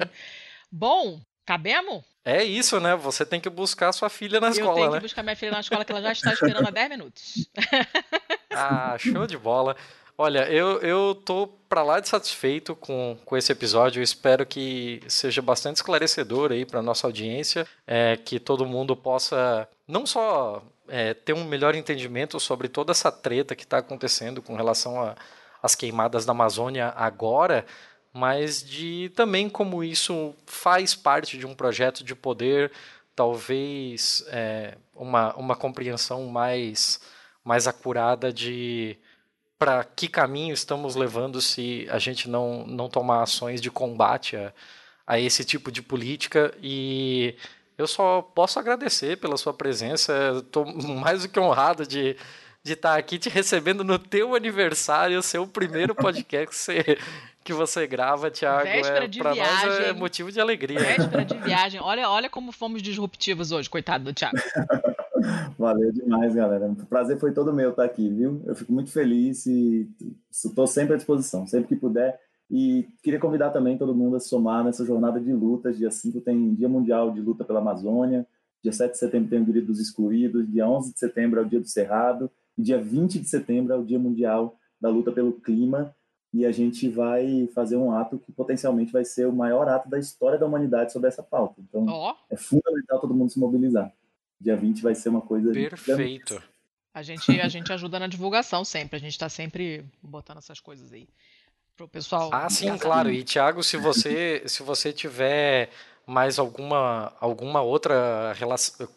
Bom, cabemos? É isso, né? Você tem que buscar sua filha na eu escola, né? Eu tenho que buscar minha filha na escola, que ela já está esperando há 10 minutos. ah, show de bola. Olha, eu, eu tô para lá de satisfeito com, com esse episódio. Eu espero que seja bastante esclarecedor aí para nossa audiência, é, que todo mundo possa não só é, ter um melhor entendimento sobre toda essa treta que está acontecendo com relação às queimadas da Amazônia agora, mas de também como isso faz parte de um projeto de poder, talvez é, uma, uma compreensão mais, mais acurada de para que caminho estamos levando se a gente não, não tomar ações de combate a, a esse tipo de política. E eu só posso agradecer pela sua presença, estou mais do que honrado de de estar aqui te recebendo no teu aniversário, seu primeiro podcast que você, que você grava, Thiago. Véspera é, de pra viagem. nós é motivo de alegria. Véspera de viagem. Olha, olha como fomos disruptivos hoje, coitado do Thiago. Valeu demais, galera. O prazer foi todo meu estar aqui, viu? Eu fico muito feliz e estou sempre à disposição, sempre que puder. E queria convidar também todo mundo a se somar nessa jornada de lutas. Dia 5 tem Dia Mundial de Luta pela Amazônia, dia 7 de setembro tem o Direito dos Excluídos, dia 11 de setembro é o Dia do Cerrado, e dia 20 de setembro é o Dia Mundial da Luta pelo Clima e a gente vai fazer um ato que potencialmente vai ser o maior ato da história da humanidade sobre essa pauta. Então, oh. é fundamental todo mundo se mobilizar. Dia 20 vai ser uma coisa perfeito. A gente a gente ajuda na divulgação sempre, a gente está sempre botando essas coisas aí pro pessoal. Ah, sim, claro. E Thiago, se você se você tiver mais alguma alguma outra relação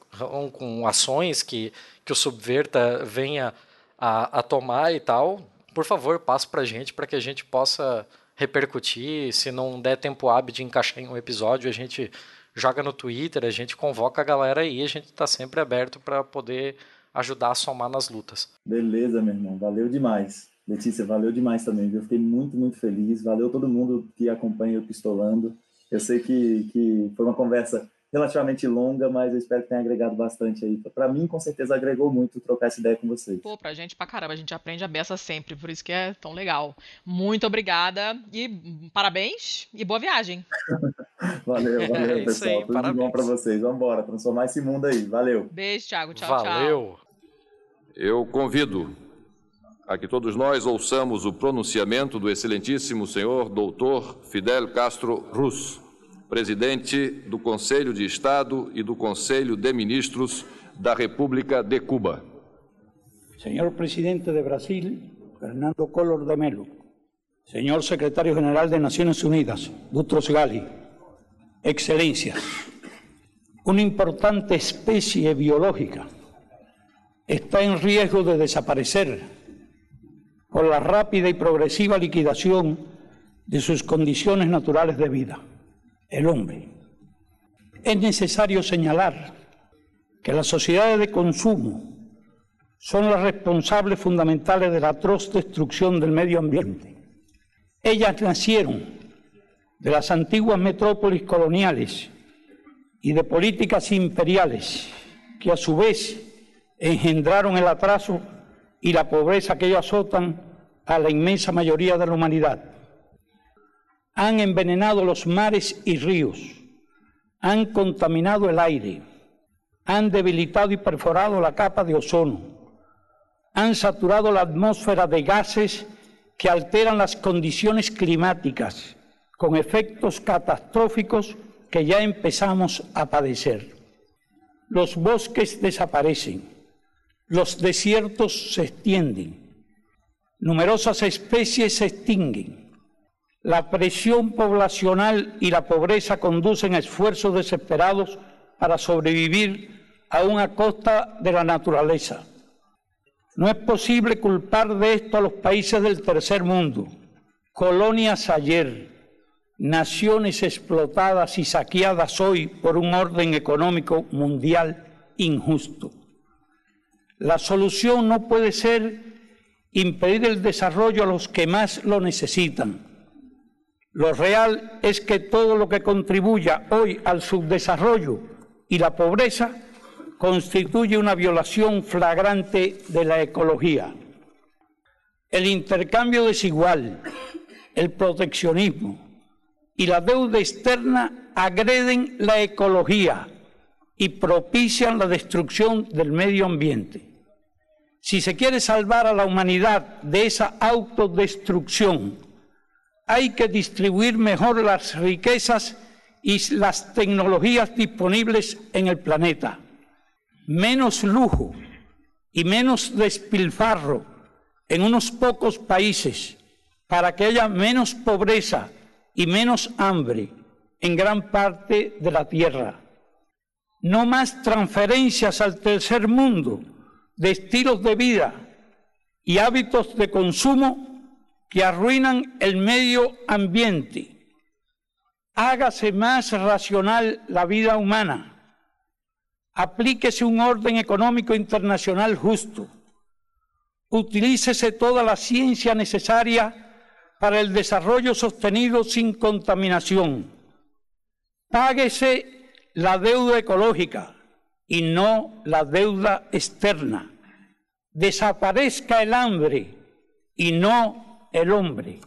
com ações que que o Subverta venha a, a tomar e tal, por favor, passe para a gente para que a gente possa repercutir. Se não der tempo hábil de encaixar em um episódio, a gente joga no Twitter, a gente convoca a galera aí, a gente está sempre aberto para poder ajudar a somar nas lutas. Beleza, meu irmão, valeu demais. Letícia, valeu demais também. Eu fiquei muito, muito feliz. Valeu todo mundo que acompanha o Pistolando. Eu sei que, que foi uma conversa relativamente longa, mas eu espero que tenha agregado bastante aí. Para mim, com certeza, agregou muito trocar essa ideia com vocês. Pô, pra gente pra caramba, a gente aprende a beça sempre, por isso que é tão legal. Muito obrigada e parabéns e boa viagem. valeu, valeu, é pessoal. Aí, Tudo parabéns. bom para vocês. Vamos embora, transformar esse mundo aí. Valeu. Beijo, Thiago. Tchau, valeu. tchau. Valeu. Eu convido a que todos nós ouçamos o pronunciamento do excelentíssimo senhor doutor Fidel Castro Ruz presidente do Conselho de Estado e do Conselho de Ministros da República de Cuba. Senhor presidente de Brasil, Fernando Collor de Mello. Senhor secretario-general de Naciones Unidas, Butros Ghali. Excelencias, una importante especie biológica está en riesgo de desaparecer por la rápida y progresiva liquidación de sus condiciones naturales de vida el hombre. Es necesario señalar que las sociedades de consumo son las responsables fundamentales de la atroz destrucción del medio ambiente. Ellas nacieron de las antiguas metrópolis coloniales y de políticas imperiales que a su vez engendraron el atraso y la pobreza que ellos azotan a la inmensa mayoría de la humanidad han envenenado los mares y ríos, han contaminado el aire, han debilitado y perforado la capa de ozono, han saturado la atmósfera de gases que alteran las condiciones climáticas con efectos catastróficos que ya empezamos a padecer. Los bosques desaparecen, los desiertos se extienden, numerosas especies se extinguen, la presión poblacional y la pobreza conducen a esfuerzos desesperados para sobrevivir aún a costa de la naturaleza. No es posible culpar de esto a los países del tercer mundo, colonias ayer, naciones explotadas y saqueadas hoy por un orden económico mundial injusto. La solución no puede ser impedir el desarrollo a los que más lo necesitan. Lo real es que todo lo que contribuya hoy al subdesarrollo y la pobreza constituye una violación flagrante de la ecología. El intercambio desigual, el proteccionismo y la deuda externa agreden la ecología y propician la destrucción del medio ambiente. Si se quiere salvar a la humanidad de esa autodestrucción, hay que distribuir mejor las riquezas y las tecnologías disponibles en el planeta. Menos lujo y menos despilfarro en unos pocos países para que haya menos pobreza y menos hambre en gran parte de la tierra. No más transferencias al tercer mundo de estilos de vida y hábitos de consumo que arruinan el medio ambiente. Hágase más racional la vida humana. Aplíquese un orden económico internacional justo. Utilícese toda la ciencia necesaria para el desarrollo sostenido sin contaminación. Páguese la deuda ecológica y no la deuda externa. Desaparezca el hambre y no el hombre.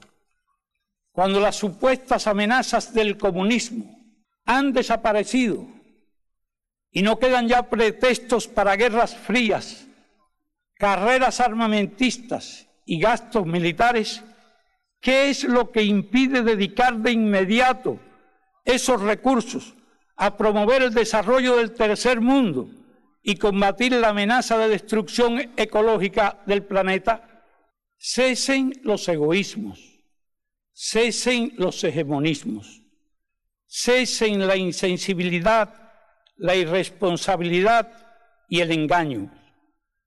Cuando las supuestas amenazas del comunismo han desaparecido y no quedan ya pretextos para guerras frías, carreras armamentistas y gastos militares, ¿qué es lo que impide dedicar de inmediato esos recursos a promover el desarrollo del tercer mundo y combatir la amenaza de destrucción ecológica del planeta? Cesen los egoísmos, cesen los hegemonismos, cesen la insensibilidad, la irresponsabilidad y el engaño.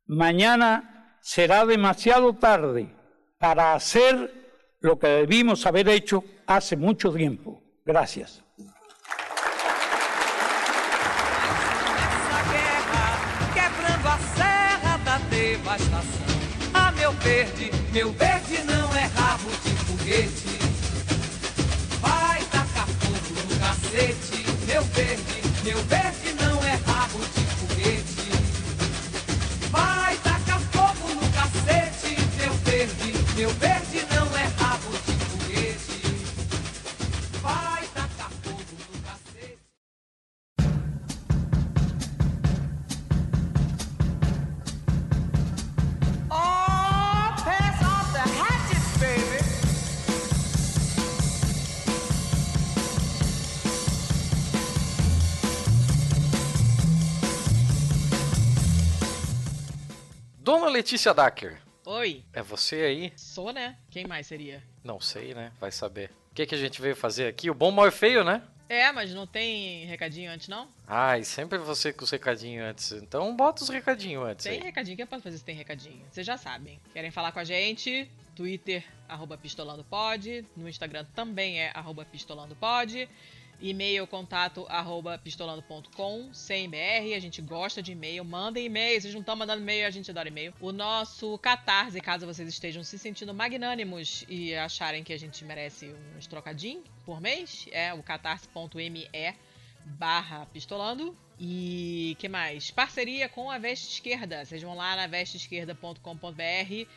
Mañana será demasiado tarde para hacer lo que debimos haber hecho hace mucho tiempo. Gracias. Verde, meu verde não é rabo de foguete. Vai tacar fogo no cacete, meu verde, meu verde não é rabo de foguete. Vai tacar fogo no cacete, meu verde, meu verde Letícia Dacker, Oi, é você aí? sou, né? Quem mais seria? Não sei, né? Vai saber. O que, que a gente veio fazer aqui? O bom, mal e feio, né? É, mas não tem recadinho antes, não? Ai, sempre você com os recadinhos antes. Então bota os recadinhos antes Tem aí. recadinho, que eu posso fazer se tem recadinho. Vocês já sabem. Querem falar com a gente? Twitter, arroba pistolandopod. No Instagram também é arroba pistolandopod. E-mail, contato, arroba pistolando.com, sem BR. A gente gosta de e-mail. Mandem e-mail. Vocês não estão mandando e-mail, a gente adora e-mail. O nosso Catarse, caso vocês estejam se sentindo magnânimos e acharem que a gente merece uns trocadinhos por mês, é o catarse.me barra pistolando. E que mais? Parceria com a Veste Esquerda. Vocês vão lá na vesteesquerda.com.br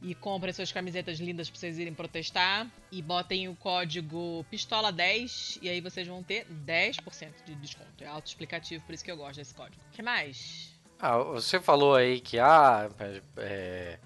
e comprem suas camisetas lindas pra vocês irem protestar. E botem o código PISTOLA10 e aí vocês vão ter 10% de desconto. É autoexplicativo, por isso que eu gosto desse código. que mais? Ah, você falou aí que ah, é,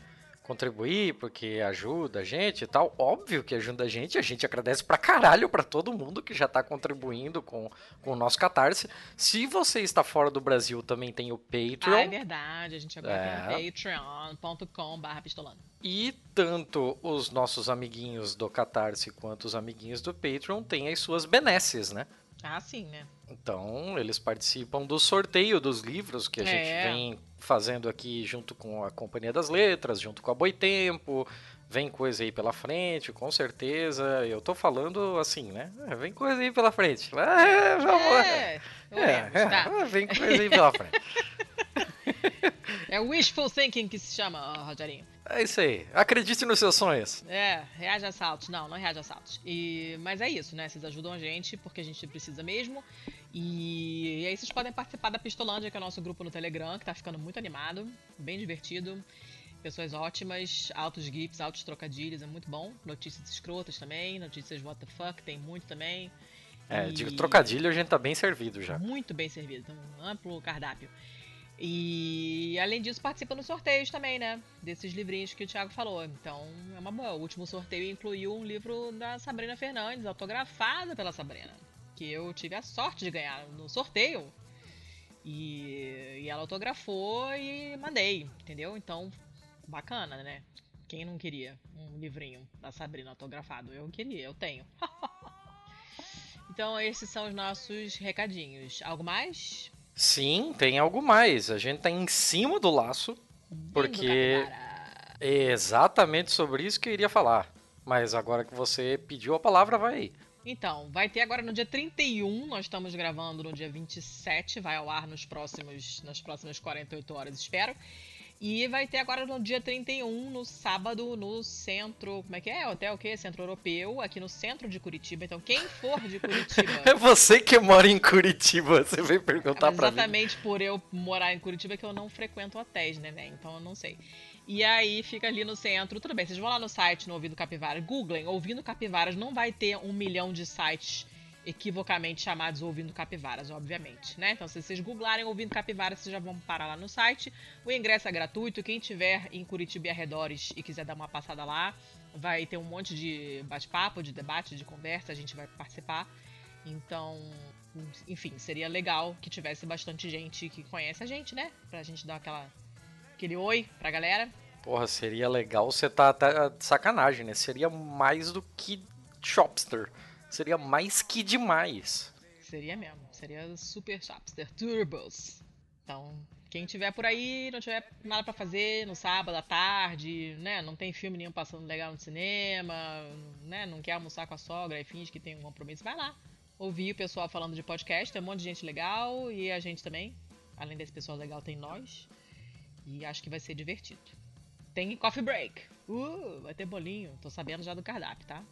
contribuir porque ajuda a gente e tal. Óbvio que ajuda a gente. A gente agradece pra caralho pra todo mundo que já tá contribuindo com, com o nosso Catarse. Se você está fora do Brasil, também tem o Patreon. Ah, é verdade. A gente agora É. tem o patreon.com.br pistolando. E tanto os nossos amiguinhos do Catarse quanto os amiguinhos do Patreon têm as suas benesses, né? Ah, sim, né? Então, eles participam do sorteio dos livros que a gente É. vem fazendo aqui junto com a Companhia das Letras, junto com a Boitempo. Vem coisa aí pela frente, com certeza. Eu tô falando assim, né? Vem coisa aí pela frente. É, vamos lá. É, É, tá? é, vem coisa aí pela frente. É wishful thinking que se chama, Rogerinho. É isso aí. Acredite nos seus sonhos. É, reage a assaltos. Não, não reage a assaltos. E, mas é isso, né? Vocês ajudam a gente porque a gente precisa mesmo. E, e aí vocês podem participar da Pistolândia, que é o nosso grupo no Telegram, que tá ficando muito animado, bem divertido. Pessoas ótimas, altos gifs, altos trocadilhos, é muito bom. Notícias escrotas também, notícias what the fuck, tem muito também. É, E- de trocadilho a gente tá bem servido já. Muito bem servido, tem um amplo cardápio. E além disso, participa nos sorteios também, né? Desses livrinhos que o Thiago falou. Então é uma boa. O último sorteio incluiu um livro da Sabrina Fernandes, autografado pela Sabrina. Que eu tive a sorte de ganhar no sorteio. E, e ela autografou e mandei, entendeu? Então, bacana, né? Quem não queria um livrinho da Sabrina autografado? Eu queria, eu tenho. então, esses são os nossos recadinhos. Algo mais? Sim, tem algo mais. A gente tá em cima do laço, porque é exatamente sobre isso que eu iria falar. Mas agora que você pediu a palavra, vai aí. Então, vai ter agora no dia 31, nós estamos gravando no dia 27, vai ao ar nos próximos, nas próximas 48 horas, espero. E vai ter agora no dia 31, no sábado, no centro. Como é que é? Hotel o quê? Centro Europeu, aqui no centro de Curitiba. Então, quem for de É Curitiba. você que mora em Curitiba, você veio perguntar Mas pra mim. exatamente por eu morar em Curitiba que eu não frequento hotéis, né, né? Então eu não sei. E aí fica ali no centro. Tudo bem, vocês vão lá no site no Ouvindo Capivaras, googlem Ouvindo Capivaras, não vai ter um milhão de sites equivocamente chamados Ouvindo Capivaras, obviamente, né? Então se vocês googlarem Ouvindo Capivaras, vocês já vão parar lá no site. O ingresso é gratuito, quem tiver em Curitiba e arredores e quiser dar uma passada lá, vai ter um monte de bate-papo, de debate, de conversa, a gente vai participar. Então, enfim, seria legal que tivesse bastante gente que conhece a gente, né? Pra gente dar aquela, aquele oi pra galera. Porra, seria legal você tá, tá sacanagem, né? Seria mais do que Shopster. Seria mais que demais. Seria mesmo. Seria Super Chapster Turbos. Então, quem tiver por aí, não tiver nada pra fazer no sábado à tarde, né? Não tem filme nenhum passando legal no cinema, né? Não quer almoçar com a sogra e finge que tem um compromisso, vai lá. Ouvir o pessoal falando de podcast, tem um monte de gente legal e a gente também. Além desse pessoal legal, tem nós. E acho que vai ser divertido. Tem coffee break. Uh, vai ter bolinho. Tô sabendo já do cardápio, tá?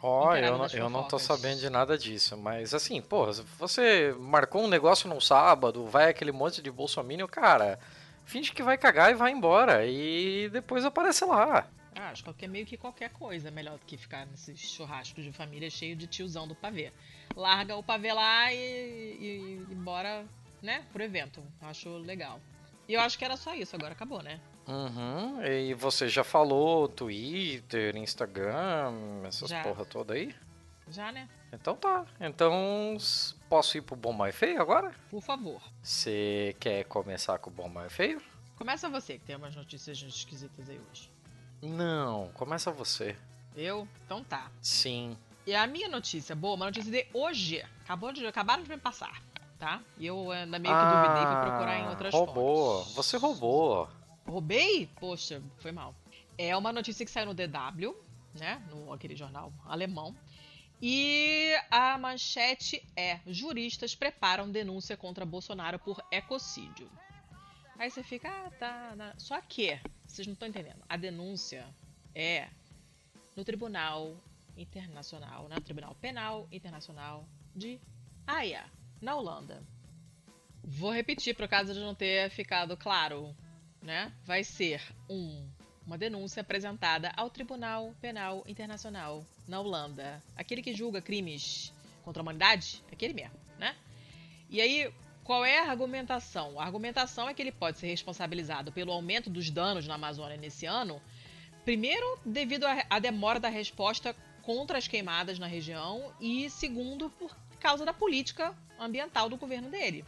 Ó, Inteirada eu, não- eu não tô sabendo de nada disso. Mas assim, porra, se você marcou um negócio num sábado, vai aquele monte de bolsominion, cara, finge que vai cagar e vai embora. E depois aparece lá. Ah, acho que é meio que qualquer coisa melhor do que ficar nesses churrascos de família cheio de tiozão do pavê. Larga o pavê lá e, e, e bora, né, pro evento. Acho legal. E eu acho que era só isso, agora acabou, né? Uhum. E você já falou Twitter, Instagram, essas Já. porra toda aí? Já, né? Então tá. Então posso ir pro bom mais feio agora? Por favor. Você quer começar com o bom mais feio? Começa você, que tem umas notícias esquisitas aí hoje. Não, começa você. Eu? Então tá. Sim. E a minha notícia boa, uma notícia de hoje. Acabou de, acabaram de me passar, tá? E eu ainda meio que duvidei, fui procurar em outras Ah, roubou. fontes. Você roubou. Roubei? Poxa, foi mal. É uma notícia que saiu no DW, né? No aquele jornal alemão. E a manchete é: juristas preparam denúncia contra Bolsonaro por ecocídio. Aí você fica, ah, tá. Só que, vocês não estão entendendo. A denúncia é no Tribunal Internacional, né? Tribunal Penal Internacional de Haia, na Holanda. Vou repetir, por caso de não ter ficado claro né, vai ser um, uma denúncia apresentada ao Tribunal Penal Internacional na Holanda. Aquele que julga crimes contra a humanidade, aquele mesmo, né? E aí, qual é a argumentação? A argumentação é que ele pode ser responsabilizado pelo aumento dos danos na Amazônia nesse ano, primeiro, devido à à demora da resposta contra as queimadas na região, e segundo, por causa da política ambiental do governo dele.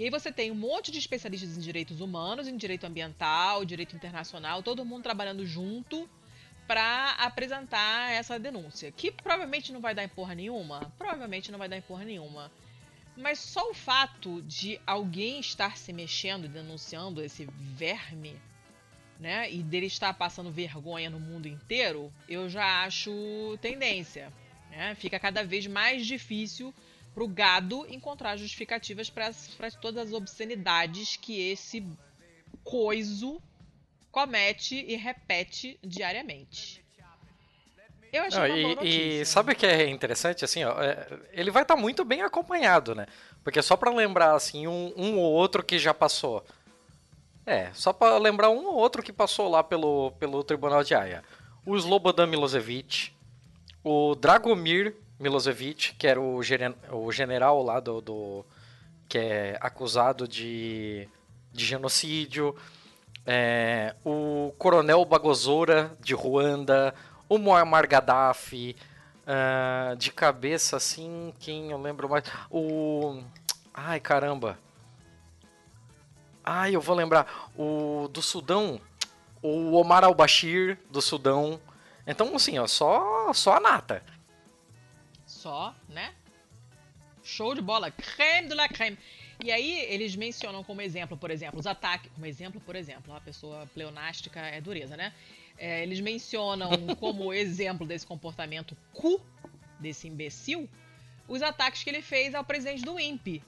E aí você tem um monte de especialistas em direitos humanos, em direito ambiental, direito internacional, todo mundo trabalhando junto para apresentar essa denúncia. Que provavelmente não vai dar em porra nenhuma. Provavelmente não vai dar em porra nenhuma. Mas só o fato de alguém estar se mexendo e denunciando esse verme, né? E dele estar passando vergonha no mundo inteiro, eu já acho tendência. Né? Fica cada vez mais difícil pro gado encontrar justificativas para todas as obscenidades que esse coiso comete e repete diariamente. Eu achei Não, uma boa e, e sabe o que é interessante, assim, ó, é, ele vai estar muito bem acompanhado, né? Porque só pra lembrar, assim, um, um ou outro que já passou. É, só pra lembrar um ou outro que passou lá pelo, pelo Tribunal de Haia. O Slobodan Milosevic, o Dragomir Milosevic, que era o, o general lá do, do- que é acusado de, de genocídio, é, o Coronel Bagosora de Ruanda, o Muammar Gaddafi, ah, de cabeça assim, quem eu lembro mais? O. Ai caramba! Ai, eu vou lembrar. O do Sudão, o Omar al-Bashir do Sudão. Então, assim, ó, só, só a nata. Só, né? Show de bola. Creme de la creme. E aí, eles mencionam como exemplo, por exemplo, os ataques. Como exemplo, por exemplo, a pessoa pleonástica é dureza, né? É, eles mencionam como exemplo desse comportamento cu, desse imbecil, os ataques que ele fez ao presidente do INPE,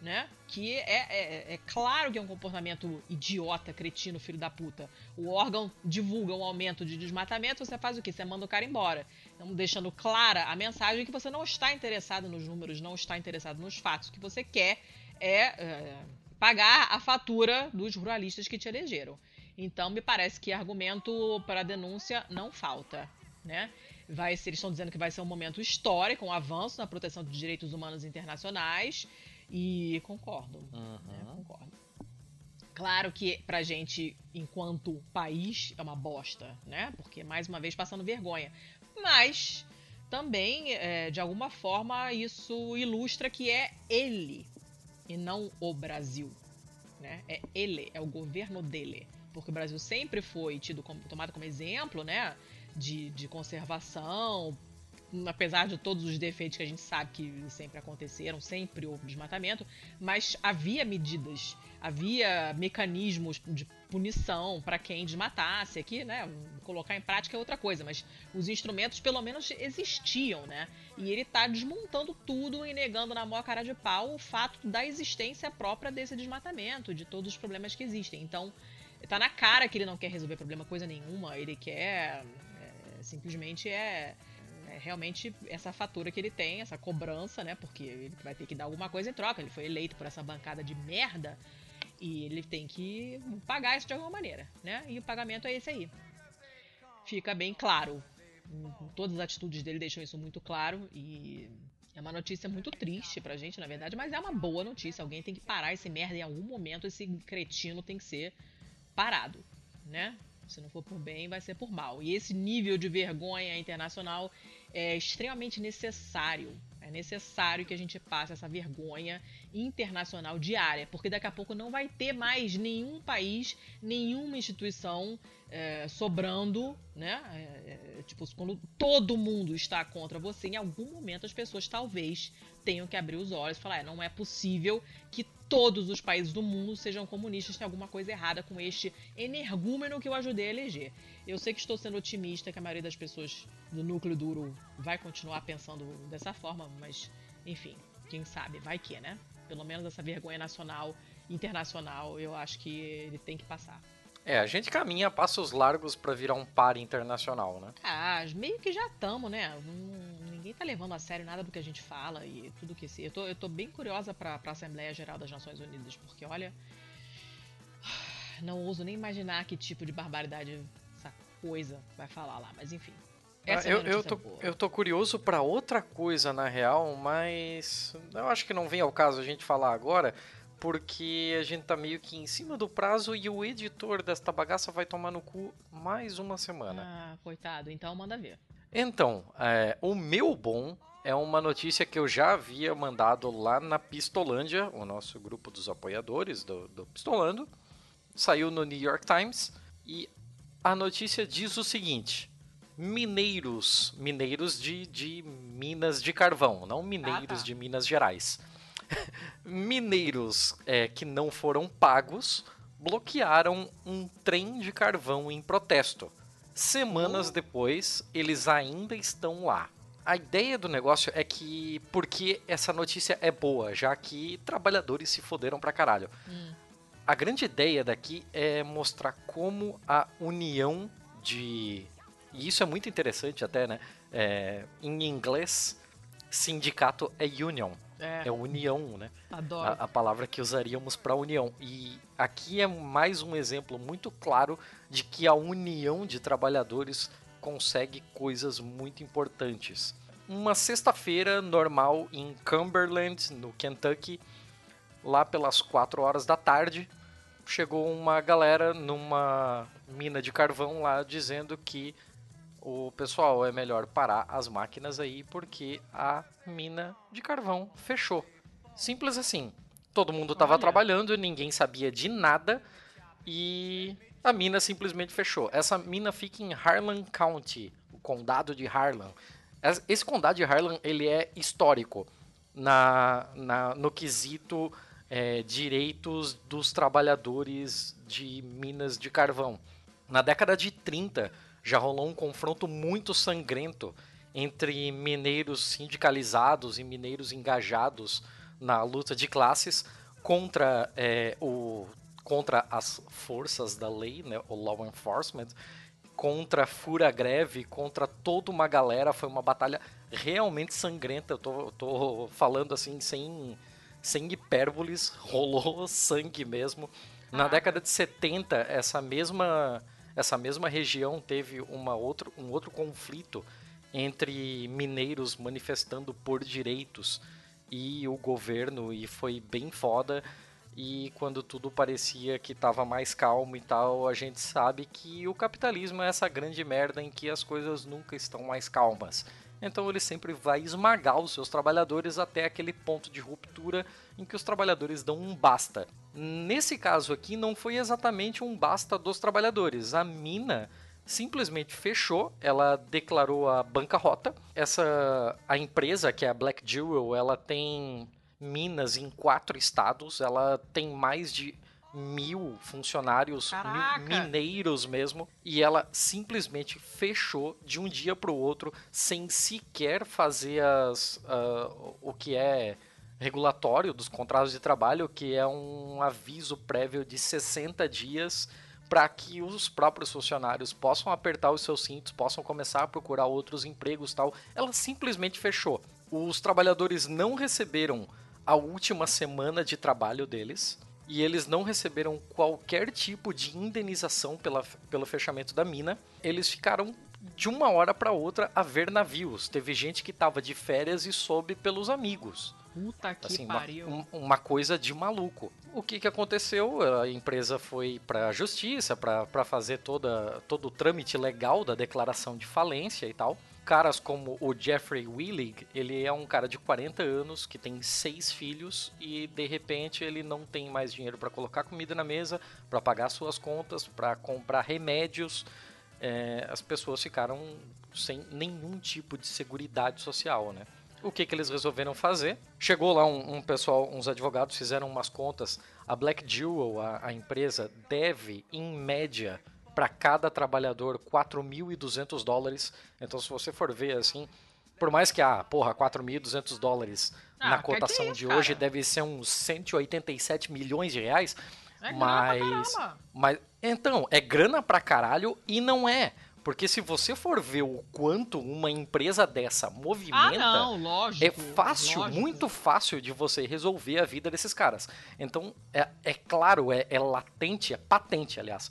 né? Que é, é, é claro que é um comportamento idiota, cretino, filho da puta. O órgão divulga um aumento de desmatamento, você faz o quê? Você manda o cara embora. Então, deixando clara a mensagem que você não está interessado nos números, não está interessado nos fatos. O que você quer é, é, pagar a fatura dos ruralistas que te elegeram. Então, me parece que argumento para denúncia não falta, né? Vai ser, eles estão dizendo que vai ser um momento histórico, um avanço na proteção de direitos humanos internacionais. E concordo, né? Concordo. Claro que pra gente, enquanto país, é uma bosta, né? Porque, mais uma vez, passando vergonha. Mas, também, é, de alguma forma, isso ilustra que é ele e não o Brasil. Né? É ele, é o governo dele. Porque o Brasil sempre foi tido como, tomado como exemplo, né? De, de conservação, apesar de todos os defeitos que a gente sabe que sempre aconteceram, sempre houve desmatamento, mas havia medidas, havia mecanismos de punição para quem desmatasse. Aqui, né, colocar em prática é outra coisa, mas os instrumentos pelo menos existiam, né? E ele tá desmontando tudo e negando na maior cara de pau o fato da existência própria desse desmatamento, de todos os problemas que existem. Então, tá na cara que ele não quer resolver problema coisa nenhuma, ele quer é, simplesmente é é realmente essa fatura que ele tem, essa cobrança, né? Porque ele vai ter que dar alguma coisa em troca. Ele foi eleito por essa bancada de merda e ele tem que pagar isso de alguma maneira, né? E o pagamento é esse aí. Fica bem claro. Todas as atitudes dele deixam isso muito claro e é uma notícia muito triste pra gente, na verdade, mas é uma boa notícia. Alguém tem que parar esse merda em algum momento, esse cretino tem que ser parado, né? Se não for por bem, vai ser por mal. E esse nível de vergonha internacional é extremamente necessário. É necessário que a gente passe essa vergonha internacional diária, porque daqui a pouco não vai ter mais nenhum país, nenhuma instituição é, sobrando, né? É, é, tipo, quando todo mundo está contra você, em algum momento as pessoas talvez tenham que abrir os olhos e falar: é, não é possível que todos os países do mundo sejam comunistas, tem alguma coisa errada com este energúmeno que eu ajudei a eleger. Eu sei que estou sendo otimista, que a maioria das pessoas do núcleo duro vai continuar pensando dessa forma, mas enfim, quem sabe, vai que, né? Pelo menos essa vergonha nacional, internacional, eu acho que ele tem que passar. É, a gente caminha passos largos pra virar um par internacional, né? Ah, meio que já estamos, né? Hum, ninguém tá levando a sério nada do que a gente fala e tudo que se. Eu tô, eu tô bem curiosa pra, pra Assembleia Geral das Nações Unidas, porque olha. Não ouso nem imaginar que tipo de barbaridade essa coisa vai falar lá, mas enfim. Essa Ah, é a eu, minha eu, tô, boa. eu tô curioso pra outra coisa, na real, mas eu acho que não vem ao caso a gente falar agora, porque a gente tá meio que em cima do prazo e o editor desta bagaça vai tomar no cu mais uma semana. Ah, coitado, então manda ver. Então, é, o meu bom é uma notícia que eu já havia mandado lá na Pistolândia, o nosso grupo dos apoiadores do, do Pistolando. Saiu no New York Times e a notícia diz o seguinte: mineiros, mineiros de, de Minas de Carvão, não mineiros tá. de Minas Gerais. Mineiros é, que não foram pagos bloquearam um trem de carvão em protesto. Semanas depois, eles ainda estão lá. A ideia do negócio é que, porque essa notícia é boa, já que trabalhadores se foderam pra caralho. a grande ideia daqui é mostrar como a união de. E isso é muito interessante até, né? É, em inglês, sindicato é union. É, é união, né? Adoro. A, a palavra que usaríamos para união. E aqui é mais um exemplo muito claro de que a união de trabalhadores consegue coisas muito importantes. Uma sexta-feira normal em Cumberland, no Kentucky, lá pelas 4 horas da tarde, chegou uma galera numa mina de carvão lá dizendo que o pessoal é melhor parar as máquinas aí porque a mina de carvão fechou. Simples assim. Todo mundo estava trabalhando, ninguém sabia de nada e a mina simplesmente fechou. Essa mina fica em Harlan County, o condado de Harlan. Esse condado de Harlan ele é histórico na, na no quesito é, direitos dos trabalhadores de minas de carvão. Na década de 30 já rolou um confronto muito sangrento entre mineiros sindicalizados e mineiros engajados na luta de classes contra é, o contra as forças da lei, né, o law enforcement, contra a fura greve, contra toda uma galera. Foi uma batalha realmente sangrenta. Eu tô, tô falando assim sem sem hipérboles, rolou sangue mesmo. Na ah. década de 70, essa mesma, essa mesma região teve uma outro, um outro conflito entre mineiros manifestando por direitos e o governo, e foi bem foda. E quando tudo parecia que estava mais calmo e tal, a gente sabe que o capitalismo é essa grande merda em que as coisas nunca estão mais calmas. Então ele sempre vai esmagar os seus trabalhadores até aquele ponto de ruptura em que os trabalhadores dão um basta. Nesse caso aqui não foi exatamente um basta dos trabalhadores. A mina simplesmente fechou, ela declarou a bancarrota. Essa a empresa que é a Black Jewel, ela tem minas em quatro estados, ela tem mais de mil funcionários mil mineiros mesmo e ela simplesmente fechou de um dia para o outro sem sequer fazer as, uh, o que é regulatório dos contratos de trabalho, que é um aviso prévio de 60 dias para que os próprios funcionários possam apertar os seus cintos, possam começar a procurar outros empregos tal. Ela simplesmente fechou. Os trabalhadores não receberam a última semana de trabalho deles e eles não receberam qualquer tipo de indenização pela, pelo fechamento da mina. Eles ficaram de uma hora para outra a ver navios. Teve gente que estava de férias e soube pelos amigos. Puta que assim, pariu. Uma, uma, coisa de maluco. O que, que aconteceu? A empresa foi para a justiça para fazer toda, todo o trâmite legal da declaração de falência e tal caras como o Jeffrey Willig, ele é um cara de 40 anos que tem seis filhos e de repente ele não tem mais dinheiro para colocar comida na mesa, para pagar suas contas, para comprar remédios. É, as pessoas ficaram sem nenhum tipo de seguridade social, né? O que, que eles resolveram fazer? Chegou lá um, um pessoal, uns advogados fizeram umas contas. A Black Jewel, a, a empresa, deve, em média, para cada trabalhador 4.200 dólares. Então, se você for ver assim, por mais que, ah, porra, 4.200 dólares ah, na cotação é isso, de cara? hoje deve ser uns 187 milhões de reais. É mas, mas então, é grana pra caralho e não é. Porque se você for ver o quanto uma empresa dessa movimenta, ah, não, lógico, é fácil, lógico. muito fácil de você resolver a vida desses caras. Então, é, é claro, é, é latente, é patente, aliás,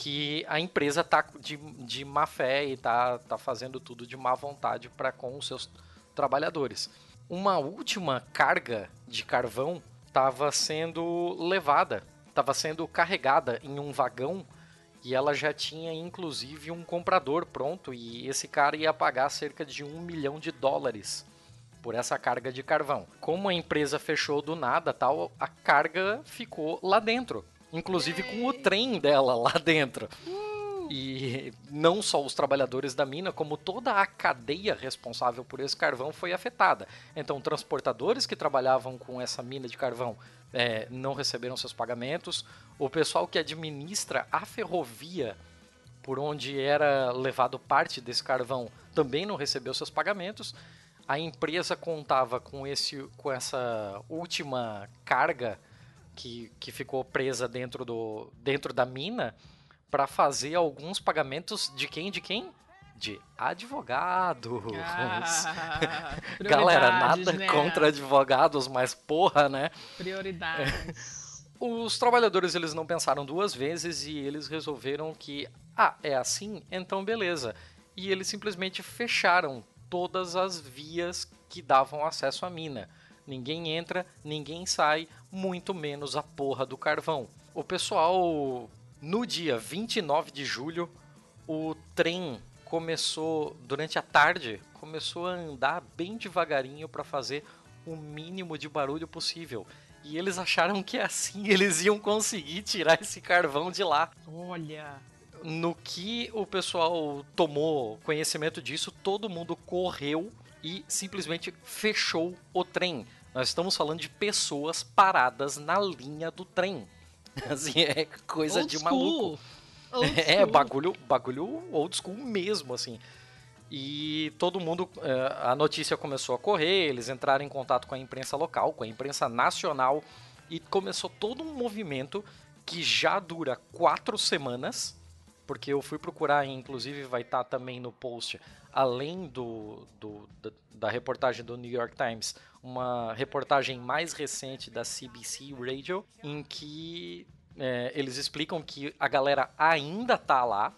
que a empresa tá de, de má fé e tá, tá fazendo tudo de má vontade para com os seus trabalhadores. Uma última carga de carvão estava sendo levada, estava sendo carregada em um vagão e ela já tinha inclusive um comprador pronto e esse cara ia pagar cerca de um milhão de dólares por essa carga de carvão. Como a empresa fechou do nada, tal, a carga ficou lá dentro inclusive com o trem dela lá dentro. E não só os trabalhadores da mina, como toda a cadeia responsável por esse carvão foi afetada. Então, transportadores que trabalhavam com essa mina de carvão é, não receberam seus pagamentos. O pessoal que administra a ferrovia por onde era levado parte desse carvão também não recebeu seus pagamentos. A empresa contava com, esse, com essa última carga que, que ficou presa dentro, do, dentro da mina para fazer alguns pagamentos de quem? De quem? De advogados. Ah, Galera, nada né? contra advogados, mas porra, né? Prioridades. Os trabalhadores eles não pensaram duas vezes e eles resolveram que, ah, é assim, então beleza. E eles simplesmente fecharam todas as vias que davam acesso à mina. Ninguém entra, ninguém sai, muito menos a porra do carvão. O pessoal, no dia 29 de julho, o trem começou, durante a tarde, começou a andar bem devagarinho para fazer o mínimo de barulho possível. E eles acharam que assim eles iam conseguir tirar esse carvão de lá. Olha. No que o pessoal tomou conhecimento disso, todo mundo correu e simplesmente fechou o trem. Nós estamos falando de pessoas paradas na linha do trem. Assim, é coisa Old de maluco. Old É, school. bagulho, bagulho old school mesmo, assim. E todo mundo, eh, a notícia começou a correr, eles entraram em contato com a imprensa local, com a imprensa nacional, e começou todo um movimento que já dura quatro semanas, porque eu fui procurar, e inclusive vai estar também no post, além do, do- da, reportagem do New York Times, uma reportagem mais recente da CBC Radio, em que é, eles explicam que a galera ainda tá lá,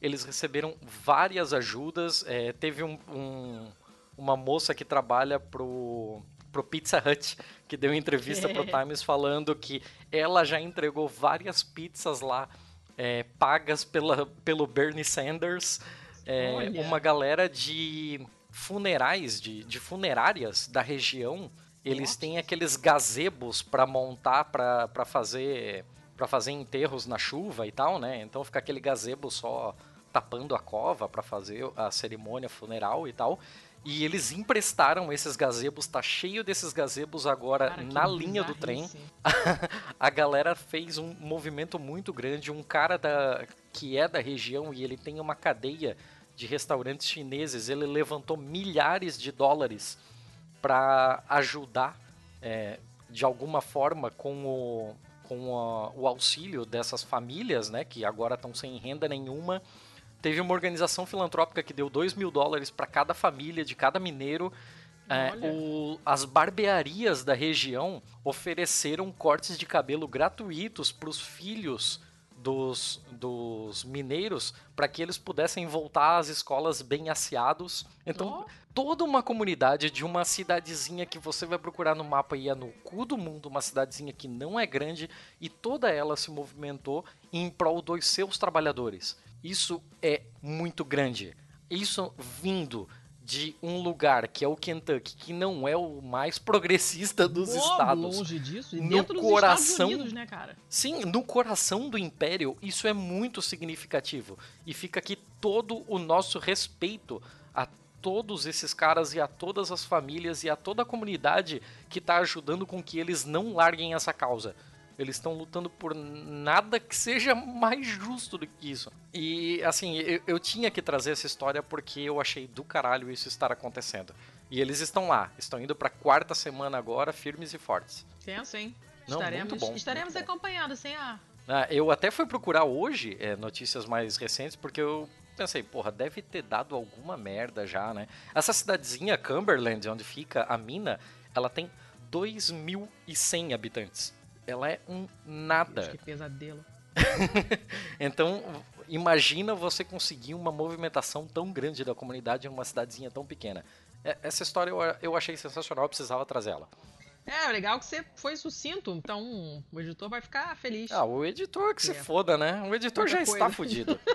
eles receberam várias ajudas, é, teve um- um- uma moça que trabalha pro, pro Pizza Hut, que deu entrevista pro Times falando que ela já entregou várias pizzas lá, é, pagas pela, pelo Bernie Sanders, é, uma galera de funerais, de, de funerárias da região, eles Nossa. têm aqueles gazebos para montar, para fazer para fazer enterros na chuva e tal, né? Então fica aquele gazebo só tapando a cova para fazer a cerimônia funeral e tal. E eles emprestaram esses gazebos, tá cheio desses gazebos agora Cara, na linha do trem. a galera fez um movimento muito grande. Um cara da, que é da região e ele tem uma cadeia de restaurantes chineses, ele levantou milhares de dólares para ajudar é, de alguma forma com o, com a- o auxílio dessas famílias, né, que agora estão sem renda nenhuma. Teve uma organização filantrópica que deu 2 mil dólares para cada família de cada mineiro. É, o- as barbearias da região ofereceram cortes de cabelo gratuitos para os filhos dos, dos mineiros para que eles pudessem voltar às escolas bem asseados. Então, Ó. toda uma comunidade de uma cidadezinha que você vai procurar no mapa e é no cu do mundo, uma cidadezinha que não é grande, e toda ela se movimentou em prol dos seus trabalhadores. Isso é muito grande. Isso vindo de um lugar que é o Kentucky, que não é o mais progressista dos Pô, estados. longe disso. E No dentro dos coração- Estados Unidos, né, cara? Sim, no coração do império, isso é muito significativo. E fica aqui todo o nosso respeito a todos esses caras e a todas as famílias e a toda a comunidade que está ajudando com que eles não larguem essa causa. Eles estão lutando por nada que seja mais justo do que isso. E, assim, eu, eu tinha que trazer essa história porque eu achei do caralho isso estar acontecendo. E eles estão lá, estão indo pra quarta semana agora, firmes e fortes. Tenso, hein? Não, estaremos muito bom, estaremos muito bom. acompanhando, sem a. Ah, eu até fui procurar hoje é, notícias mais recentes, porque eu pensei, porra, deve ter dado alguma merda já, né? Essa cidadezinha, Cumberland, onde fica a mina, ela tem 2.100 habitantes. Ela é um nada. Que pesadelo. Então, imagina você conseguir uma movimentação tão grande da comunidade em uma cidadezinha tão pequena. É, Essa história eu, eu achei sensacional, eu precisava trazer ela. É, legal que você foi sucinto, então o editor vai ficar feliz. Ah, o editor que se É. foda, né? O editor Outra já está coisa. fudido.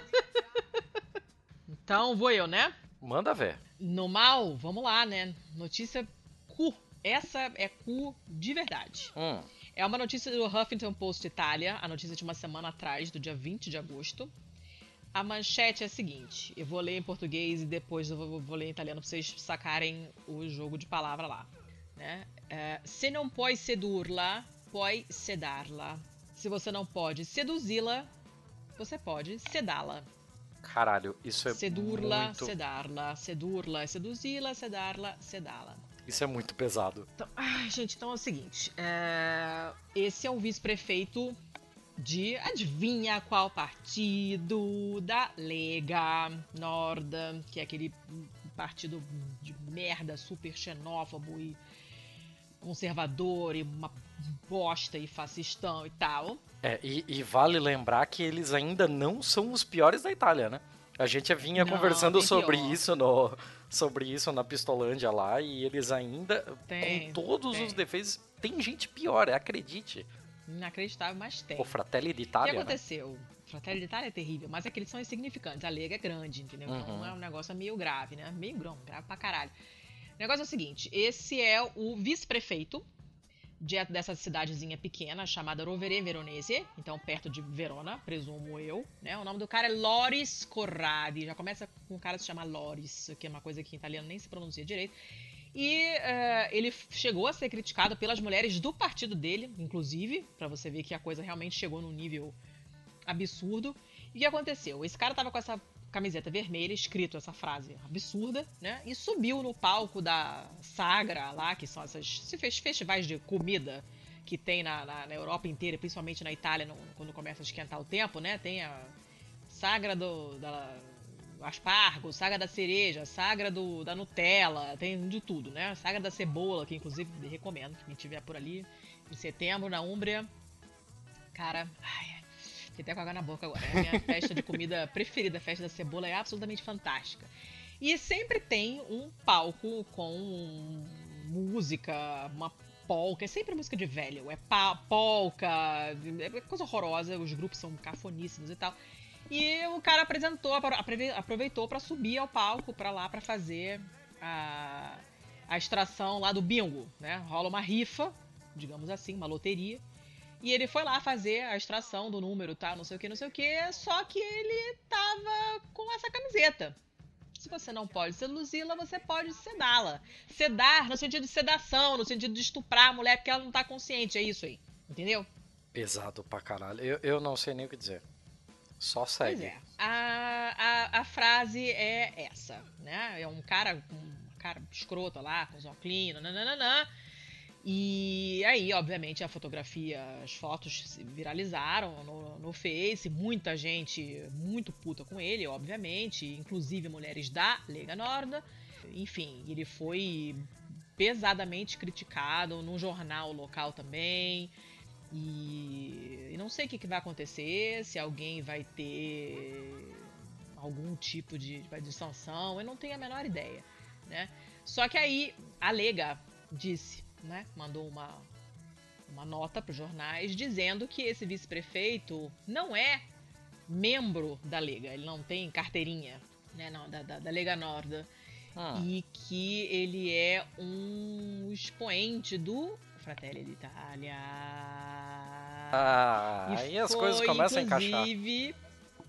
Então vou eu, né? Manda ver. No mal, vamos lá, né? Notícia cu. Essa é cu de verdade. Hum. É uma notícia do Huffington Post Itália, a notícia de uma semana atrás, do dia 20 de agosto. A manchete é a seguinte: eu vou ler em português e depois eu vou, vou ler em italiano pra vocês sacarem o jogo de palavra lá. Né? É, Se não pode sedurla, pode sedarla. Se você não pode seduzi-la, você pode sedá-la. Caralho, isso é Sedurla, muito, sedarla, sedurla, seduzi-la, sedarla, sedá-la. Isso é muito pesado. Então, ai, gente, então é o seguinte. é, Esse é o vice-prefeito de adivinha qual partido da Lega Norda, que é aquele partido de merda, super xenófobo e conservador e uma bosta e fascistão e tal. É, e, e vale lembrar que eles ainda não são os piores da Itália, né? A gente vinha Não, conversando sobre pior. isso no sobre isso na Pistolândia lá e eles ainda Tem, com todos tem. os defeitos tem gente pior, acredite. Inacreditável, mas tem. O Fratelli O que d'Italia, né? aconteceu? O Fratelli d'Italia é terrível, mas é que eles são insignificantes. A Lega é grande, entendeu? Uhum. Então é um negócio meio grave, né? Meio grão, grave pra caralho. O negócio é o seguinte: esse é o vice-prefeito de- dessa cidadezinha pequena chamada Rovere Veronese, então perto de Verona, presumo eu. Né? O nome do cara é Loris Corradi. Já começa com o cara se chamar Loris, que é uma coisa que em italiano nem se pronuncia direito. E eh, ele chegou a ser criticado pelas mulheres do partido dele, inclusive, pra você ver que a coisa realmente chegou num nível absurdo. E o que aconteceu? Esse cara tava com essa camiseta vermelha, escrito essa frase absurda, né? E subiu no palco da Sagra lá, que são esses fes- festivais de comida que tem na, na- na Europa inteira, principalmente na Itália, no- quando começa a esquentar o tempo, né? Tem a Sagra do da, aspargo, sagra da cereja, sagra do, da Nutella, tem de tudo, né? Sagra da cebola, que inclusive recomendo, quem tiver por ali em setembro na Úmbria. Cara, ai, fiquei até com água na boca agora. É a minha festa de comida preferida, a festa da cebola, é absolutamente fantástica. E sempre tem um palco com música, uma polca, é sempre música de velho, é polca, é coisa horrorosa, os grupos são cafoníssimos e tal. E o cara apresentou, aprove- aproveitou pra subir ao palco pra lá pra fazer a, a extração lá do bingo, né? Rola uma rifa, digamos assim, uma loteria. E ele foi lá fazer a extração do número, tá? Não sei o que, não sei o que. Só que ele tava com essa camiseta. Se você não pode seduzi-la, você pode sedá-la. Sedar no sentido de sedação, no sentido de estuprar a mulher porque ela não tá consciente. É isso aí. Entendeu? Pesado pra caralho. Eu, eu não sei nem o que dizer. Só segue. é. A, a, a frase é essa, né? É um cara com um cara escroto lá, com os óculos, nananana. E aí, obviamente, a fotografia, as fotos se viralizaram no, no Face, muita gente muito puta com ele, obviamente, inclusive mulheres da Lega Norda. Enfim, ele foi pesadamente criticado num jornal local também. E, e não sei o que, que vai acontecer, se alguém vai ter algum tipo de, de sanção, eu não tenho a menor ideia, né? Só que aí a Lega disse, né, mandou uma, uma nota para os jornais dizendo que esse vice-prefeito não é membro da Lega, ele não tem carteirinha, né, não, da, da, da Lega Norda, Hum. e que ele é um expoente do Fratelli d'Italia. Ah, E aí as coisas começam a encaixar. Inclusive,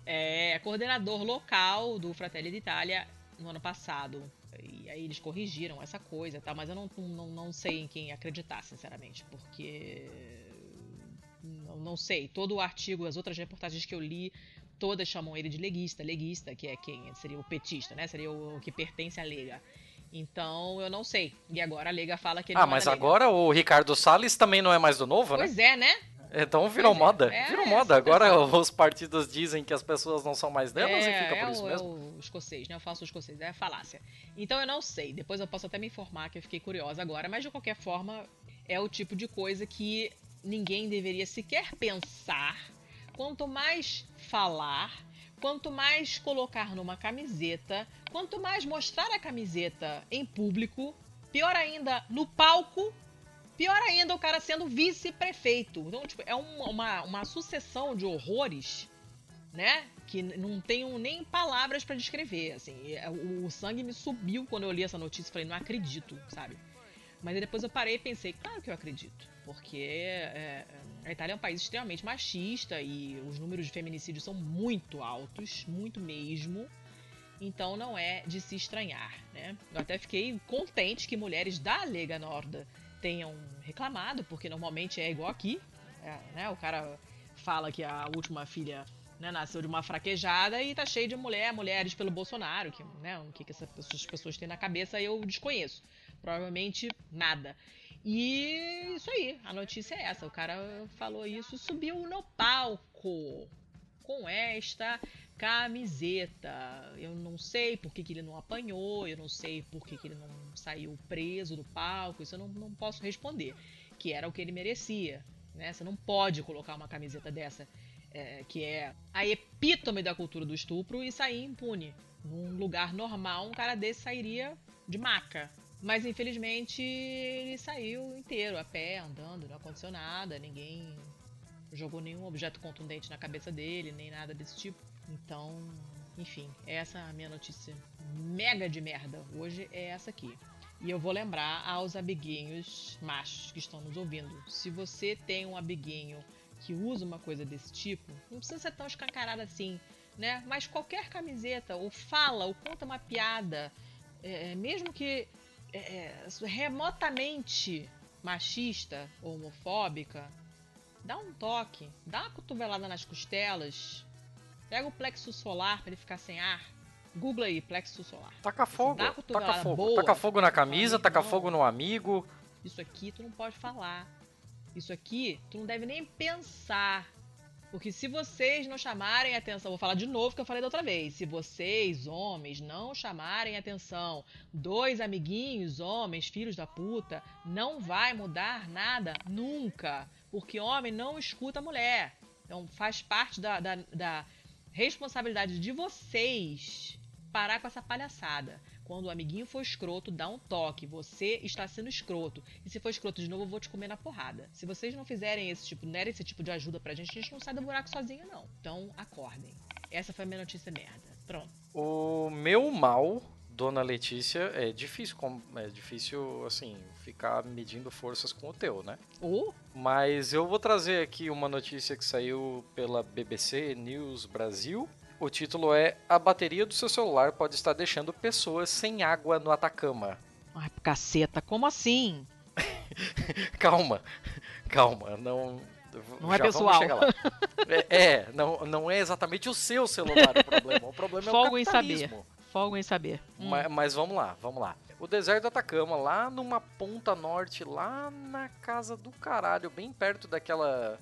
é, coordenador local do Fratelli d'Italia no ano passado. E aí eles corrigiram essa coisa, tá? Mas eu não, não, não sei em quem acreditar, sinceramente, porque não, não sei. Todo o artigo, as outras reportagens que eu li, todas chamam ele de leguista, leguista, que é quem seria o petista, né? Seria o que pertence à Lega. Então eu não sei. E agora a Lega fala que ele Ah, não é mas agora o Ricardo Salles também não é mais do novo, né? Pois é, né? Então virou Pois é. moda. É, virou é, moda. Agora os partidos dizem que as pessoas não são mais delas e fica é por o, isso é mesmo. o escocês, né? Eu faço o escocês, é falácia. Então eu não sei, depois eu posso até me informar que eu fiquei curiosa agora, mas de qualquer forma é o tipo de coisa que ninguém deveria sequer pensar. Quanto mais falar, quanto mais colocar numa camiseta, quanto mais mostrar a camiseta em público, pior ainda, no palco, Pior ainda, o cara sendo vice-prefeito. Então, tipo, é uma, uma, uma sucessão de horrores, né? Que não tenho nem palavras pra descrever, assim. É, O, o sangue me subiu quando eu li essa notícia. Falei, não acredito, sabe? Mas depois eu parei e pensei, claro que eu acredito. Porque é, a Itália é um país extremamente machista e os números de feminicídio são muito altos, muito mesmo. Então não é de se estranhar, né? Eu até fiquei contente que mulheres da Lega Norda tenham reclamado, porque normalmente é igual aqui, é, né? O cara fala que a última filha né, nasceu de uma fraquejada e tá cheio de mulher, mulheres pelo Bolsonaro, que, né, o que, que essas pessoas, pessoas têm na cabeça eu desconheço. Provavelmente nada. E isso aí, a notícia é essa. O cara falou isso, subiu no palco com esta camiseta. Eu não sei por que, que ele não apanhou, eu não sei por que, que ele não saiu preso do palco, isso eu não, não posso responder. Que era o que ele merecia. Né? Você não pode colocar uma camiseta dessa, é, que é a epítome da cultura do estupro, e sair impune. Num lugar normal, um cara desse sairia de maca. Mas infelizmente ele saiu inteiro, a pé, andando, não aconteceu nada, ninguém jogou nenhum objeto contundente na cabeça dele, nem nada desse tipo. Então, enfim, essa é a minha notícia mega de merda. Hoje é essa aqui. E eu vou lembrar aos amiguinhos machos que estão nos ouvindo: se você tem um amiguinho que usa uma coisa desse tipo, não precisa ser tão escancarado assim, né? Mas qualquer camiseta, ou fala, ou conta uma piada, é, mesmo que é, é remotamente machista ou homofóbica, dá um toque, dá uma cotovelada nas costelas, Pega o plexo solar para ele ficar sem ar. Google aí, plexo solar. Taca fogo, taca fogo. Boa, taca fogo na camisa, taca não. fogo no amigo. Isso aqui tu não pode falar. Isso aqui tu não deve nem pensar. Porque se vocês não chamarem atenção, vou falar de novo que eu falei da outra vez. Se vocês, homens, não chamarem atenção, dois amiguinhos, homens, filhos da puta, não vai mudar nada nunca. Porque homem não escuta mulher. Então faz parte da, da, da responsabilidade de vocês parar com essa palhaçada. Quando o amiguinho for escroto, dá um toque. Você está sendo escroto. E se for escroto de novo, eu vou te comer na porrada. Se vocês não fizerem esse tipo, derem esse tipo de ajuda pra gente, a gente não sai do buraco sozinho, não. Então, acordem. Essa foi a minha notícia merda. Pronto. O meu mal, dona Letícia, é difícil, é difícil, assim, ficar medindo forças com o teu, né? Uh? Mas eu vou trazer aqui uma notícia que saiu pela BBC News Brasil. O título é A bateria do seu celular pode estar deixando pessoas sem água no Atacama. Ai, caceta, como assim? calma, calma, não. Não é pessoal. é, é, não, não é exatamente o seu celular o problema. O problema Folgo é o capitalismo. em saber. Folgo em saber. Hum. Mas, mas vamos lá, vamos lá o deserto do Atacama, lá numa ponta norte, lá na casa do caralho, bem perto daquela.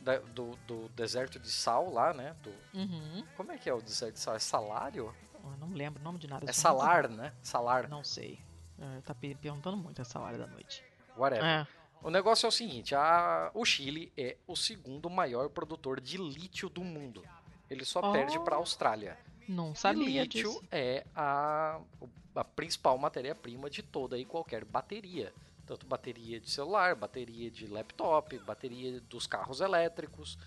Da, do, do, deserto de sal lá, né? Do, uhum. Como é que é o deserto de sal? É salário? Eu não lembro o nome de nada. É salar, né? Salar. Não sei. É, tá perguntando muito essa hora da noite. Whatever. É. O negócio é o seguinte: a, o Chile é o segundo maior produtor de lítio do mundo. Ele só oh. perde para a Austrália. Não sabia e lítio disso. é a, a principal matéria-prima de toda e qualquer bateria. Tanto bateria de celular, bateria de laptop, bateria dos carros elétricos.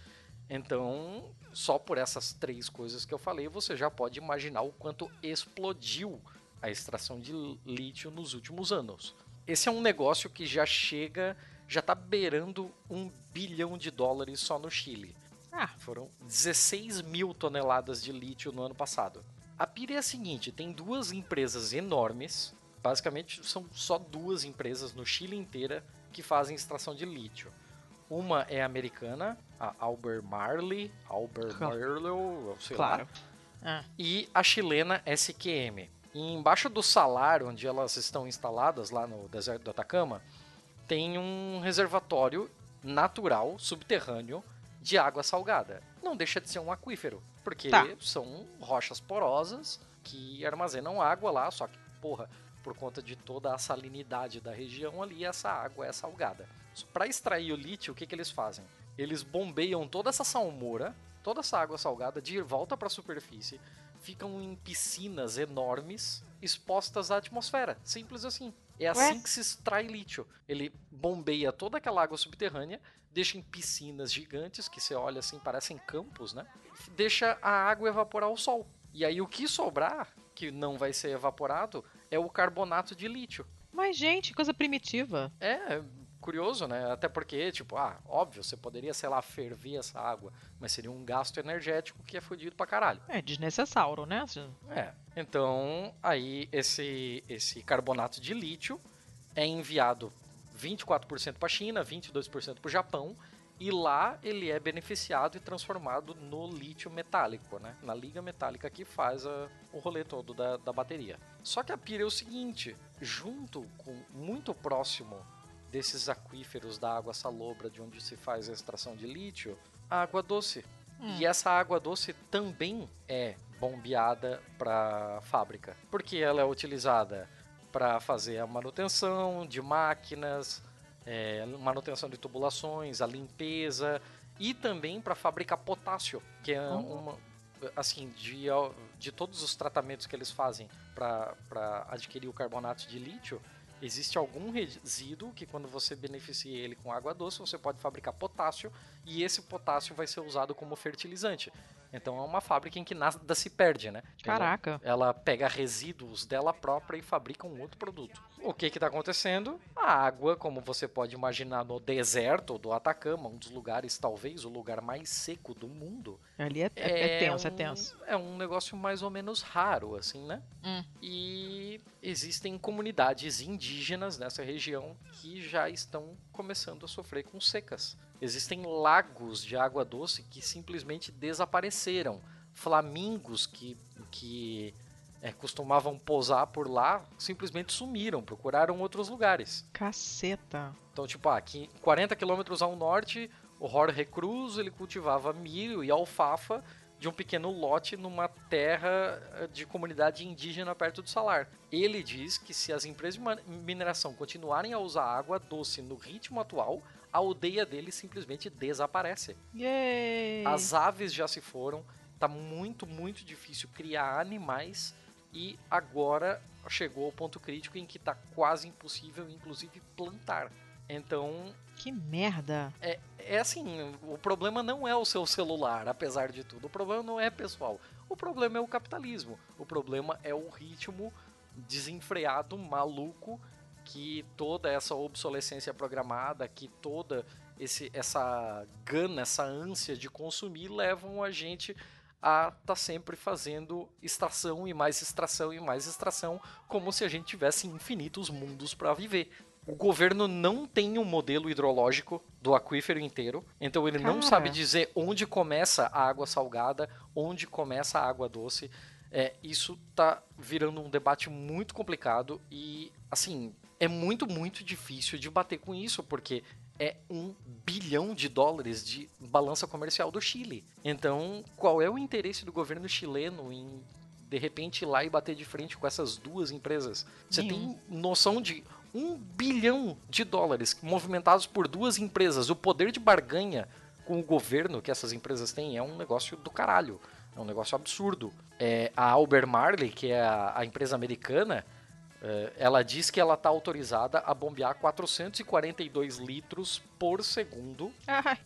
Então, só por essas três coisas que eu falei, você já pode imaginar o quanto explodiu a extração de lítio nos últimos anos. Esse é um negócio que já chega, já está beirando um bilhão de dólares só no Chile. Ah. Foram 16 mil toneladas de lítio no ano passado. A pira é a seguinte: tem duas empresas enormes, basicamente são só duas empresas no Chile inteira que fazem extração de lítio. Uma é americana, a Albemarle, Albemarle, sei claro. lá. Ah. E a chilena SQM. E embaixo do salar, onde elas estão instaladas, lá no deserto do Atacama, tem um reservatório natural, subterrâneo, de água salgada. Não deixa de ser um aquífero, porque tá. são rochas porosas que armazenam água lá, só que, porra, por conta de toda a salinidade da região ali, essa água é salgada. Para extrair o lítio, o que, que eles fazem? Eles bombeiam toda essa salmoura, toda essa água salgada de volta para a superfície, ficam em piscinas enormes expostas à atmosfera. Simples assim. É assim Ué? que se extrai lítio. Ele bombeia toda aquela água subterrânea, deixa em piscinas gigantes, que você olha assim, parecem campos, né? Deixa a água evaporar ao sol. E aí o que sobrar, que não vai ser evaporado, é o carbonato de lítio. Mas, gente, coisa primitiva. É, curioso, né? Até porque, tipo, ah, óbvio, você poderia, sei lá, ferver essa água, mas seria um gasto energético que é fodido pra caralho. É, desnecessário, né? É. Então, aí esse, esse carbonato de lítio é enviado 24% para a China, 22% para o Japão, e lá ele é beneficiado e transformado no lítio metálico, né? Na liga metálica que faz a, o rolê todo da, da bateria. Só que a pira é o seguinte: junto com muito próximo desses aquíferos da água salobra de onde se faz a extração de lítio, a água doce. Hum. E essa água doce também é bombeada para fábrica, porque ela é utilizada para fazer a manutenção de máquinas, é, manutenção de tubulações, a limpeza e também para fabricar potássio, que é Oh. uma assim de, de todos os tratamentos que eles fazem para adquirir o carbonato de lítio, existe algum resíduo que quando você beneficia ele com água doce, você pode fabricar potássio e esse potássio vai ser usado como fertilizante. Então é uma fábrica em que nada se perde, né? Caraca. Ela, ela pega resíduos dela própria e fabrica um outro produto. O que que tá acontecendo? A água, como você pode imaginar no deserto do Atacama, um dos lugares, talvez o lugar mais seco do mundo, Ali é, é, é tenso, é um- tenso. É um negócio mais ou menos raro, assim, né? Hum. E existem comunidades indígenas nessa região que já estão começando a sofrer com secas. Existem lagos de água doce que simplesmente desapareceram. Flamingos que, que é, costumavam posar por lá simplesmente sumiram, procuraram outros lugares. Caceta. Então, tipo, ah, aqui 40 quilômetros ao norte, o Jorge Cruz ele cultivava milho e alfafa de um pequeno lote numa terra eh, de comunidade indígena perto do salar. Ele diz que se as empresas de mineração continuarem a usar água doce no ritmo atual, a aldeia dele simplesmente desaparece. Yay! As aves já se foram, tá muito, muito difícil criar animais e agora chegou ao ponto crítico em que tá quase impossível, inclusive, plantar. Então, Que merda. é, é assim, o problema não é o seu celular, apesar de tudo. O problema não é pessoal. O problema é o capitalismo. O problema é o ritmo desenfreado, maluco, que toda essa obsolescência programada, que toda esse, essa gana, essa ânsia de consumir levam a gente a estar sempre fazendo extração e mais extração e mais extração, como se a gente tivesse infinitos mundos para viver. O governo não tem um modelo hidrológico do aquífero inteiro, então ele não Cara. sabe dizer onde começa a água salgada, onde começa a água doce. É, isso tá virando um debate muito complicado e, assim, é muito, muito difícil de bater com isso, porque é um bilhão de dólares de balança comercial do Chile. Então, qual é o interesse do governo chileno em, de repente, ir lá e bater de frente com essas duas empresas? Você Nenhum. tem noção de um bilhão de dólares movimentados por duas empresas. O poder de barganha com o governo que essas empresas têm é um negócio do caralho. É um negócio absurdo. É, a Alber Marley, que é a, a empresa americana, ela diz que ela está autorizada a bombear 442 litros por segundo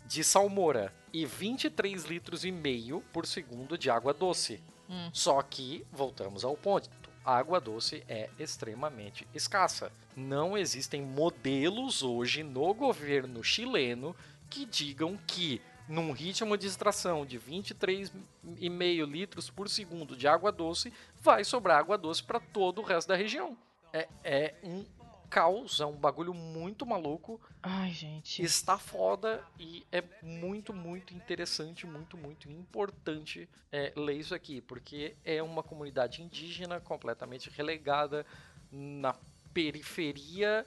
de salmoura e 23 litros e meio por segundo de água doce. Hum. Só que, voltamos ao ponto, a água doce é extremamente escassa. Não existem modelos hoje no governo chileno que digam que num ritmo de extração de 23,5 litros por segundo de água doce, vai sobrar água doce para todo o resto da região. É, é um caos, é um bagulho muito maluco ai, gente. está foda e é muito, muito interessante, muito, muito importante é, ler isso aqui, porque é uma comunidade indígena completamente relegada na periferia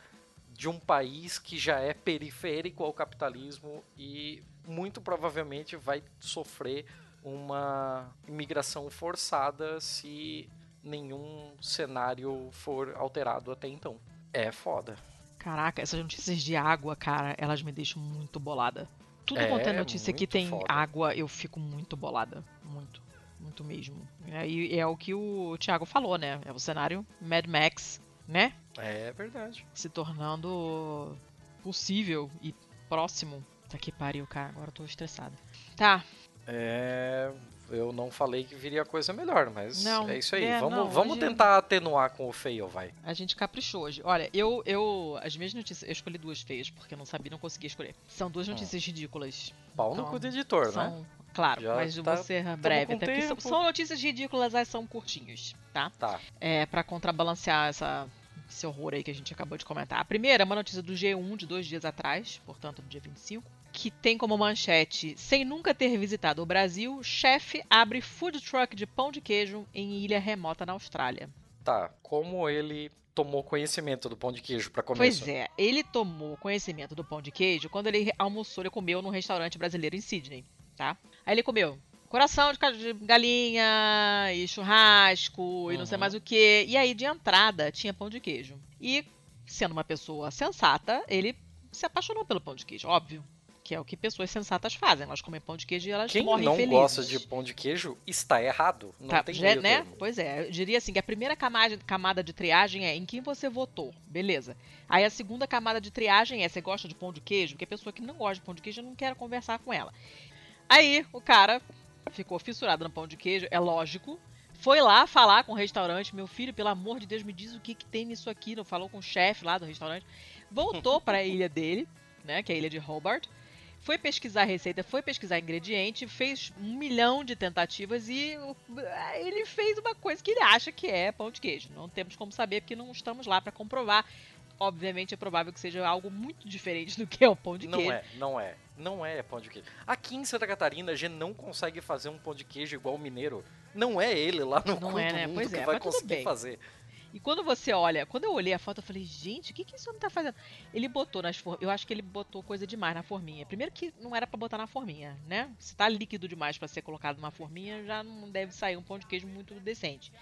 de um país que já é periférico ao capitalismo e muito provavelmente vai sofrer uma imigração forçada se nenhum cenário for alterado até então. É foda. Caraca, essas notícias de água, cara, elas me deixam muito bolada. Tudo É, quanto é notícia que tem foda. água, eu fico muito bolada. Muito. Muito mesmo. É, E é o que o Thiago falou, né? É o cenário Mad Max, né? É verdade. Se tornando possível e próximo. Tá que pariu, cara. Agora eu tô estressada. Tá. É, eu não falei que viria coisa melhor, mas Não, é isso aí. é, vamos não, vamos hoje- tentar atenuar com o fail, vai. A gente caprichou hoje. Olha, eu, eu. As minhas notícias. Eu escolhi duas feias, porque eu não sabia, não conseguia escolher. São duas notícias ridículas. Pau no Então, cu do editor, né? São, claro, Já mas tá- vou ser breve, até porque são, são notícias ridículas, elas são curtinhos, tá? Tá. É, pra contrabalancear essa, esse horror aí que a gente acabou de comentar. A primeira é uma notícia do G1 de dois dias atrás, portanto, do dia 25, que tem como manchete: Sem nunca ter visitado o Brasil, chefe abre food truck de pão de queijo em ilha remota na Austrália. Tá. Como ele tomou conhecimento do pão de queijo para começar. Pois é, ele tomou conhecimento do pão de queijo quando ele almoçou, ele comeu num restaurante brasileiro em Sydney, tá? Aí ele comeu coração de galinha e churrasco uhum. e não sei uhum. mais o que. E aí de entrada tinha pão de queijo. E sendo uma pessoa sensata, ele se apaixonou pelo pão de queijo, óbvio que é o que pessoas sensatas fazem. Elas comem pão de queijo e elas Quem morrem não felizes. gosta de pão de queijo está errado. Não tá, tem já, né? Pois é, eu diria assim que a primeira camada, camada de triagem é em quem você votou, beleza. Aí a segunda camada de triagem é você gosta de pão de queijo, porque a pessoa que não gosta de pão de queijo eu não quero conversar com ela. Aí o cara ficou fissurado no pão de queijo, é lógico. Foi lá falar com o restaurante, meu filho, pelo amor de Deus, me diz o que, que tem nisso aqui. Não falou com o chefe lá do restaurante. Voltou para a ilha dele, né, que é a ilha de Hobart foi pesquisar a receita, foi pesquisar ingrediente, fez um milhão de tentativas e ele fez uma coisa que ele acha que é pão de queijo. Não temos como saber porque não estamos lá para comprovar. Obviamente é provável que seja algo muito diferente do que é o pão de não queijo. Não é, não é. Não é pão de queijo. Aqui em Santa Catarina a gente não consegue fazer um pão de queijo igual o mineiro. Não é ele lá no não é, né? mundo pois que é, vai conseguir fazer. E quando você olha, quando eu olhei a foto, eu falei, gente, o que, que esse homem tá fazendo? Ele botou nas forminhas. Eu acho que ele botou coisa demais na forminha. Primeiro que não era para botar na forminha, né? Se tá líquido demais para ser colocado numa forminha, já não deve sair um pão de queijo muito decente.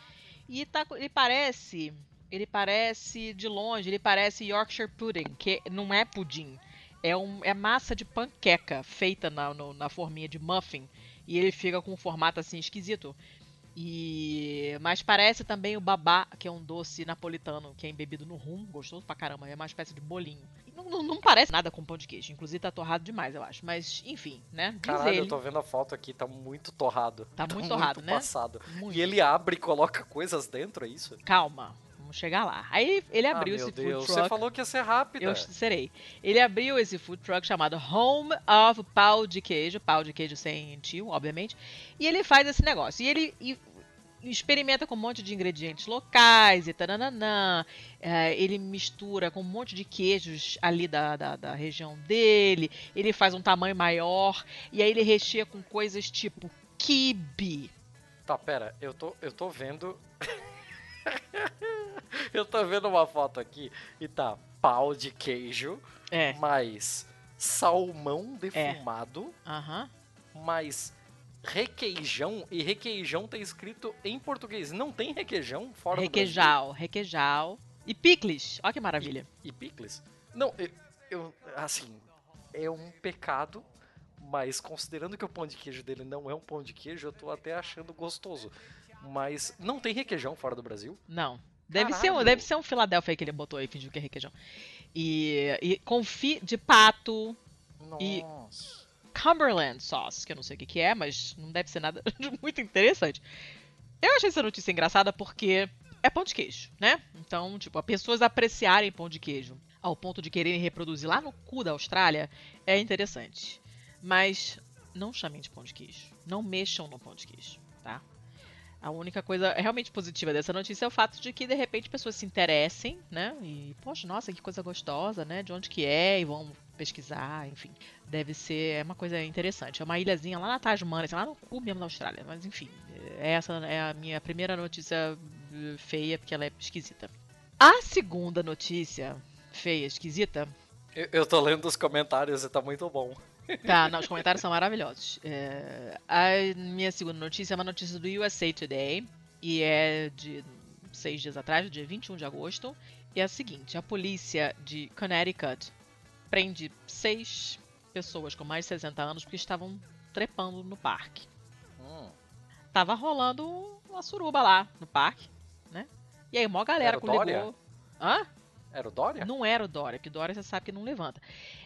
E tá, ele parece. Ele parece, de longe, ele parece Yorkshire Pudding, que não é pudim. É, um, é massa de panqueca feita na, no, na forminha de muffin. E ele fica com um formato assim esquisito. E mas parece também o babá, que é um doce napolitano que é embebido no rum, gostoso pra caramba, é uma espécie de bolinho. Não, não, não, parece nada com pão de queijo, inclusive tá torrado demais, eu acho. Mas enfim, né? Diz Caralho, ele... eu tô vendo a foto aqui, tá muito torrado. Tá, tá muito torrado, muito né? Passado. Muito. E ele abre e coloca coisas dentro, é isso? Calma, vamos chegar lá. Aí ele ah, abriu ah, esse Deus, food truck. Você falou que ia ser rápido. Eu serei. Ele abriu esse food truck chamado Home of Pau de Queijo, pau de queijo sem tio, obviamente. E ele faz esse negócio. E ele e experimenta com um monte de ingredientes locais e tarananã. É, ele mistura com um monte de queijos ali da, da, da, região dele. Ele faz um tamanho maior. E aí ele recheia com coisas tipo kibe. Tá, pera, eu tô, eu tô vendo. eu tô vendo uma foto aqui e tá pau de queijo, é. mais salmão defumado, é. Aham. mais requeijão e requeijão tá escrito em português. Não tem requeijão fora requeijal, do Brasil? Requeijal, E picles. Olha que maravilha. E, e picles? Não, eu, eu, assim, é um pecado, mas considerando que o pão de queijo dele não é um pão de queijo, eu tô até achando gostoso. Mas não tem requeijão fora do Brasil? Não. Deve ser, um, deve ser um Philadelphia que ele botou aí, fingiu que é requeijão. E, e confi de pato. Nossa. E Cumberland Sauce, que eu não sei o que, que é, mas não deve ser nada muito interessante. Eu achei essa notícia engraçada porque é pão de queijo, né? Então, tipo, as pessoas apreciarem pão de queijo ao ponto de quererem reproduzir lá no cu da Austrália é interessante. Mas não chamem de pão de queijo. Não mexam no pão de queijo, tá? A única coisa realmente positiva dessa notícia é o fato de que, de repente, pessoas se interessem, né? E, poxa, nossa, que coisa gostosa, né? De onde que é? E vão pesquisar, enfim. Deve ser é uma coisa interessante. É uma ilhazinha lá na Tasmania, assim, lá no cu mesmo da Austrália. Mas, enfim, essa é a minha primeira notícia eh, feia, porque ela é esquisita. A segunda notícia feia, esquisita... Eu, eu tô lendo os comentários e tá muito bom. Tá, não, os comentários são maravilhosos. É, a minha segunda notícia é uma notícia do USA Today e é de seis dias atrás, dia 21 de agosto. E é a seguinte: a polícia de Connecticut prende seis pessoas com mais de 60 anos porque estavam trepando no parque. Hum. Tava rolando uma suruba lá no parque, né? E aí, uma galera coligou. Hã? Era o Dória? Não era o Dória, porque Dória você sabe que não levanta.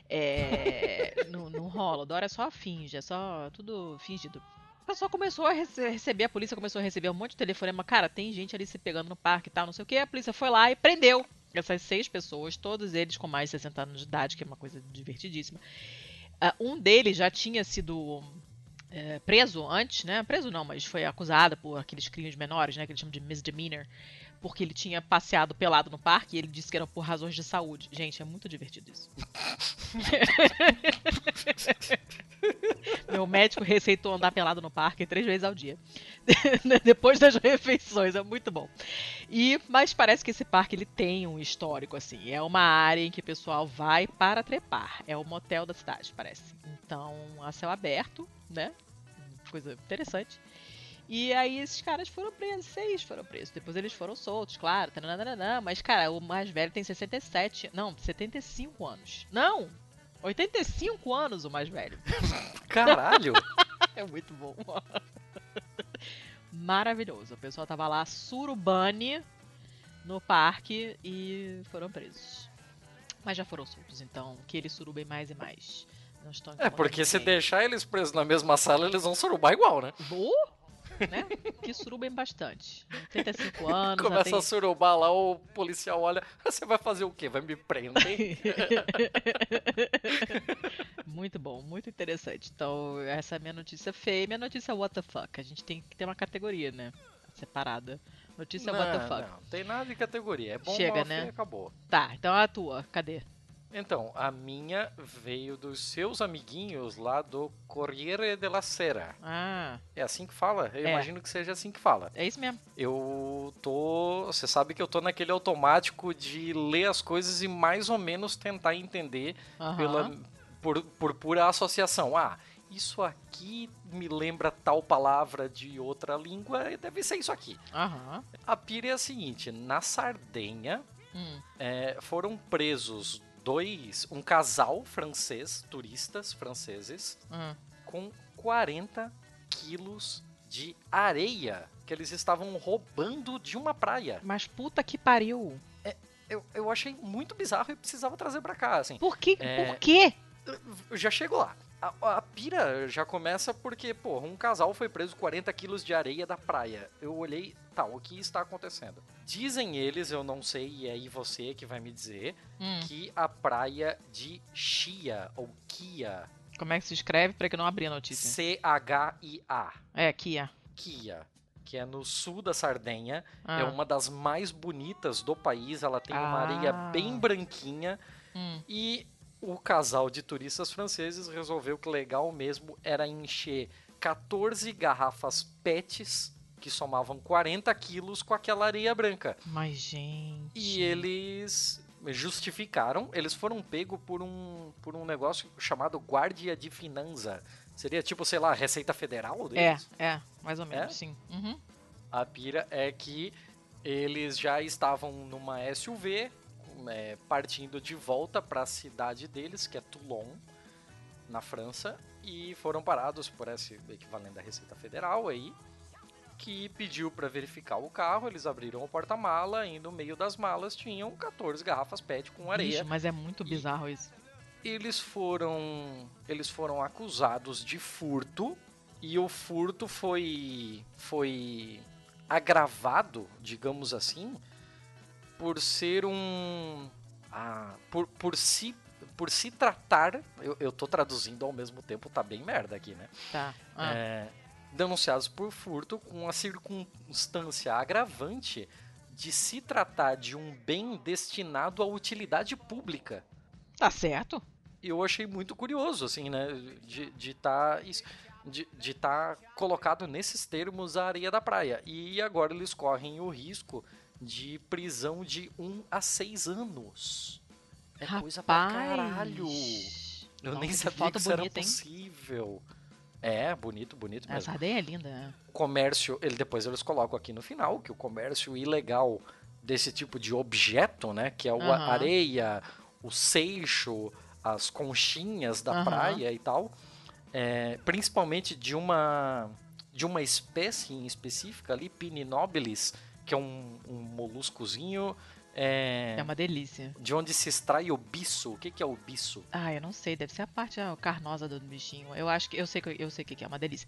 É, não, não rola. O Dória só finge, é só tudo fingido. O pessoal começou a rece receber, a polícia começou a receber um monte de telefonema. Cara, tem gente ali se pegando no parque e tal, não sei o que. A polícia foi lá e prendeu essas seis pessoas, todos eles com mais de 60 anos de idade, que é uma coisa divertidíssima. Uh, um deles já tinha sido é, preso antes, né? Preso não, mas foi acusado por aqueles crimes menores, né? Que eles chamam de misdemeanor porque ele tinha passeado pelado no parque e ele disse que era por razões de saúde. Gente, é muito divertido isso. Meu médico receitou andar pelado no parque três vezes ao dia. Depois das refeições, é muito bom. E, mas parece que esse parque ele tem um histórico, assim. É uma área em que o pessoal vai para trepar. É o motel da cidade, parece. Então, a céu aberto, né? Coisa interessante. E aí esses caras foram presos, seis foram presos. Depois eles foram soltos, claro. Taranana, mas, cara, o mais velho tem 67. Não, 75 anos. Não! 85 anos o mais velho. Caralho! é muito bom. Maravilhoso. O pessoal tava lá surubane no parque e foram presos. Mas já foram soltos, então que eles surubem mais e mais. Não estão É, porque se deixar eles presos na mesma sala, eles vão surubar igual, né? Boa! Né? Que surubem bastante. 85 anos. Começa tem- a surubar lá, o policial olha, você vai fazer o quê? Vai me prender? muito bom, muito interessante. Então, essa é a minha notícia feia e minha notícia what the fuck. A gente tem que ter uma categoria, né? Separada. Notícia what the não, fuck. não, tem nada de categoria. É bom, Chega, né? feio, acabou. Tá, então a tua, cadê? Então, a minha veio dos seus amiguinhos lá do Corriere della Sera. Ah, É assim que fala? Eu É. imagino que seja assim que fala. é isso mesmo. Eu tô. Você sabe que eu tô naquele automático de ler as coisas e mais ou menos tentar entender Aham. pela, por, por pura associação. Ah, isso aqui me lembra tal palavra de outra língua, deve ser isso aqui. Aham. A pira é a seguinte: na Sardenha Hum. é, foram presos dois, um casal francês, turistas franceses, Hum. com 40 quilos de areia que eles estavam roubando de uma praia. Mas puta que pariu. Eu, eu achei muito bizarro e precisava trazer pra cá, assim. Por que? É. Por quê? Eu já chego lá. A, a pira já começa porque, pô, um casal foi preso 40 quilos de areia da praia. Eu olhei, tá, o que está acontecendo? Dizem eles, eu não sei, e aí você que vai me dizer, Hum. que a praia de Chia, ou Kia, Como é que se escreve pra que não abri a notícia? C-H-I-A, É, Kia. Kia, que é no sul da Sardenha, Ah. é uma das mais bonitas do país, ela tem uma Ah. areia bem branquinha, Hum. E o casal de turistas franceses resolveu que legal mesmo era encher 14 garrafas PETs, que somavam 40 quilos, com aquela areia branca. Mas, gente. E eles justificaram, eles foram pegos por um, por um negócio chamado Guardia de Finanza. Seria tipo, sei lá, Receita Federal É, deles? é, mais ou menos, É? sim. Uhum. A pira é que eles já estavam numa SUV, é, partindo de volta para a cidade deles, que é Toulon, na França, e foram parados por esse equivalente da Receita Federal aí, que pediu para verificar o carro. Eles abriram o porta-mala e no meio das malas tinham 14 garrafas PET com areia. Bicho, mas é muito E- bizarro isso. Eles foram eles foram acusados de furto e o furto foi foi agravado, digamos assim, por ser um ah, por, por se por se tratar, eu, eu tô traduzindo ao mesmo tempo, tá bem merda aqui, né? Tá. Ah, É, denunciados por furto com a circunstância agravante de se tratar de um bem destinado à utilidade pública Tá certo? eu achei muito curioso, assim, né? De estar de tá isso- de, de tá colocado nesses termos a areia da praia. E agora eles correm o risco de prisão de 1 a 6 anos. É coisa pra caralho. Eu Nossa, nem que sabia foto que isso era bonita, hein? possível. É, bonito, bonito Essa mesmo. ardeia é linda. né? Comércio, ele, depois eles colocam aqui no final que o comércio ilegal desse tipo de objeto, né? Que é o a- areia, o seixo, as conchinhas da praia e tal. é, principalmente de uma de uma espécie em específica ali, Pininobilis, que é um, um moluscozinho é, É uma delícia. de onde se extrai o bisso. O que, que é o bisso? Ah, eu não sei, deve ser a parte ah, carnosa do bichinho. Eu acho que eu sei que eu sei o que que é, uma delícia.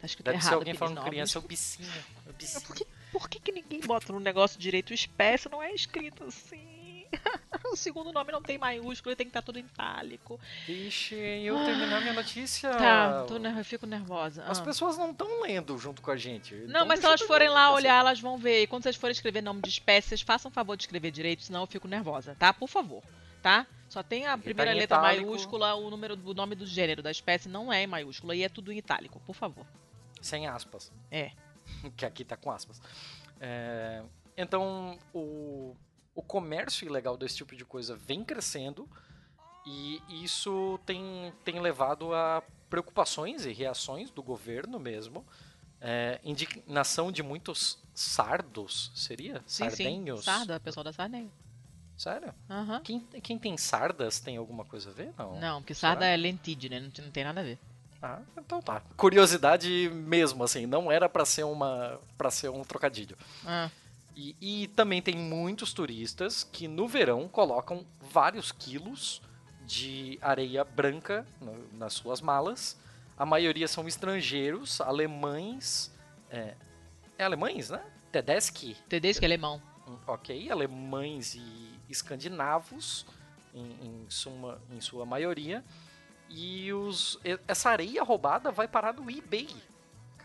Tá escrito Deve errado. ser alguém falando criança, é o bicinho. É o bicinho. Por que, por que, que ninguém bota no negócio direito espécie? Não é escrito assim. o segundo nome não tem maiúsculo, ele tem que estar tudo em itálico. Vixe, eu terminar minha notícia. Tá, tô eu fico nervosa. As Ah. pessoas não estão lendo junto com a gente. Não, Então mas se elas forem lá tá olhar, elas vão ver. E quando vocês forem escrever nome de espécie, vocês façam favor de escrever direito, senão eu fico nervosa, tá? Por favor. tá? Só tem a primeira em letra itálico. maiúscula, o número o nome do gênero da espécie não é em maiúscula e é tudo em itálico, por favor. Sem aspas. É. que aqui tá com aspas. É, então, o, o comércio ilegal desse tipo de coisa vem crescendo e isso tem, tem levado a preocupações e reações do governo mesmo. É, indignação de muitos sardos, seria? Sim, Sardenhos? sim. Sarda, pessoal da Sardenha. Sério? Aham. Quem, quem tem sardas tem alguma coisa a ver? Não. Não, porque Será? sarda é lentídeo, né? Não, tem- não tem nada a ver. Ah, então tá. Curiosidade mesmo, assim, não era pra ser uma para ser um trocadilho. Ah, E, e também tem muitos turistas que no verão colocam vários quilos de areia branca no- nas suas malas. A maioria são estrangeiros, alemães. É, é alemães, né? Tedeschi, Tedeschi é alemão. hum, ok. Alemães e escandinavos, em, em suma, em sua maioria. E os, e- essa areia roubada vai parar no eBay.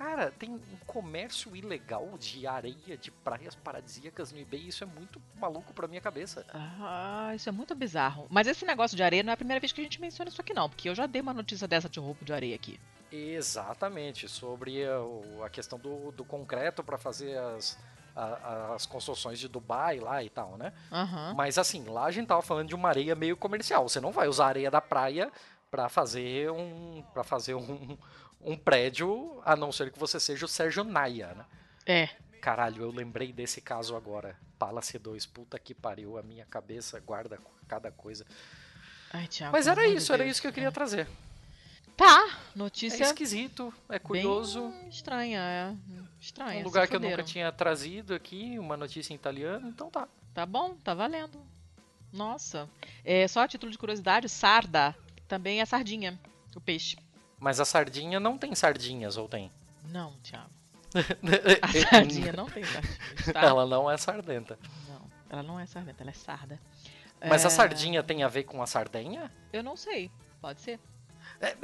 Cara, tem um comércio ilegal de areia de praias paradisíacas no eBay. Isso é muito maluco pra minha cabeça. Ah, isso é muito bizarro. Mas esse negócio de areia não é a primeira vez que a gente menciona isso aqui, não. Porque eu já dei uma notícia dessa de roubo de areia aqui. Exatamente, sobre a, questão do, do concreto para fazer as, as construções de Dubai lá e tal, né? Aham. Mas assim, lá a gente tava falando de uma areia meio comercial. Você não vai usar a areia da praia pra fazer um para fazer um, um prédio, a não ser que você seja o Sérgio Naia, né? É. Caralho, eu lembrei desse caso agora. Palace 2, puta que pariu, a minha cabeça guarda cada coisa. Ai, Thiago. Mas era isso, era isso que eu queria trazer. Tá, É notícia esquisito, é curioso. estranha, é. Estranha. Um lugar que eu nunca tinha trazido aqui, uma notícia em italiano, então tá. Tá bom, tá valendo. Nossa. É, só a título de curiosidade, sarda também é sardinha, o peixe. Mas a sardinha não tem sardinhas, ou tem? Não, Thiago. A sardinha não tem sardinha, tá? Ela não é sardenta. Não, ela não é sardenta, ela é sarda. Mas É, a sardinha tem a ver com a sardenha? Eu não sei, pode ser. É,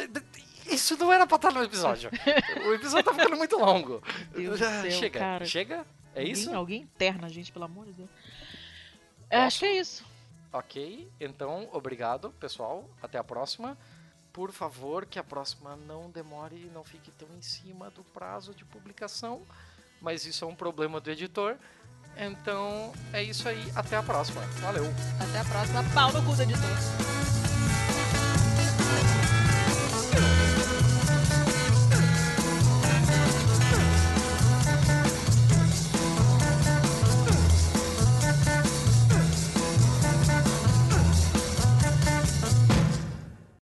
Isso não era pra estar no episódio. o episódio tá ficando muito longo. Deus Ah, céu, chega, cara. chega? É Alguém- isso? Alguém interna a gente, pelo amor de Deus. Acho que é isso. Ok, então obrigado, pessoal. Até a próxima. Por favor, que a próxima não demore e não fique tão em cima do prazo de publicação. Mas isso é um problema do editor. Então é isso aí. Até a próxima. Valeu! Até a próxima. Pau no cu do editor.